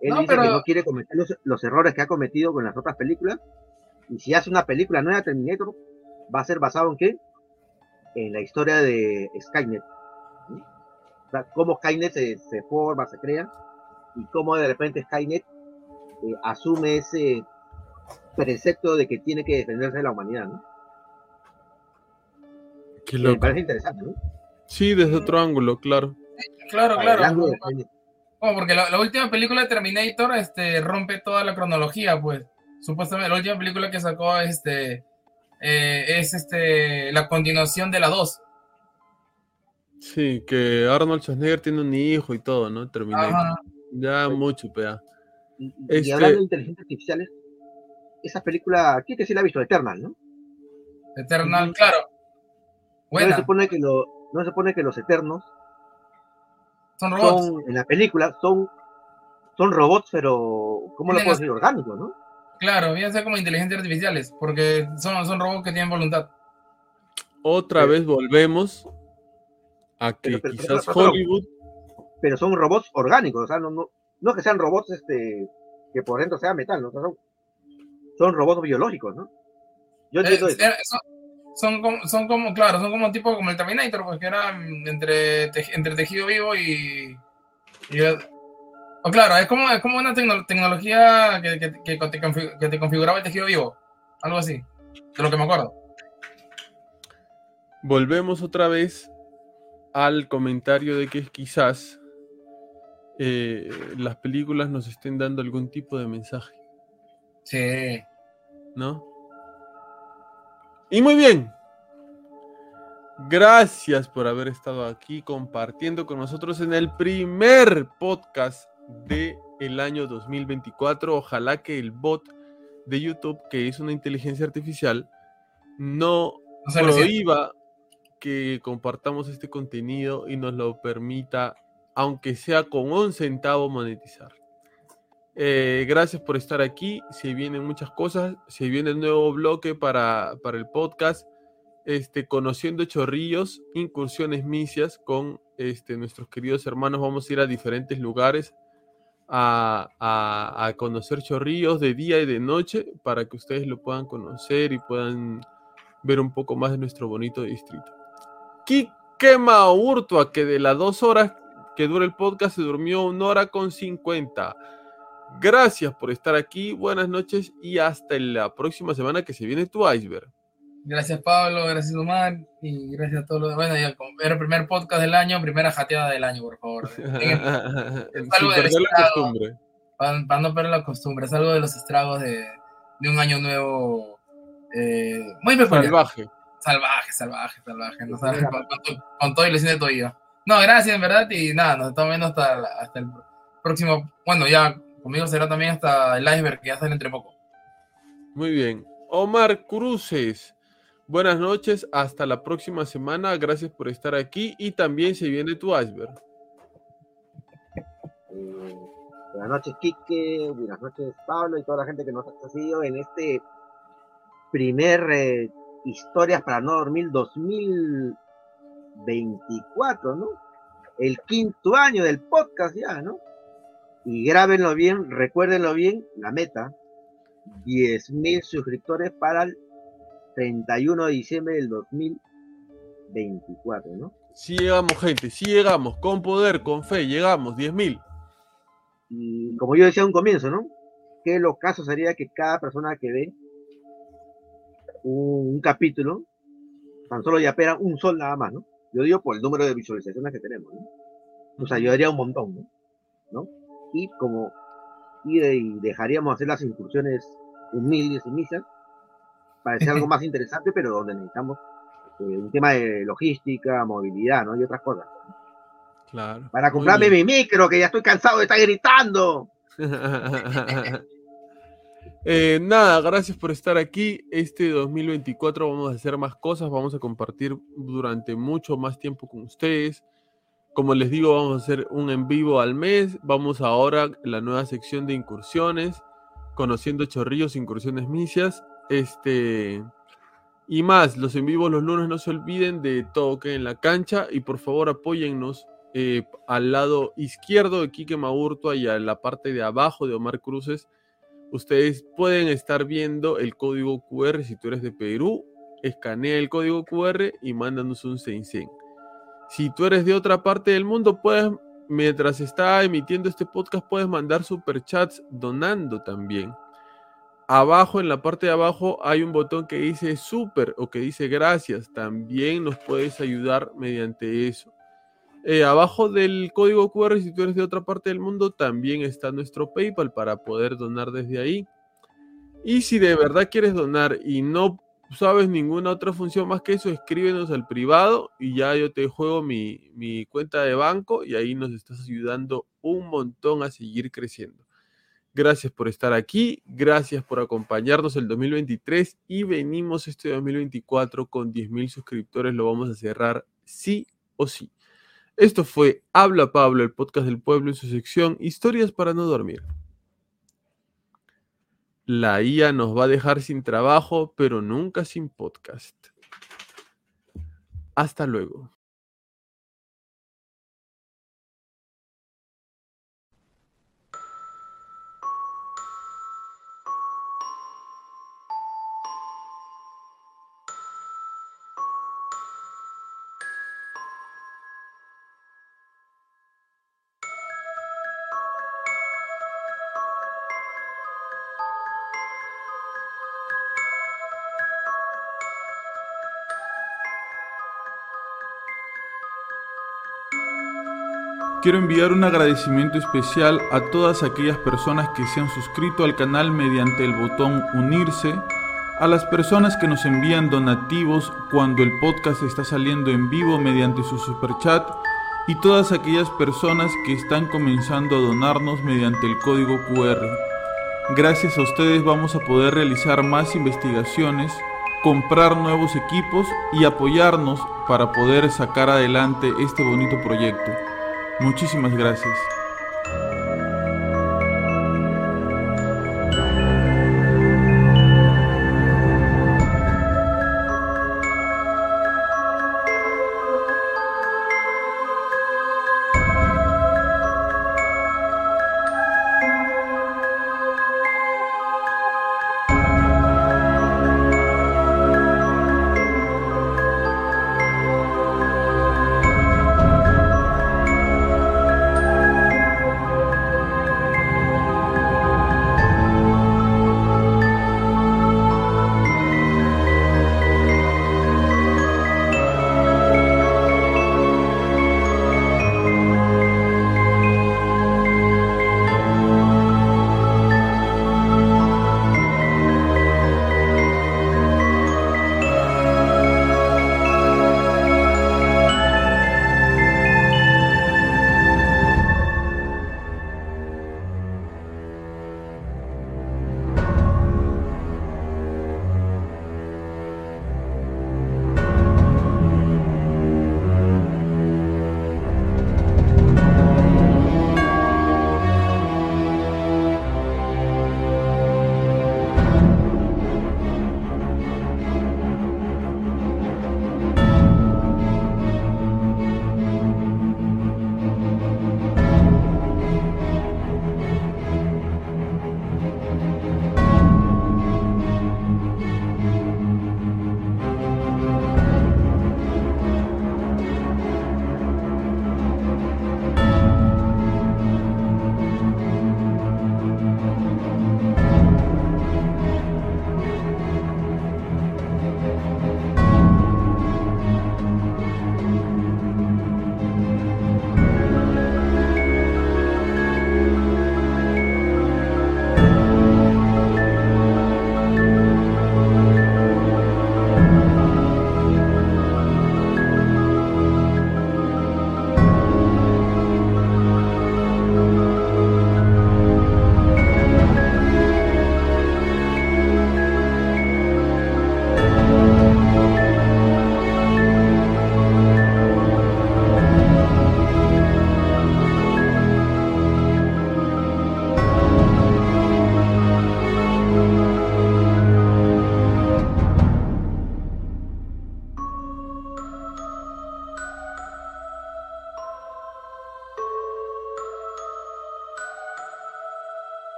Él No, dice que pero- no quiere cometer los, los errores que ha cometido con las otras películas y si hace una película nueva de Terminator, va a ser basado en qué? En la historia de Skynet. ¿sí? O sea, cómo Skynet se, se forma, se crea, y cómo de repente Skynet eh, asume ese precepto de que tiene que defenderse de la humanidad. ¿no? Qué Me loco. parece interesante, ¿no? Sí, desde otro ángulo, claro. Claro, claro. Bueno, porque la, la última película de Terminator este, rompe toda la cronología, pues. Supuestamente la última película que sacó este, eh, es este, la continuación de la 2. Sí, que Arnold Schwarzenegger tiene un hijo y todo, ¿no? Terminator. Ajá. Ya Sí. mucho, pea. Y, y Este- hablando de inteligencias artificiales, esa película, ¿quién que sí la ha visto? Eternal, ¿no? Eternal, claro. No se Buena. supone que, lo, no se supone que los Eternos Son robots. son, en la película, son, son robots, pero, ¿cómo lo puedo decir? Orgánicos, ¿no? Claro, a ser como inteligencias artificiales, porque son, son robots que tienen voluntad. Otra Pero- vez volvemos a que Pero- pero- quizás pero- pero- Hollywood Pero son robots orgánicos, o sea, no, no, no que sean robots este, que por dentro sea metal, ¿no? O sea, son, son robots biológicos, ¿no? Yo entiendo Eh, eso. eh, son, son como, son como, claro, son como tipo como el Terminator, pues que era mm, entre, te- entre tejido vivo y. y- o claro, es como, es como una tecno- tecnología que, que, que te confi- que te configuraba el tejido vivo. Algo así. De lo que me acuerdo. volvemos otra vez al comentario de que quizás eh, las películas nos estén dando algún tipo de mensaje, Sí. ¿no? Y muy bien. Gracias por haber estado aquí compartiendo con nosotros en el primer podcast de el año 2024. Ojalá que el bot de YouTube, que es una inteligencia artificial, no No prohíba que compartamos este contenido y nos lo permita, aunque sea con un centavo, monetizar. Eh, gracias por estar aquí. Se vienen muchas cosas. Se viene el nuevo bloque para, para el podcast. Este, conociendo chorrillos, incursiones misias con este, nuestros queridos hermanos. Vamos a ir a diferentes lugares a, conocer Chorrillos de día y de noche para que ustedes lo puedan conocer y puedan ver un poco más de nuestro bonito distrito. Quique Maurtua, que de las dos horas que dura el podcast se durmió una hora con 50. Gracias por estar aquí, buenas noches y hasta la próxima semana que se viene tu iceberg. Gracias Pablo, gracias Omar y gracias a todos los Bueno, ya era el primer podcast del año, primera jateada del año, por favor. Sin algo del costumbre. Para, no perder la costumbre, es algo de los estragos de, de un año nuevo eh, muy peculiar. Salvaje. Salvaje, salvaje, salvaje. No sabes, con, con con todo y lesión de tobillo. No, gracias, en verdad. Y nada, nos estamos viendo hasta, la- hasta el próximo. Bueno, ya conmigo será también hasta el iceberg que ya sale entre poco. Muy bien. Omar Cruces. Buenas noches, hasta la próxima semana. Gracias por estar aquí y también se viene tu iceberg. Eh, buenas noches, Quique. Buenas noches, Pablo y toda la gente que nos ha seguido en este primer eh, Historias para no dormir 2024, ¿no? El quinto año del podcast ya, ¿no? Y grábenlo bien, recuérdenlo bien, la meta, 10.000 suscriptores para el 31 de diciembre del 2024, ¿no? Si llegamos, gente, si llegamos, con poder, con fe, llegamos, 10.000. Y como yo decía a un comienzo, ¿no? Que lo caso sería que cada persona que ve un, un capítulo, tan solo ya pega un sol nada más, ¿no? Yo digo por el número de visualizaciones que tenemos, ¿no? Nos ayudaría un montón, ¿no? ¿No? Y como y dejaríamos hacer las incursiones humildes y misas, para hacer algo más interesante, pero donde necesitamos eh, un tema de logística, movilidad, ¿no? Y otras cosas. Claro. Para comprarme mi micro, que ya estoy cansado de estar gritando. Eh, nada, gracias por estar aquí. Este 2024 vamos a hacer más cosas, vamos a compartir durante mucho más tiempo con ustedes. Como les digo, vamos a hacer un en vivo al mes. Vamos ahora a la nueva sección de incursiones, conociendo chorrillos, incursiones misias. Este y más, los en vivos los lunes no se olviden de toque en la cancha y por favor apóyennos eh, al lado izquierdo de Quique Maurtua y a la parte de abajo de Omar Cruces ustedes pueden estar viendo el código QR si tú eres de Perú, escanea el código QR y mándanos un Sensen. Si tú eres de otra parte del mundo, puedes, mientras está emitiendo este podcast, puedes mandar superchats donando también. Abajo, en la parte de abajo, hay un botón que dice super o que dice gracias. También nos puedes ayudar mediante eso. Eh, abajo del código QR, si tú eres de otra parte del mundo, también está nuestro PayPal para poder donar desde ahí. Y si de verdad quieres donar y no sabes ninguna otra función más que eso, escríbenos al privado y ya yo te juego mi, mi cuenta de banco y ahí nos estás ayudando un montón a seguir creciendo. Gracias por estar aquí, gracias por acompañarnos el 2023 y venimos este 2024 con 10.000 suscriptores, lo vamos a cerrar sí o sí. Esto fue Habla Pablo, el podcast del pueblo en su sección Historias para no dormir. La IA nos va a dejar sin trabajo, pero nunca sin podcast. Hasta luego. Quiero enviar un agradecimiento especial a todas aquellas personas que se han suscrito al canal mediante el botón unirse, a las personas que nos envían donativos cuando el podcast está saliendo en vivo mediante su superchat y todas aquellas personas que están comenzando a donarnos mediante el código QR. Gracias a ustedes vamos a poder realizar más investigaciones, comprar nuevos equipos y apoyarnos para poder sacar adelante este bonito proyecto. Muchísimas gracias.